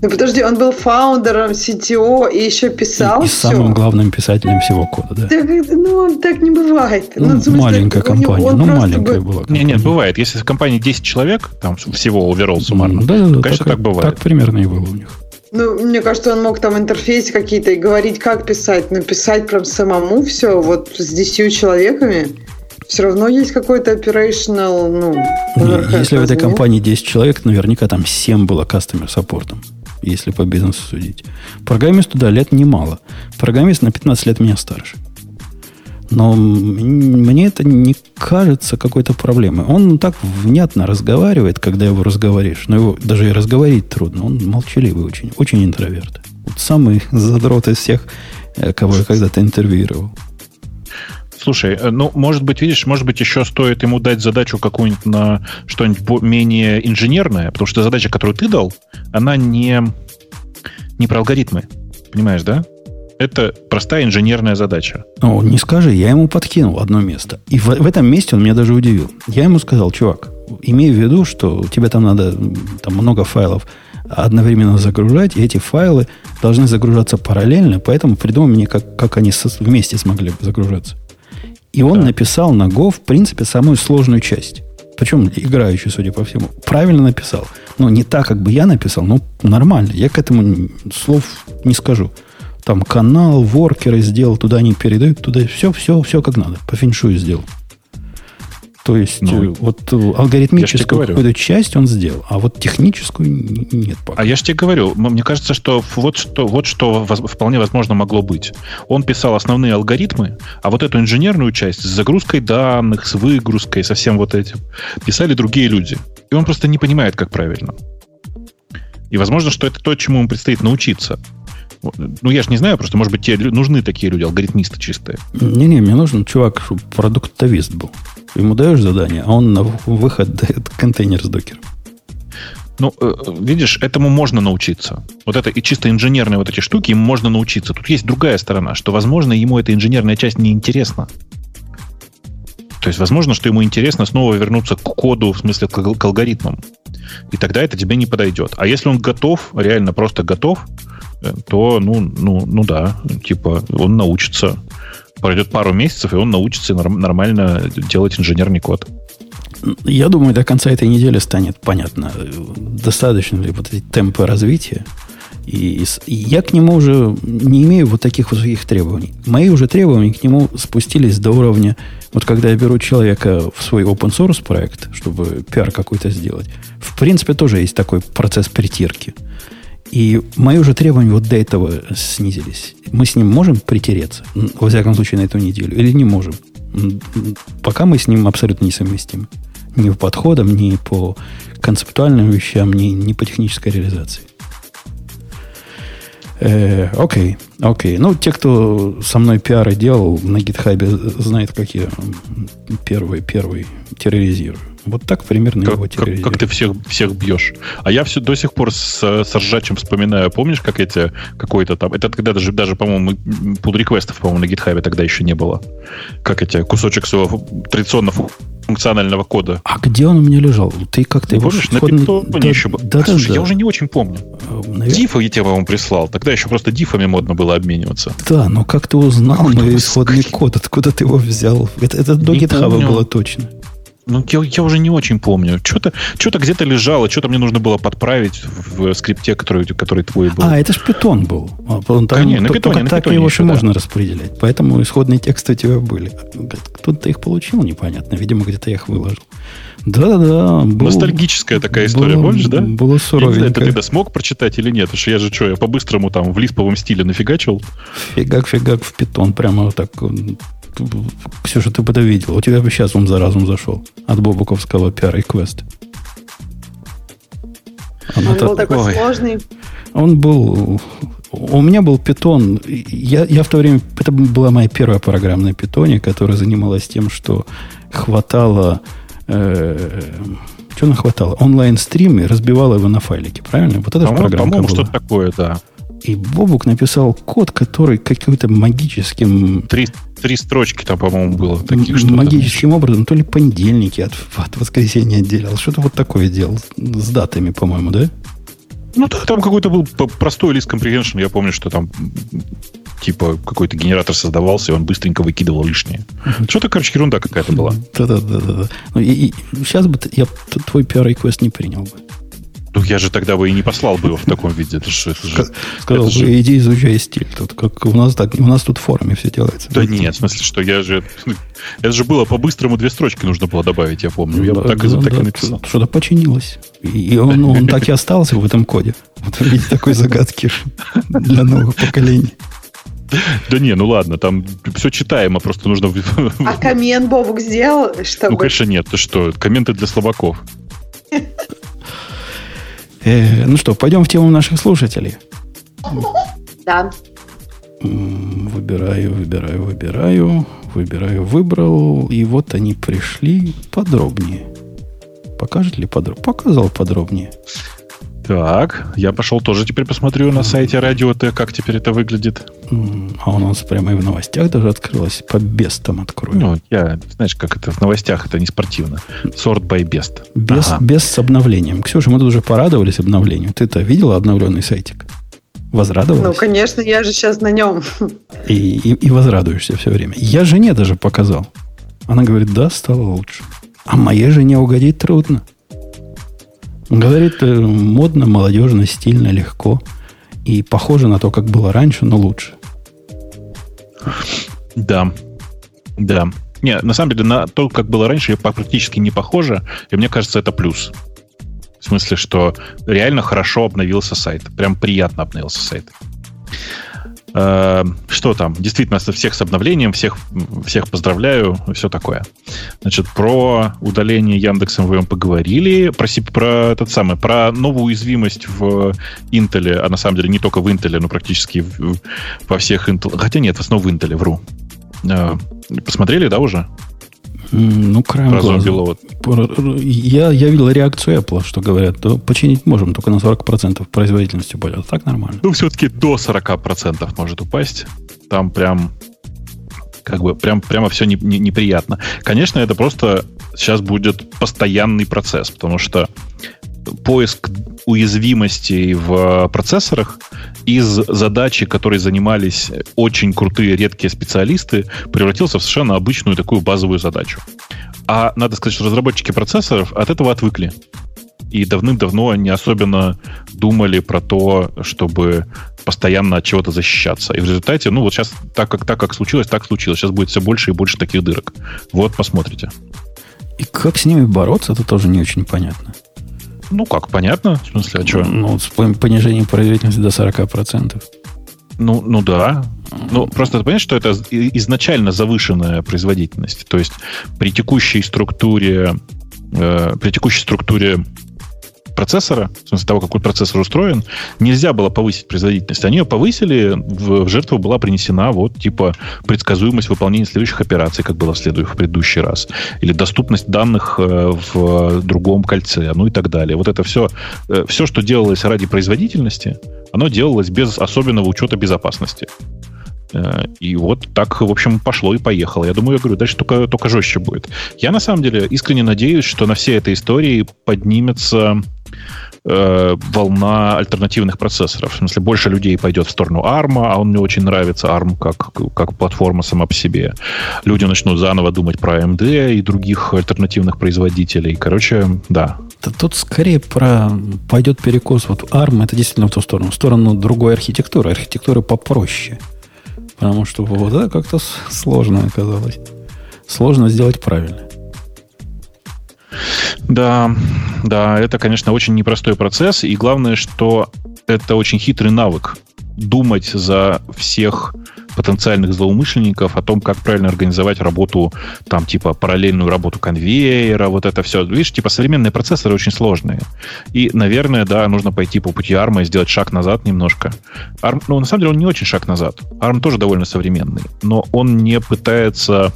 Ну подожди, он был фаундером CTO и еще писал и, и все? самым главным писателем всего кода, да. Так, ну, так не бывает. Ну, ну смысле, маленькая компания, ну, маленькая бы... была. Компания. Нет, нет, бывает. Если в компании 10 человек, там всего overall суммарно, да, да, то, конечно, так, так бывает. Так примерно и было у них. Ну, мне кажется, он мог там интерфейс какие-то и говорить, как писать. Написать прям самому все, вот с 10 человеками все равно есть какой-то operational, ну, Если в этой компании 10 человек, наверняка там 7 было кастомер саппортом если по бизнесу судить. Программисту, да, лет немало. Программист на 15 лет меня старше. Но мне это не кажется какой-то проблемой. Он так внятно разговаривает, когда его разговоришь. Но его даже и разговорить трудно. Он молчаливый очень, очень интроверт. Вот самый задрот из всех, э, кого я когда-то интервьюировал. Слушай, э, ну, может быть, видишь, может быть, еще стоит ему дать задачу какую-нибудь на что-нибудь менее инженерное, потому что задача, которую ты дал, она не, не про алгоритмы. Понимаешь, да? Это простая инженерная задача. Ну, не скажи, я ему подкинул одно место. И в, в этом месте он меня даже удивил. Я ему сказал, чувак, имей в виду, что тебе там надо там много файлов одновременно загружать, и эти файлы должны загружаться параллельно, поэтому придумай мне, как, как они со, вместе смогли бы загружаться. И он да. написал на Go, в принципе, самую сложную часть. Причем играющий, судя по всему. Правильно написал. Ну, не так, как бы я написал, но нормально. Я к этому слов не скажу. Там канал, воркеры сделал, туда они передают, туда все, все, все как надо. По феншую сделал. То есть, ну, э, вот э, алгоритмическую какую-то часть он сделал, а вот техническую нет пока. А я же тебе говорю, мне кажется, что вот что, вот что вполне возможно могло быть. Он писал основные алгоритмы, а вот эту инженерную часть с загрузкой данных, с выгрузкой, со всем вот этим писали другие люди. И он просто не понимает, как правильно. И возможно, что это то, чему ему предстоит научиться. Ну, я же не знаю, просто, может быть, тебе нужны такие люди, алгоритмисты чистые. Не-не, мне нужен чувак, чтобы продуктовист был. Ему даешь задание, а он на выход дает [LAUGHS] контейнер с докером. Ну, э, видишь, этому можно научиться. Вот это и чисто инженерные вот эти штуки, им можно научиться. Тут есть другая сторона, что, возможно, ему эта инженерная часть не интересна. То есть, возможно, что ему интересно снова вернуться к коду, в смысле, к, к алгоритмам. И тогда это тебе не подойдет. А если он готов, реально просто готов, то, ну, ну, ну да, типа, он научится. Пройдет пару месяцев, и он научится нормально делать инженерный код. Я думаю, до конца этой недели станет понятно, достаточно ли вот эти темпы развития. И, и я к нему уже не имею вот таких высоких требований. Мои уже требования к нему спустились до уровня, вот когда я беру человека в свой open source проект, чтобы пиар какой-то сделать, в принципе, тоже есть такой процесс притирки. И мои уже требования вот до этого снизились. Мы с ним можем притереться, во всяком случае, на эту неделю, или не можем? Пока мы с ним абсолютно несовместимы ни по подходам, ни по концептуальным вещам, ни, ни по технической реализации. Э, окей, окей. Ну, те, кто со мной пиары делал на гитхабе, знают, как я первый, первый терроризирую. Вот так примерно как, его как, как ты всех, всех бьешь. А я все до сих пор с, с ржачем вспоминаю. Помнишь, как эти какой-то там... Это когда даже, даже по-моему, pull реквестов по-моему, на гитхабе тогда еще не было. Как эти кусочек своего традиционного функционального кода. А где он у меня лежал? Ты как-то его... Помнишь, на питоне да, еще был. Да, а, да, слушай, да. я уже не очень помню. Э, Наверное... Дифа я тебе, по-моему, прислал. Тогда еще просто дифами модно было обмениваться. Да, но как ты узнал мой исходный код? Откуда ты его взял? Это, это до гитхаба было точно. Ну, я, я уже не очень помню. Что-то что где-то лежало, что-то мне нужно было подправить в скрипте, который, который твой был. А, это ж питон был. А, там, Конечно, на питоне, только на так его еще можно да. распределять. Поэтому исходные тексты у тебя были. Кто-то их получил, непонятно. Видимо, где-то я их выложил. Да-да-да. Был, Ностальгическая такая история, было, помнишь, да? Было суровенько. Я не знаю, ты тогда смог прочитать или нет, потому что я же что, я по-быстрому там в лисповом стиле нафигачил. Фигак-фигак в питон, прямо вот так Ксюша, ты бы это видел. У тебя бы сейчас ум за разум зашел от Бобуковского пиар квест. Он, он был такой Ой. сложный. Он был... У меня был питон. Я, я в то время... Это была моя первая программа на питоне, которая занималась тем, что хватало... Э, что она хватало? Онлайн-стримы, разбивала его на файлики, правильно? Вот это по-моему, программа По-моему, что-то такое, да. И Бобук написал код, который каким-то магическим... Три, три строчки там, по-моему, было. Таких, что магическим там. образом, то ли понедельники от, от воскресенья отделял. Что-то вот такое делал. С датами, по-моему, да? Ну, да, там какой-то был простой лист comprehension. Я помню, что там типа какой-то генератор создавался, и он быстренько выкидывал лишнее. Uh-huh. Что-то, короче, ерунда какая-то была. Да-да-да. Ну, и, и сейчас бы я твой PR-реквест не принял бы. Ну, я же тогда бы и не послал бы его в таком виде. Это же, это же, Сказал это бы, же... иди изучай стиль. Тут, как у нас так, у нас тут в форуме все делается. Да нет, в смысле, что я же... Это же было по-быстрому две строчки нужно было добавить, я помню. Я да, вот так, да, так да, и написал. Что-то починилось. И он, он [LAUGHS] так и остался в этом коде. Вот в виде такой загадки для новых поколений. Да не, ну ладно, там все читаемо, просто нужно... А коммент Бобук сделал, чтобы... Ну, конечно, нет. Ты что, комменты для слабаков. [LAUGHS] Э, ну что, пойдем в тему наших слушателей. Да. Выбираю, выбираю, выбираю, выбираю, выбрал. И вот они пришли подробнее. Покажет ли подробнее? Показал подробнее. Так, я пошел тоже теперь посмотрю на сайте Радио Т, как теперь это выглядит. А у нас прямо и в новостях даже открылось. По бестам открою. Ну, я, знаешь, как это в новостях, это не спортивно. Сорт by best. Без, ага. без с обновлением. Ксюша, мы тут уже порадовались обновлению. Ты-то видела обновленный сайтик? Возрадовалась? Ну, конечно, я же сейчас на нем. И, и, и возрадуешься все время. Я жене даже показал. Она говорит, да, стало лучше. А моей жене угодить трудно. Говорит, э, модно, молодежно, стильно, легко. И похоже на то, как было раньше, но лучше. Да. Да. Не, на самом деле, на то, как было раньше, практически не похоже. И мне кажется, это плюс. В смысле, что реально хорошо обновился сайт. Прям приятно обновился сайт. Э, что там? Действительно, всех с обновлением, всех, всех поздравляю, все такое. Значит, про удаление Яндекс МВМ поговорили, про, про этот самый, про новую уязвимость в Intel, а на самом деле не только в Intel, но практически в, во всех Intel, хотя нет, в основном в Intel, вру. Э, посмотрели, да, уже? Ну, краем глаза. Я, я видел реакцию Apple, что говорят, то починить можем, только на 40% производительности упадет. А так нормально. Ну, все-таки до 40% может упасть. Там прям как бы прям, прямо все не, не, неприятно. Конечно, это просто сейчас будет постоянный процесс, потому что поиск уязвимостей в процессорах из задачи, которой занимались очень крутые редкие специалисты, превратился в совершенно обычную такую базовую задачу. А надо сказать, что разработчики процессоров от этого отвыкли. И давным-давно не особенно думали про то, чтобы постоянно от чего-то защищаться. И в результате, ну вот сейчас так как, так как случилось, так случилось. Сейчас будет все больше и больше таких дырок. Вот, посмотрите. И как с ними бороться, это тоже не очень понятно. Ну как, понятно? В смысле, а что? Ну, с понижением производительности до 40%. Ну, ну да. Ну, просто ты понимаешь, что это изначально завышенная производительность. То есть при текущей структуре, э, при текущей структуре процессора, в смысле того, какой процессор устроен, нельзя было повысить производительность. Они ее повысили, в, жертву была принесена вот типа предсказуемость выполнения следующих операций, как было в, следующий, в предыдущий раз, или доступность данных э, в другом кольце, ну и так далее. Вот это все, э, все, что делалось ради производительности, оно делалось без особенного учета безопасности. Э, и вот так, в общем, пошло и поехало. Я думаю, я говорю, дальше только, только жестче будет. Я, на самом деле, искренне надеюсь, что на всей этой истории поднимется э, волна альтернативных процессоров. В смысле, больше людей пойдет в сторону ARM, а он мне очень нравится, ARM как, как платформа сама по себе. Люди начнут заново думать про AMD и других альтернативных производителей. Короче, да. Да тут скорее про пойдет перекос. Вот ARM это действительно в ту сторону. В сторону другой архитектуры. Архитектуры попроще. Потому что вот это как-то сложно оказалось. Сложно сделать правильно. Да, да, это, конечно, очень непростой процесс. И главное, что это очень хитрый навык. Думать за всех потенциальных злоумышленников о том, как правильно организовать работу, там, типа, параллельную работу конвейера, вот это все. Видишь, типа, современные процессоры очень сложные. И, наверное, да, нужно пойти по пути ARM и сделать шаг назад немножко. ARM, ну, на самом деле, он не очень шаг назад. ARM тоже довольно современный, но он не пытается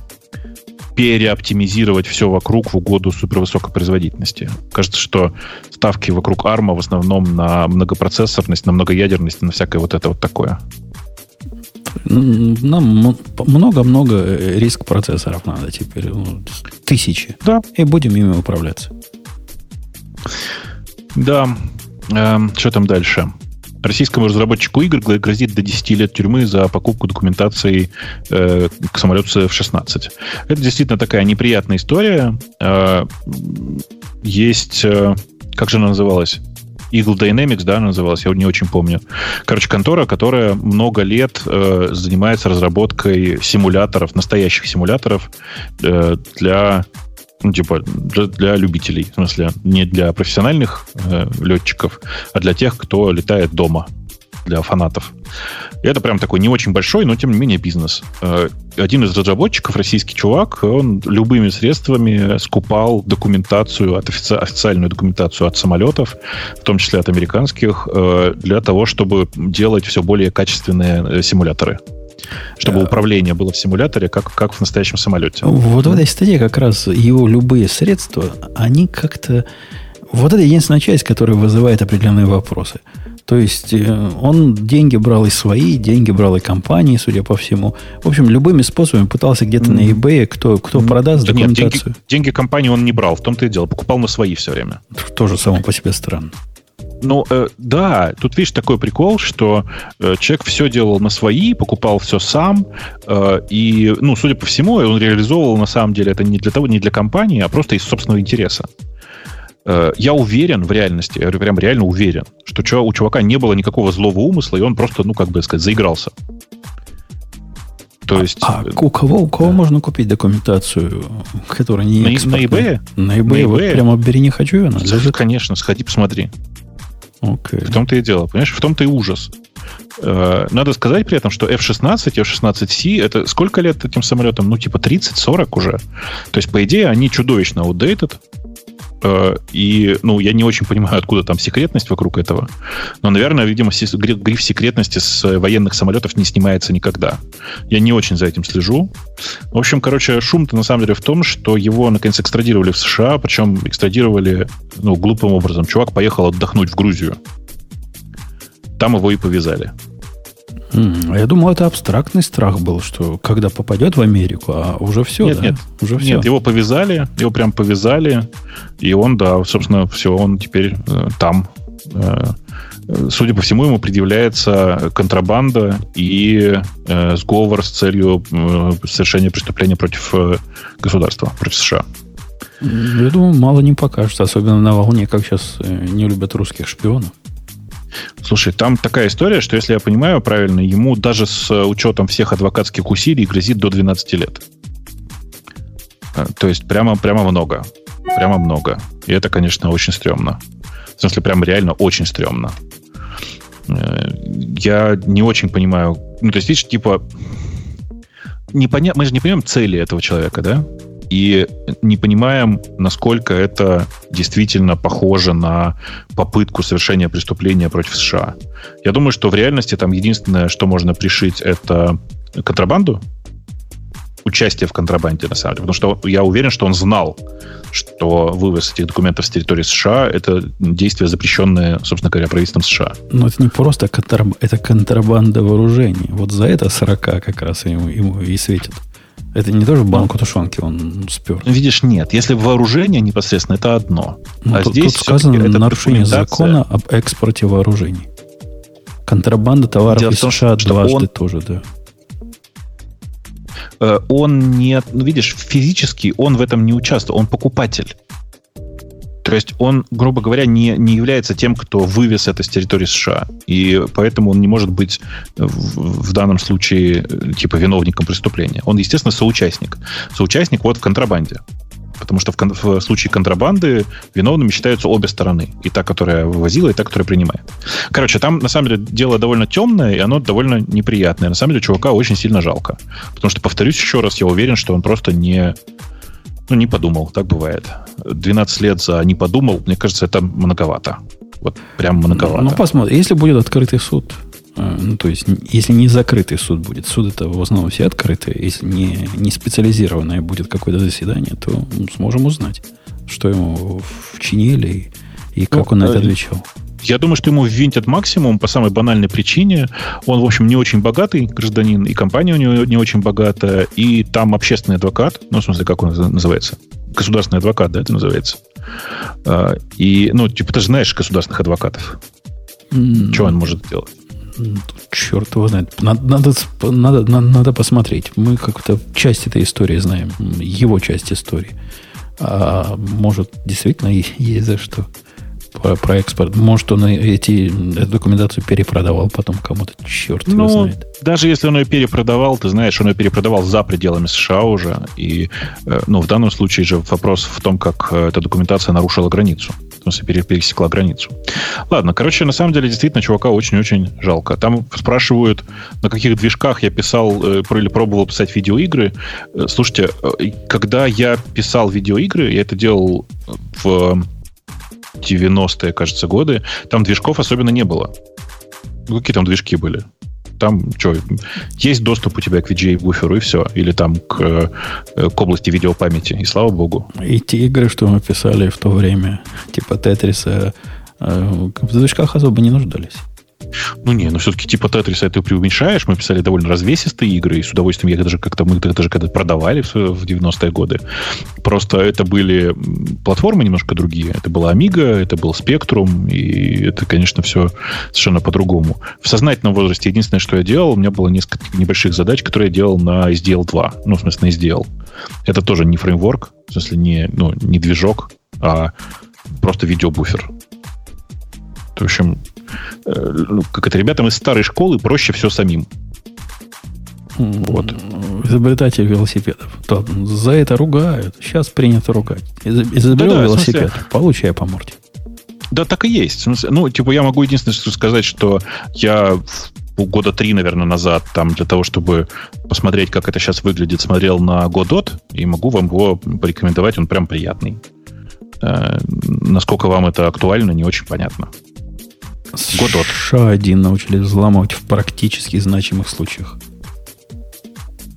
переоптимизировать все вокруг в угоду супервысокой производительности. Кажется, что ставки вокруг ARM в основном на многопроцессорность, на многоядерность, на всякое вот это вот такое. Нам много-много э, риск процессоров надо теперь. Ну, тысячи. Да. И будем ими управляться. Да. Эм, что там дальше? Российскому разработчику игр грозит до 10 лет тюрьмы за покупку документации э, к самолету F-16. Это действительно такая неприятная история. Э, есть... Э, как же она называлась? Eagle Dynamics, да, называлась, я не очень помню. Короче, контора, которая много лет э, занимается разработкой симуляторов, настоящих симуляторов э, для ну, типа, для, для любителей. В смысле, не для профессиональных э, летчиков, а для тех, кто летает дома, для фанатов. И это прям такой не очень большой, но тем не менее бизнес. Э, один из разработчиков, российский чувак, он любыми средствами скупал документацию, от офици... официальную документацию от самолетов, в том числе от американских, э, для того, чтобы делать все более качественные э, симуляторы чтобы управление было в симуляторе, как, как в настоящем самолете. Вот в этой статье как раз его любые средства, они как-то... Вот это единственная часть, которая вызывает определенные вопросы. То есть э, он деньги брал и свои, деньги брал и компании, судя по всему. В общем, любыми способами пытался где-то на eBay, кто, кто продаст да документацию. Нет, деньги, деньги компании он не брал, в том-то и дело. Покупал на свои все время. Тоже само по себе странно. Ну, э, да, тут, видишь, такой прикол, что э, человек все делал на свои, покупал все сам, э, и, ну, судя по всему, он реализовывал, на самом деле, это не для того, не для компании, а просто из собственного интереса. Э, я уверен в реальности, я прям реально уверен, что у чувака не было никакого злого умысла, и он просто, ну, как бы сказать, заигрался. То есть... А, а у кого, у кого да. можно купить документацию, которая не на, на eBay? На eBay, на eBay. вот прямо бери, не хочу, лежит. Конечно, сходи, посмотри. Okay. В том-то и дело, понимаешь? В том-то и ужас. Э, надо сказать при этом, что F-16 и F-16C это сколько лет этим самолетам? Ну, типа 30-40 уже. То есть, по идее, они чудовищно outdated. Э, и, ну, я не очень понимаю, откуда там секретность вокруг этого. Но, наверное, видимо, гриф секретности с военных самолетов не снимается никогда. Я не очень за этим слежу. В общем, короче, шум-то на самом деле в том, что его, наконец, экстрадировали в США, причем экстрадировали, ну, глупым образом. Чувак поехал отдохнуть в Грузию. Там его и повязали. Я думал, это абстрактный страх был, что когда попадет в Америку, а уже все, нет, да? Нет, уже все. Нет, его повязали, его прям повязали, и он, да, собственно, все, он теперь э, там. Э, судя по всему, ему предъявляется контрабанда и э, сговор с целью э, совершения преступления против э, государства, против США. Я думаю, мало не покажется, особенно на волне, как сейчас э, не любят русских шпионов. Слушай, там такая история, что, если я понимаю правильно, ему даже с учетом всех адвокатских усилий грозит до 12 лет. Э, то есть прямо, прямо много. Прямо много. И это, конечно, очень стрёмно. В смысле, прям реально очень стрёмно. Э, я не очень понимаю. Ну, то есть, видишь, типа... Непоня... Мы же не понимаем цели этого человека, да? И не понимаем, насколько это действительно похоже на попытку совершения преступления против США. Я думаю, что в реальности там единственное, что можно пришить, это контрабанду, участие в контрабанде, на самом деле. Потому что я уверен, что он знал, что вывоз этих документов с территории США – это действие, запрещенное, собственно говоря, правительством США. Но это не просто контраб... это контрабанда вооружений. Вот за это 40 как раз ему, ему и светит. Это не тоже банку тушенки он спер. Видишь, нет. Если вооружение непосредственно, это одно. Ну, а тут, здесь тут сказано это нарушение закона об экспорте вооружений. Контрабанда товаров Дело из том, США дважды он... тоже, да э, он не, ну, видишь, физически он в этом не участвует, он покупатель. То есть он, грубо говоря, не, не является тем, кто вывез это с территории США. И поэтому он не может быть в, в данном случае типа виновником преступления. Он, естественно, соучастник. Соучастник вот в контрабанде. Потому что в, в случае контрабанды виновными считаются обе стороны. И та, которая вывозила, и та, которая принимает. Короче, там на самом деле дело довольно темное, и оно довольно неприятное. На самом деле чувака очень сильно жалко. Потому что, повторюсь еще раз, я уверен, что он просто не ну, не подумал, так бывает. 12 лет за не подумал, мне кажется, это многовато. Вот прям многовато. Ну, посмотрим. Если будет открытый суд, э, ну, то есть, если не закрытый суд будет, суд это в основном все открытые, если не, не специализированное будет какое-то заседание, то сможем узнать, что ему вчинили и, и как ну, он на это отвечал. Я думаю, что ему ввинтят максимум по самой банальной причине. Он, в общем, не очень богатый гражданин, и компания у него не очень богатая, и там общественный адвокат, ну, в смысле, как он называется? Государственный адвокат, да, это называется. А, и, ну, типа, ты же знаешь государственных адвокатов. Mm. Что он может делать? Черт его знает. Надо, надо, надо, надо посмотреть. Мы как-то часть этой истории знаем. Его часть истории. А может, действительно есть за что про, про экспорт. Может, он эти, эту документацию перепродавал потом кому-то. Черт ну, его знает. Даже если он ее перепродавал, ты знаешь, он ее перепродавал за пределами США уже. И э, ну, в данном случае же вопрос в том, как э, эта документация нарушила границу. В смысле, пересекла границу. Ладно, короче, на самом деле, действительно, чувака очень-очень жалко. Там спрашивают, на каких движках я писал э, или пробовал писать видеоигры. Слушайте, когда я писал видеоигры, я это делал в 90-е, кажется, годы, там движков особенно не было. Ну, какие там движки были? Там что, есть доступ у тебя к VGA-буферу и все. Или там к, э, к области видеопамяти. И слава богу. И те игры, что мы писали в то время, типа Тетриса, э, в движках особо не нуждались. Ну не, ну все-таки типа Тетриса ты преуменьшаешь. Мы писали довольно развесистые игры, и с удовольствием я даже как-то мы их даже когда продавали в, в 90-е годы. Просто это были платформы немножко другие. Это была Amiga, это был Spectrum, и это, конечно, все совершенно по-другому. В сознательном возрасте единственное, что я делал, у меня было несколько небольших задач, которые я делал на SDL 2. Ну, в смысле, на SDL. Это тоже не фреймворк, в смысле, не, ну, не движок, а просто видеобуфер. В общем, ну, как это, ребятам из старой школы проще все самим. Вот. Изобретатель велосипедов. То, за это ругают. Сейчас принято ругать. Изобрел да, велосипед, смысле... получай по морде. Да, так и есть. Ну, типа, я могу единственное что сказать, что я года три, наверное, назад, там, для того, чтобы посмотреть, как это сейчас выглядит, смотрел на Godot, и могу вам его порекомендовать, он прям приятный. Э, насколько вам это актуально, не очень понятно. Годот. SHA-1 научились взламывать в практически значимых случаях.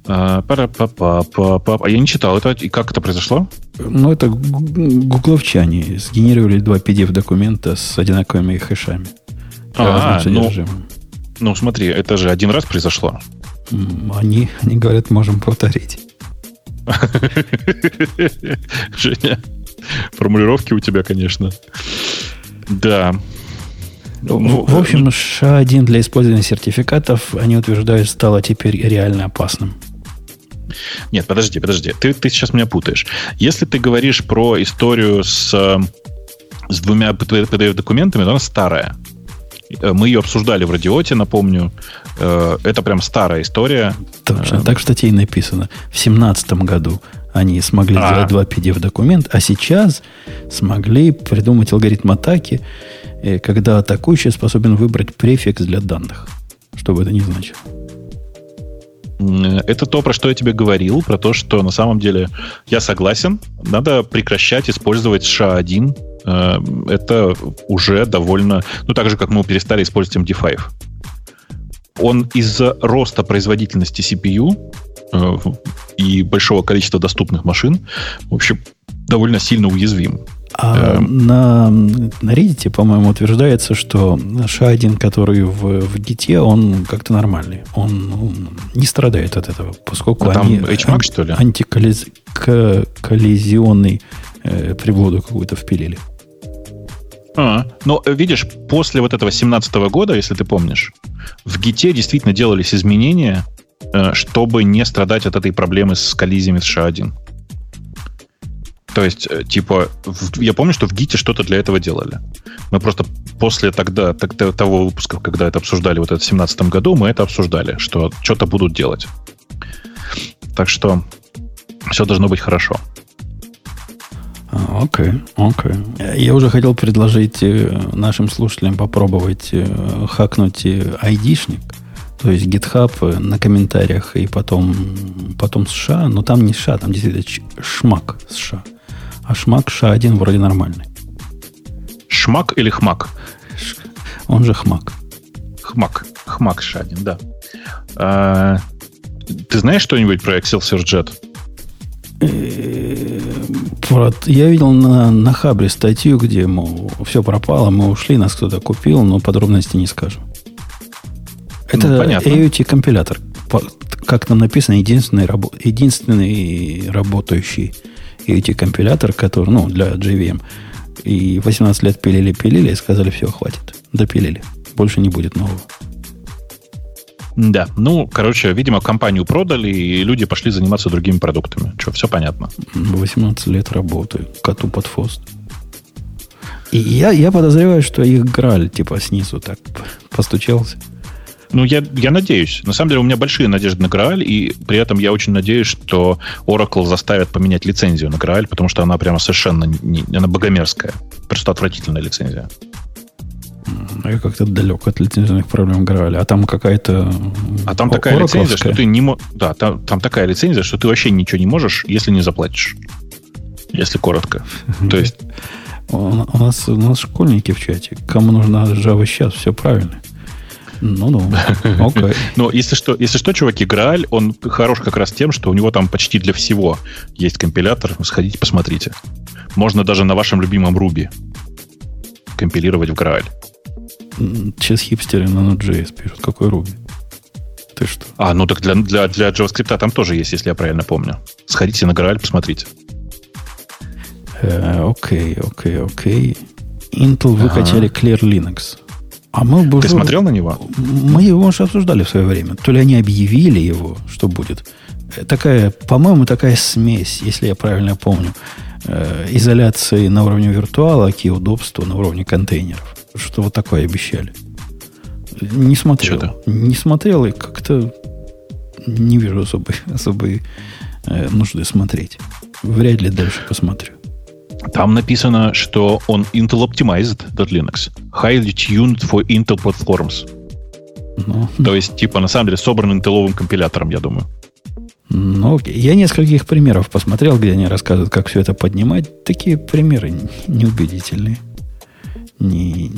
А, а я не читал это. И как это произошло? Ну, это гугловчане сгенерировали два PDF-документа с одинаковыми хэшами. А, ну, ну, смотри, это же один раз произошло. Они, они говорят, можем повторить. [LAUGHS] Женя, формулировки у тебя, конечно. Да. Ну, в общем, SHA-1 для использования сертификатов, они утверждают, стало теперь реально опасным. Нет, подожди, подожди. Ты, ты сейчас меня путаешь. Если ты говоришь про историю с, с двумя PDF-документами, то она старая. Э, мы ее обсуждали в радиоте, напомню. Э, это прям старая история. Точно, э, так в статье и написано. В семнадцатом году они смогли а. сделать два PDF-документа, а сейчас смогли придумать алгоритм атаки, когда атакующий способен выбрать префикс для данных. Что бы это ни значило. Это то, про что я тебе говорил, про то, что на самом деле я согласен, надо прекращать использовать SHA-1. Э, это уже довольно... Ну, так же, как мы перестали использовать MD5. Он из-за роста производительности CPU э, и большого количества доступных машин, в общем, довольно сильно уязвим. А на, на Reddit, по-моему, утверждается, что SHA-1, который в, в Git, он как-то нормальный. Он ну, не страдает от этого, поскольку а они HMAC, что ли? антиколлизионный э, приблуду какую-то впилили. А, но э, видишь, после вот этого 17 года, если ты помнишь, в Git действительно делались изменения, э, чтобы не страдать от этой проблемы с коллизиями с SHA-1. То есть, э, типа, я помню, что в Гите что-то для этого делали. Мы просто после тогда, тогда того выпуска, когда это обсуждали вот это в 2017 году, мы это обсуждали, что что-то будут делать. Так что все должно быть хорошо. А, окей, okay, окей. Okay. Я уже хотел предложить э, нашим слушателям попробовать э, хакнуть айдишник, то есть GitHub на комментариях и потом, потом США, но там не США, там действительно шмак США. А шмак ша-1 вроде нормальный. Шмак или хмак? Он же хмак. Хмак. Хмак ша-1, да. А, ты знаешь что-нибудь про Excelsior Jet? Э, я видел на, на Хабре статью, где, мол, все пропало, мы ушли, нас кто-то купил, но подробности не скажем. Это ну, AOT-компилятор. Как там написано, единственный, единственный работающий и эти компилятор, который, ну, для JVM, и 18 лет пилили-пилили и сказали, все, хватит. Допилили. Больше не будет нового. Да, ну, короче, видимо, компанию продали, и люди пошли заниматься другими продуктами. Что, все понятно. 18 лет работаю, коту под фост. И я, я подозреваю, что их граль, типа, снизу так постучался. Ну, я, я надеюсь. На самом деле, у меня большие надежды на Graal, и при этом я очень надеюсь, что Oracle заставят поменять лицензию на Graal, потому что она прямо совершенно не, она богомерзкая. Просто отвратительная лицензия. Я как-то далек от лицензионных проблем Graal. А там какая-то... А там такая лицензия, что ты не можешь... Да, там, там такая лицензия, что ты вообще ничего не можешь, если не заплатишь. Если коротко. [LAUGHS] То есть... У нас, у нас школьники в чате. Кому нужна Java сейчас, все правильно. Ну-ну, [LAUGHS] окей. Но если что, если что, чуваки, Грааль, он хорош как раз тем, что у него там почти для всего есть компилятор. Сходите, посмотрите. Можно даже на вашем любимом Ruby компилировать в Грааль. Сейчас хипстеры на Node.js пишут. Какой Ruby? Ты что? А, ну так для, для, для JavaScript там тоже есть, если я правильно помню. Сходите на Грааль, посмотрите. Э, окей, окей, окей. Intel выкачали Clear Linux. А мы бы Ты уже, смотрел на него? Мы его уже обсуждали в свое время. То ли они объявили его, что будет. Такая, по-моему, такая смесь, если я правильно помню, э, изоляции на уровне виртуала и удобства на уровне контейнеров. Что вот такое обещали. Не смотрел. Что-то. Не смотрел и как-то не вижу особой, особой э, нужды смотреть. Вряд ли дальше посмотрю. Там написано, что он Intel Optimized Linux, highly tuned for Intel platforms. Ну, То есть, типа, на самом деле, собран интеловым компилятором, я думаю. Ну, я нескольких примеров посмотрел, где они рассказывают, как все это поднимать. Такие примеры неубедительные. Не,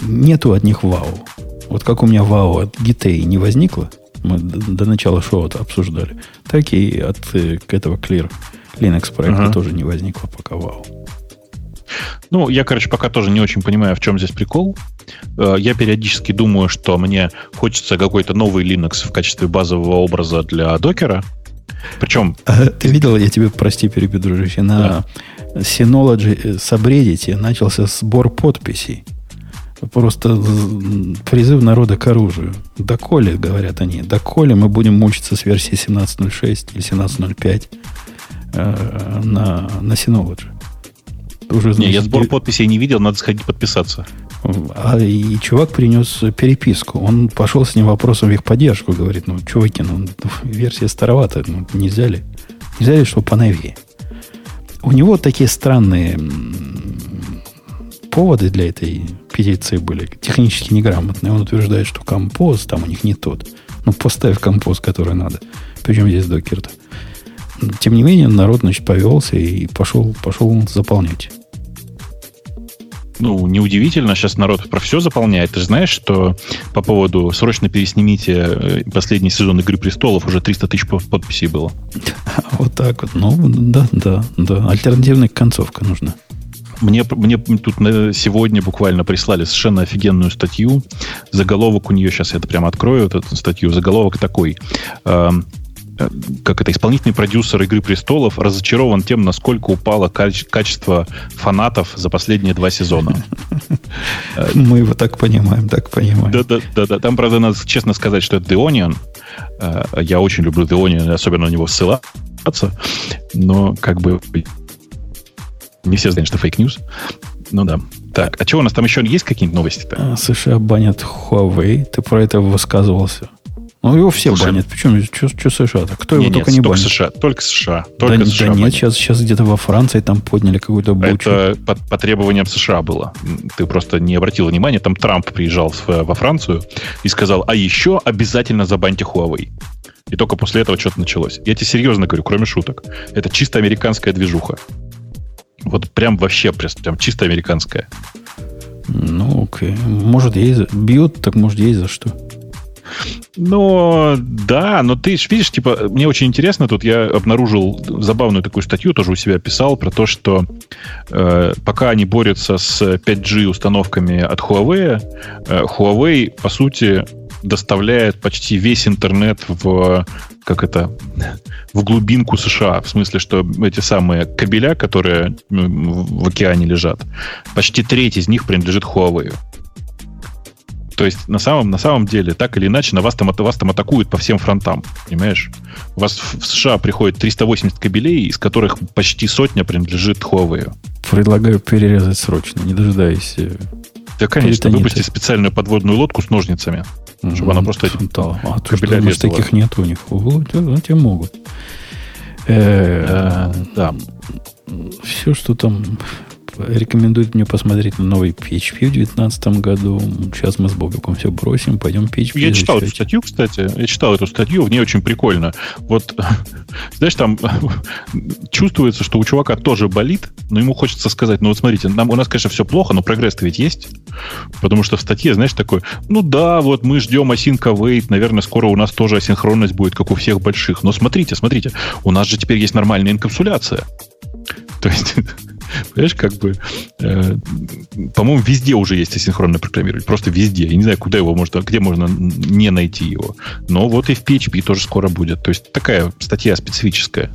нету от них вау. Вот как у меня вау от гитей не возникло, мы до, до начала шоу это обсуждали, так и от э, этого Clear Linux проекта uh-huh. тоже не возникло пока вау. Ну, я, короче, пока тоже не очень понимаю, в чем здесь прикол. Э, я периодически думаю, что мне хочется какой-то новый Linux в качестве базового образа для докера. Причем... А, ты видел, я тебе, прости, перебью, дружище, на да. Synology Subreddit начался сбор подписей. Просто призыв народа к оружию. Доколе, говорят они, доколе мы будем мучиться с версией 17.06 или 17.05 э, на, на Synology. Уже, не, я сбор подписей не видел, надо сходить подписаться. А и чувак принес переписку. Он пошел с ним вопросом в их поддержку. Говорит, ну, чуваки, ну, версия старовата. Ну, нельзя ли? Нельзя ли, чтобы поновее? У него такие странные поводы для этой петиции были. Технически неграмотные. Он утверждает, что композ там у них не тот. Ну, поставь композ, который надо. Причем здесь докер-то. Тем не менее, народ, значит, повелся и пошел, пошел заполнять ну, неудивительно, сейчас народ про все заполняет. Ты же знаешь, что по поводу срочно переснимите э, последний сезон «Игры престолов» уже 300 тысяч подписей было. [LAUGHS] Вот так вот. Ну, да, да, да. Альтернативная концовка нужна. Мне, мне тут сегодня буквально прислали совершенно офигенную статью. Заголовок у нее, сейчас я это прямо открою, эту статью. Заголовок такой. Эм, Э, как это, исполнительный продюсер «Игры престолов» разочарован тем, насколько упало качество фанатов за последние два сезона. [LAUGHS] Мы его так понимаем, так понимаем. Да-да, да. Там, правда, надо честно сказать, что это The Onion. Э, я очень люблю The Onion, особенно на него ссылаться. Но как бы не все знают, что fake news. Ну да. Так, а что у нас там еще есть какие-нибудь новости-то? А, США банят Huawei. Ты про это высказывался. Ну, его все Слушай, банят. Причем, что США-то? Кто его нет, только не банит? США, только США. Только да, США да нет, сейчас, сейчас где-то во Франции там подняли какую-то бучу. Это по, по требованиям США было. Ты просто не обратил внимания. Там Трамп приезжал в, во Францию и сказал, а еще обязательно забаньте Huawei. И только после этого что-то началось. Я тебе серьезно говорю, кроме шуток. Это чисто американская движуха. Вот прям вообще прям чисто американская. Ну, окей. Может, ей за... бьют, так может, ей за что. Но да, но ты видишь, типа, мне очень интересно, тут я обнаружил забавную такую статью, тоже у себя писал, про то, что э, пока они борются с 5G установками от Huawei, э, Huawei, по сути, доставляет почти весь интернет в как это в глубинку США, в смысле, что эти самые кабеля, которые в океане лежат, почти треть из них принадлежит Huawei. То есть на самом, на самом деле, так или иначе, на вас там, вас там атакуют по всем фронтам. Понимаешь? У вас в США приходит 380 кабелей, из которых почти сотня принадлежит Huawei. Предлагаю перерезать срочно, не дожидаясь. Э, да, конечно, выпусти специальную подводную лодку с ножницами, mm-hmm. чтобы она просто да. а кабеля что, таких нет у них. Вот, те могут. Э, да. Все, что там рекомендует мне посмотреть на новый PHP в 2019 году. Сейчас мы с Бобиком все бросим, пойдем PHP Я изучать. читал эту статью, кстати. Я читал эту статью, в ней очень прикольно. Вот, [LAUGHS] знаешь, там [LAUGHS] чувствуется, что у чувака тоже болит, но ему хочется сказать, ну вот смотрите, нам, у нас, конечно, все плохо, но прогресс-то ведь есть. Потому что в статье, знаешь, такой, ну да, вот мы ждем async await, наверное, скоро у нас тоже асинхронность будет, как у всех больших. Но смотрите, смотрите, у нас же теперь есть нормальная инкапсуляция. То есть [LAUGHS] Понимаешь, как бы, э, по-моему, везде уже есть асинхронное программирование. Просто везде. Я не знаю, куда его можно, где можно не найти его. Но вот и в PHP тоже скоро будет. То есть такая статья специфическая.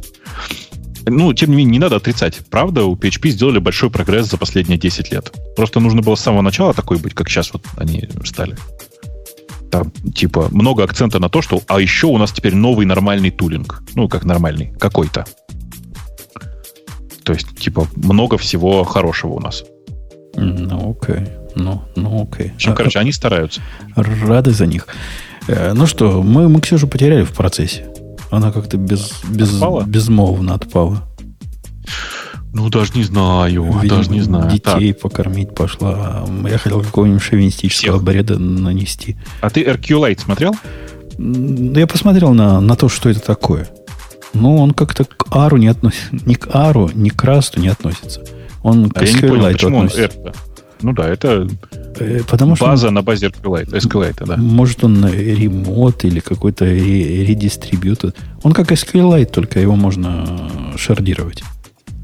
Ну, тем не менее, не надо отрицать. Правда, у PHP сделали большой прогресс за последние 10 лет. Просто нужно было с самого начала такой быть, как сейчас вот они стали. Там, типа, много акцента на то, что а еще у нас теперь новый нормальный тулинг. Ну, как нормальный, какой-то. То есть, типа, много всего хорошего у нас. Ну, окей. Ну, ну, окей. В общем, а, короче, они стараются. Рады за них. Э, ну что, мы, мы Ксюшу потеряли в процессе. Она как-то без, без, отпала? безмолвно отпала. Ну, даже не знаю. Видимо, даже не знаю. Детей так. покормить пошла. Я хотел какого-нибудь шовинистического Всех. бреда нанести. А ты RQ Lite смотрел? Я посмотрел на, на то, что это такое. Ну, он как-то к ару не относится. Ни к ару, ни к расту не относится. Он к А я не понял, SQLite почему он относится. R-то? Ну да, это Э, Потому что база на базе SQLite, SQLite, да. Может, он ремонт или какой-то ре- редистрибьютор. Он как SQLite, только его можно шардировать.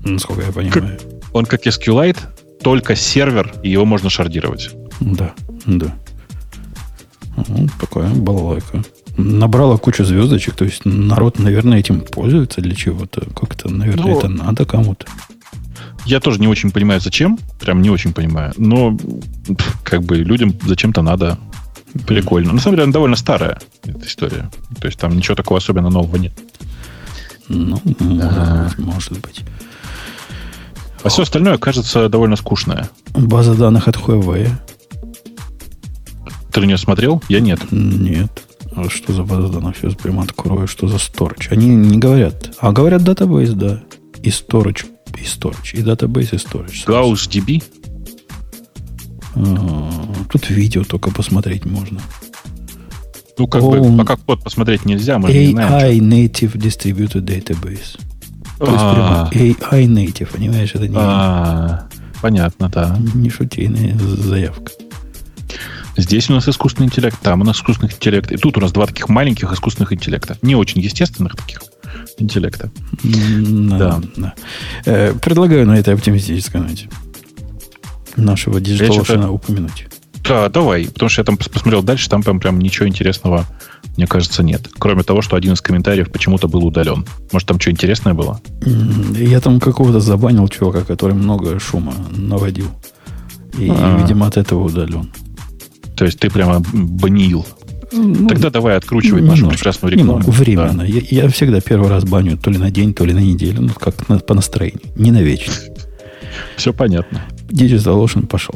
Насколько я понимаю. Он как SQLite, только сервер, и его можно шардировать. Да, да. Ну, такая балалайка. Набрала кучу звездочек, то есть народ, наверное, этим пользуется для чего-то. Как-то, наверное, Ну, это надо кому-то. Я тоже не очень понимаю, зачем. Прям не очень понимаю. Но как бы людям зачем-то надо. Прикольно. На самом деле, она довольно старая, эта история. То есть там ничего такого особенно нового нет. Ну, может, может быть. А все остальное кажется довольно скучное. База данных от Huawei? Ты нее смотрел? Я нет. Нет. А что за база данных? Прямо открою. Что за storage? Они не говорят. А говорят database, да. И storage, и storage. И database, и storage. Gauss DB? А, Тут видео только посмотреть можно. Ну, как Он- бы, пока код посмотреть нельзя, мы же не знаем. AI Native Distributed Database. То есть А. AI Native, понимаешь, это не, А, понятно, да. не шутейная заявка. Здесь у нас искусственный интеллект, там у нас искусственный интеллект. И тут у нас два таких маленьких искусственных интеллекта. Не очень естественных таких интеллекта. М, Да. да. Э, Предлагаю на этой оптимистической ноте нашего Ocean упомянуть. Да, давай. Потому что я там пос- посмотрел дальше, там прям, прям ничего интересного, мне кажется, нет. Кроме того, что один из комментариев почему-то был удален. Может, там что интересное было? Я там какого-то забанил чувака, который много шума наводил. И, А. видимо, от этого удален. То есть ты прямо банил. Ну, Тогда давай откручивать нашу немножко, прекрасную рекламу. немного, временно. Я, я всегда первый раз баню то ли на день, то ли на неделю. Ну, как на- по настроению. Не на вечно. Все понятно. Digital Ocean пошел.